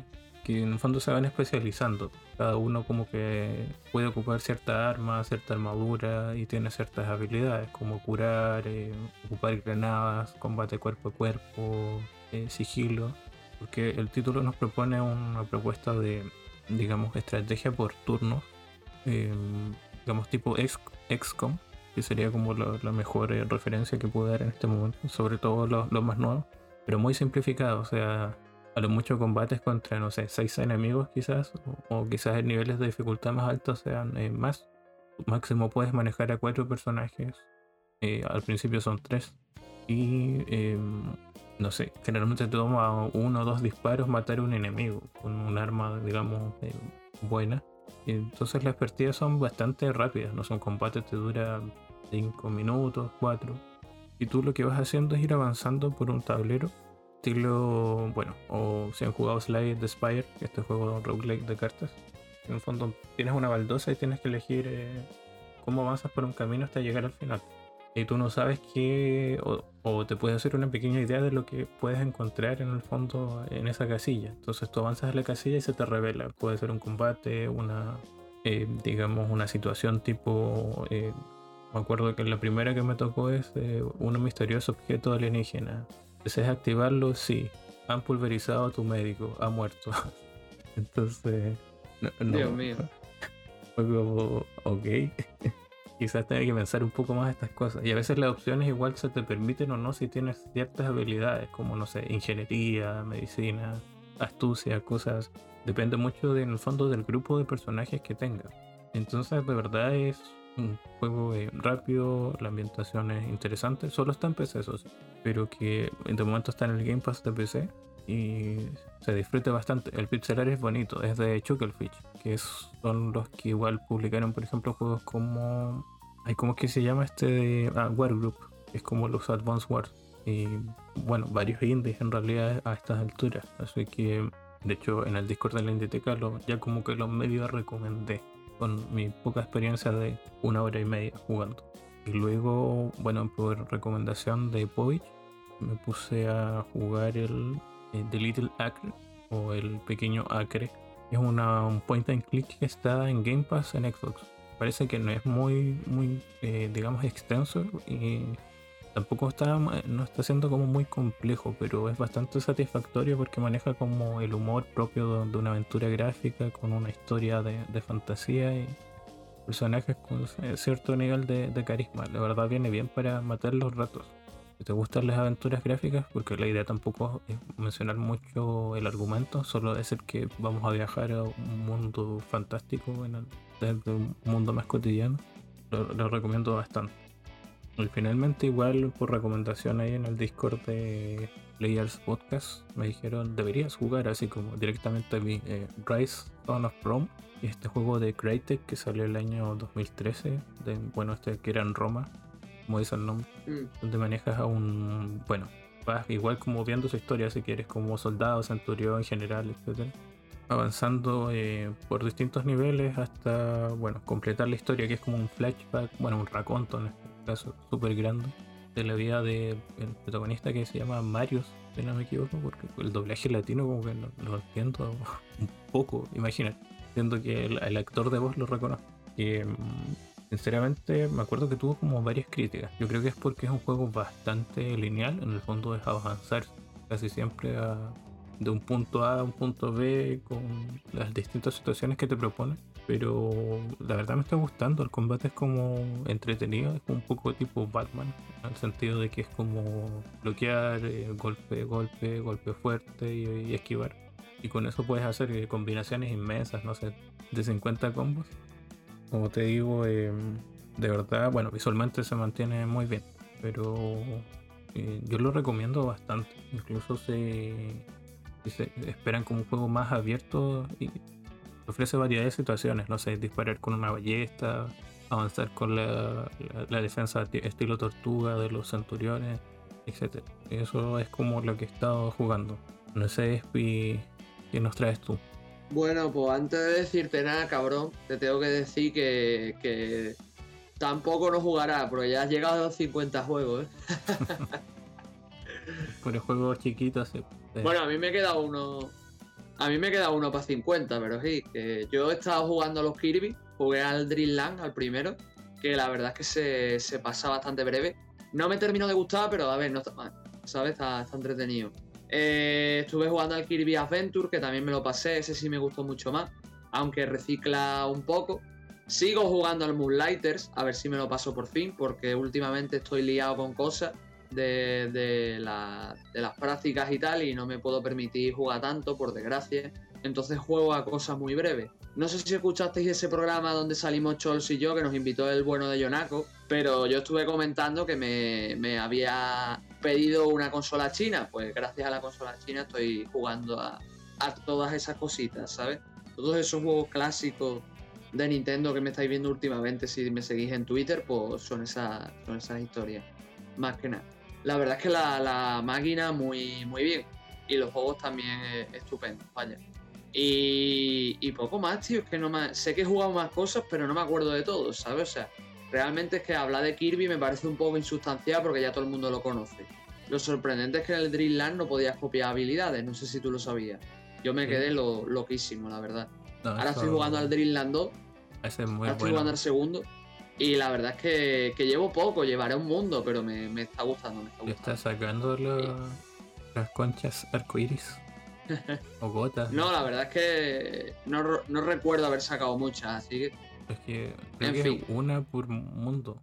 que en el fondo se van especializando. Cada uno como que puede ocupar cierta arma, cierta armadura y tiene ciertas habilidades como curar, eh, ocupar granadas, combate cuerpo a cuerpo, eh, sigilo. Porque el título nos propone una propuesta de, digamos, estrategia por turnos, eh, digamos tipo XCOM, que sería como la, mejor eh, referencia que puedo dar en este momento, sobre todo los los más nuevos, pero muy simplificado, o sea, a lo mucho combates contra, no sé, seis enemigos quizás, o, quizás en niveles de dificultad más altos sean eh, más. Máximo puedes manejar a cuatro personajes, eh, al principio son tres, y em, no sé, generalmente te toma uno o dos disparos matar a un enemigo con un arma, digamos, eh, buena. Entonces las partidas son bastante rápidas, no son combates, te dura 5 minutos, 4. Y tú lo que vas haciendo es ir avanzando por un tablero, estilo, bueno, o si han jugado Slide the Spire, este juego roguelike de cartas. En el fondo tienes una baldosa y tienes que elegir eh, cómo avanzas por un camino hasta llegar al final. Y tú no sabes qué, o, o te puedes hacer una pequeña idea de lo que puedes encontrar en el fondo en esa casilla. Entonces tú avanzas a la casilla y se te revela. Puede ser un combate, una, eh, digamos, una situación tipo... eh, me acuerdo que la primera que me tocó es eh, un misterioso objeto alienígena. ¿Deseas activarlo? Sí. Han pulverizado a tu médico. Ha muerto. Entonces... no- no- Dios mío. fue como, ok. Quizás tenga que pensar un poco más estas cosas. Y a veces las opciones igual se te permiten o no si tienes ciertas habilidades, como no sé, ingeniería, medicina, astucia, cosas. Depende mucho de, en el fondo del grupo de personajes que tengas. Entonces de verdad es un juego eh, rápido, la ambientación es interesante. Solo está en PC, eso pero que de momento está en el Game Pass de PC y se disfruta bastante. El pixel art es bonito, es de Chucklefish, que son los que igual publicaron, por ejemplo, juegos como. Ay, ¿Cómo es que se llama este de. Ah, War Group, es como los Advance Wars. Y bueno, varios indies en realidad a estas alturas. Así que, de hecho, en el Discord de la Inditeca ya como que los medio recomendé con mi poca experiencia de una hora y media jugando. Y luego, bueno, por recomendación de Povich, me puse a jugar el eh, The Little Acre o el pequeño Acre. Es una, un point and click que está en Game Pass en Xbox. Parece que no es muy, muy eh, digamos, extenso y tampoco está, no está siendo como muy complejo, pero es bastante satisfactorio porque maneja como el humor propio de, una aventura gráfica con una historia de, de fantasía y personajes con cierto nivel de, de carisma. La verdad viene bien para matar los ratos. Si te gustan las aventuras gráficas, porque la idea tampoco es mencionar mucho el argumento, solo el que vamos a viajar a un mundo fantástico en desde un mundo más cotidiano, lo recomiendo bastante. Y finalmente, igual por recomendación ahí en el Discord de Players Podcast, me dijeron deberías jugar así como directamente a mi eh, Rise Dawn of Rome, este juego de Crytek que salió el año 2013, de, bueno, este que era en Roma, como dice el nombre, Mm. donde manejas a un, bueno, vas igual como viendo su historia si quieres, como soldado, centurión, general, etcétera avanzando eh, por distintos niveles hasta, bueno, completar la historia que es como un flashback, bueno, un raconto en este caso, súper grande, de la vida del protagonista que se llama Marius, si no me equivoco, porque el doblaje latino como que no lo entiendo un poco, imagínate, siendo que el, actor de voz lo reconoce. Y, mm, sinceramente me acuerdo que tuvo como varias críticas. Yo creo que es porque es un juego bastante lineal, en el fondo es avanzar casi siempre a, de un punto A a un punto B con las distintas situaciones que te propone. Pero la verdad me está gustando, el combate es como entretenido, es un poco tipo Batman, en el sentido de que es como bloquear, eh, golpe, golpe, golpe fuerte y, esquivar. Y con eso puedes hacer eh, combinaciones inmensas, no sé, de 50 combos. Como te digo, eh, de verdad, bueno, visualmente se mantiene muy bien, pero eh, yo lo recomiendo bastante. Incluso si se esperan como un juego más abierto y ofrece variedad de situaciones, no sé, disparar con una ballesta, avanzar con la, la- la defensa ti- estilo tortuga de los centuriones, etc. Eso es como lo que he estado jugando. No sé, Espi, ¿qué nos traes tú? Bueno, pues antes de decirte nada, cabrón, te tengo que decir que, que tampoco no jugará, porque ya has llegado a los 50 juegos, ¿eh? Por el juego chiquito, sí. eh, Bueno, a mí me queda uno. A mí me queda uno para 50, pero sí, que yo he estado jugando a los Kirby, jugué al Dreamland, al primero, que la verdad es que se, se pasa bastante breve. No me terminó de gustar, pero a ver, no está mal, ¿sabes? Está, está entretenido. Eh, estuve jugando al Kirby Adventure, que también me lo pasé, ese sí me gustó mucho más, aunque recicla un poco. Sigo jugando al Moonlighters, a ver si me lo paso por fin, porque últimamente estoy liado con cosas de, de la- de las prácticas y tal, y no me puedo permitir jugar tanto, por desgracia. Entonces juego a cosas muy breves. No sé si escuchasteis ese programa donde salimos Chols y yo, que nos invitó el bueno de Yonaco, pero yo estuve comentando que me, me había pedido una consola china. Pues gracias a la consola china estoy jugando a, a todas esas cositas, ¿sabes? Todos esos juegos clásicos de Nintendo que me estáis viendo últimamente, si me seguís en Twitter, pues son esas, son esas historias. Más que nada. La verdad es que la, la máquina muy, muy bien. Y los juegos también estupendos, vaya. Y, y poco más, tío. Es que no me, sé que he jugado más cosas, pero no me acuerdo de todo, ¿sabes? O sea, realmente es que hablar de Kirby me parece un poco insustancial porque ya todo el mundo lo conoce. Lo sorprendente es que en el Dreamland no podías copiar habilidades, no sé si tú lo sabías. Yo me quedé lo, loquísimo, la verdad. no, Ahora estoy jugando al Dreamland 2 Ese es muy Ahora estoy jugando al segundo. Y la verdad es que, que llevo poco, llevaré un mundo, pero me, me está gustando, me está gustando. está sacando la- las conchas arcoiris. o gotas. No, la verdad es que no, no recuerdo haber sacado muchas, así que Es que creo En que fin. una por mundo,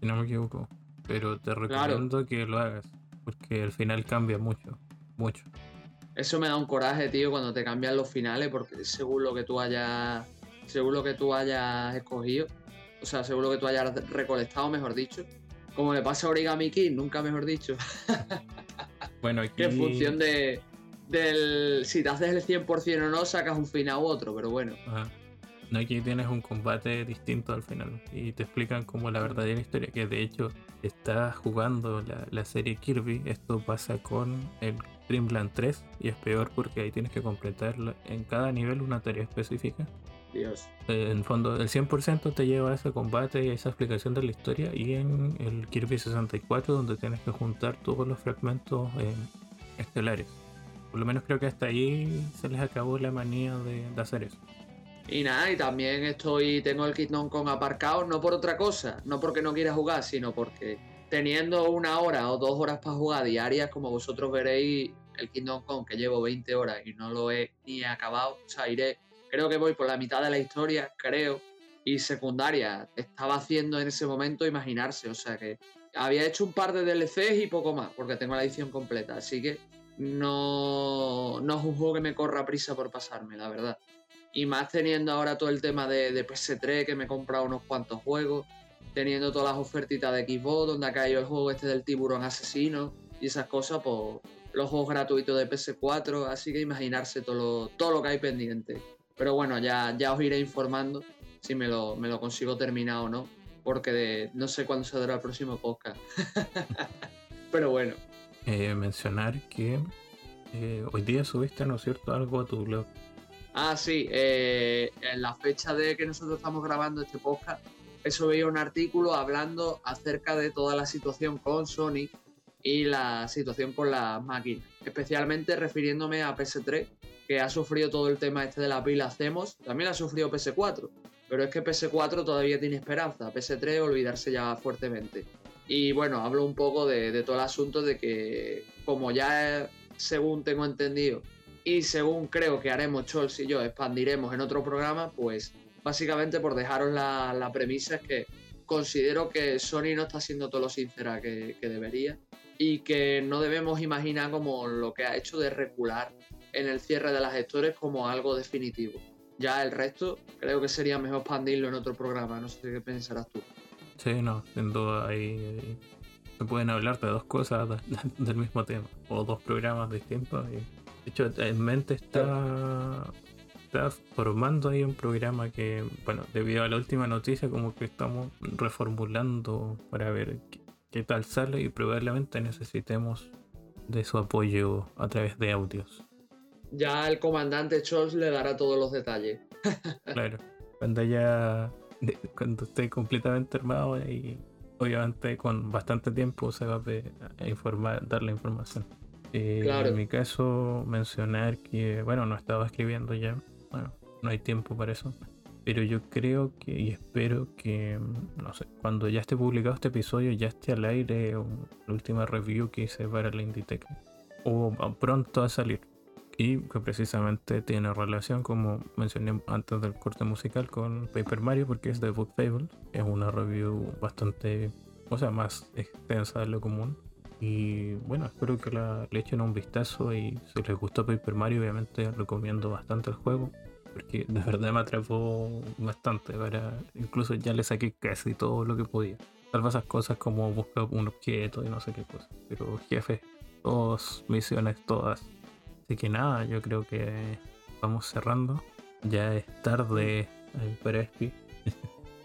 si no me equivoco. Pero te recomiendo que lo hagas, porque al final cambia mucho, mucho. eso me da un coraje, tío, cuando te cambian los finales, porque según lo que tú hayas, según lo que tú hayas escogido, o sea, según lo que tú hayas recolectado, mejor dicho, como le pasa a Origami King, nunca mejor dicho, Bueno, aquí en función de del si te haces el 100% o no, sacas un final u otro, pero bueno. Ajá. No, aquí tienes un combate distinto al final y te explican como la verdadera historia, que de hecho estás jugando la, la serie Kirby, esto pasa con el Dreamland 3 y es peor porque ahí tienes que completar en cada nivel una tarea específica. Dios. Eh, En fondo, el 100% te lleva a ese combate y a esa explicación de la historia. Y en el Kirby 64, donde tienes que juntar todos los fragmentos eh, estelares. Por lo menos creo que hasta ahí se les acabó la manía de, de hacer eso. Y nada, y también estoy, tengo el Kingdom Come aparcado, no por otra cosa, no porque no quiera jugar, sino porque teniendo una hora o dos horas para jugar diarias, como vosotros veréis, el Kingdom Come que llevo 20 horas y no lo he ni acabado, o sea, iré, creo que voy por la mitad de la historia, creo, y secundaria, estaba haciendo en ese momento imaginarse, o sea que había hecho un par de DLCs y poco más, porque tengo la edición completa, así que no, no es un juego que me corra prisa por pasarme, la verdad. Y más teniendo ahora todo el tema de, de PS3, que me he comprado unos cuantos juegos. teniendo todas las ofertitas de Xbox, donde ha caído el juego este del tiburón asesino y esas cosas, pues los juegos gratuitos de PS4, así que imaginarse todo lo, todo lo que hay pendiente. Pero bueno, ya, ya os iré informando si me lo, me lo consigo terminar o no, porque no sé cuándo se dará el próximo podcast. Pero bueno. Eh, mencionar que eh, hoy día subiste, ¿no es cierto?, algo a tu blog. Ah, sí, eh, en la fecha de que nosotros estamos grabando este podcast, he subido un artículo hablando acerca de toda la situación con Sony y la situación con las máquinas, especialmente refiriéndome a PS3, que ha sufrido todo el tema este de la pila hacemos, también ha sufrido PS4, pero es que PS4 todavía tiene esperanza, PS3 olvidarse ya fuertemente. Y bueno, hablo un poco de, todo el asunto de que, como ya según tengo entendido, y según creo que haremos Chols y yo, expandiremos en otro programa, pues básicamente por dejaros la, premisa es que considero que Sony no está siendo todo lo sincera que debería y que no debemos imaginar como lo que ha hecho de recular en el cierre de las gestores como algo definitivo. Ya el resto creo que sería mejor expandirlo en otro programa, no sé qué pensarás tú. Sí, no, sin duda ahí se pueden hablar de dos cosas del mismo tema o dos programas distintos. de hecho, en mente está formando ahí un programa que, bueno, debido a la última noticia, como que estamos reformulando para ver qué tal sale y probablemente necesitemos de su apoyo a través de audios. Ya el comandante Scholz le dará todos los detalles. claro, cuando ya cuando esté completamente armado y obviamente con bastante tiempo se va a informar, dar la información. Eh, claro. En mi caso, mencionar que, bueno, no estaba escribiendo ya, bueno, no hay tiempo para eso. Pero yo creo que y espero que, no sé, cuando ya esté publicado este episodio, ya esté al aire la última review que hice para la Inditech. O pronto a salir. Y que precisamente tiene relación, como mencioné antes del corte musical, con Paper Mario, porque es de Book Fable. Es una review bastante, o sea, más extensa de lo común. Y bueno, espero que la, le echen un vistazo y si les gustó Paper Mario, obviamente recomiendo bastante el juego porque de verdad me atrapó bastante. Para, incluso ya le saqué casi todo lo que podía. Salvo esas cosas como buscar un objeto y no sé qué cosa. Pero jefe, todas misiones, todas. Así que nada, yo creo que vamos cerrando. Ya es tarde para Espi.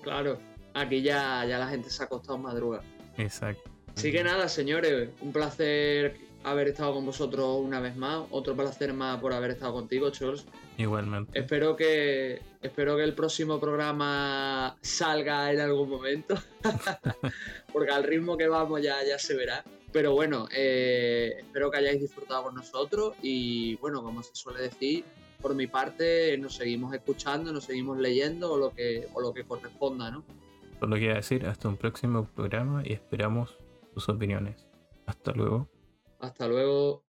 Claro, aquí ya, ya la gente se ha acostado madruga. Exacto. Así que nada, señores, un placer haber estado con vosotros una vez más. Otro placer más por haber estado contigo, Charles. Igualmente. Espero que, espero que el próximo programa salga en algún momento. Porque al ritmo que vamos ya, ya se verá. Pero bueno, eh, espero que hayáis disfrutado con nosotros. Y bueno, como se suele decir, por mi parte, nos seguimos escuchando, nos seguimos leyendo o lo que, o lo que corresponda, ¿no? Solo quiero decir, hasta un próximo programa y esperamos sus opiniones. Hasta luego. Hasta luego.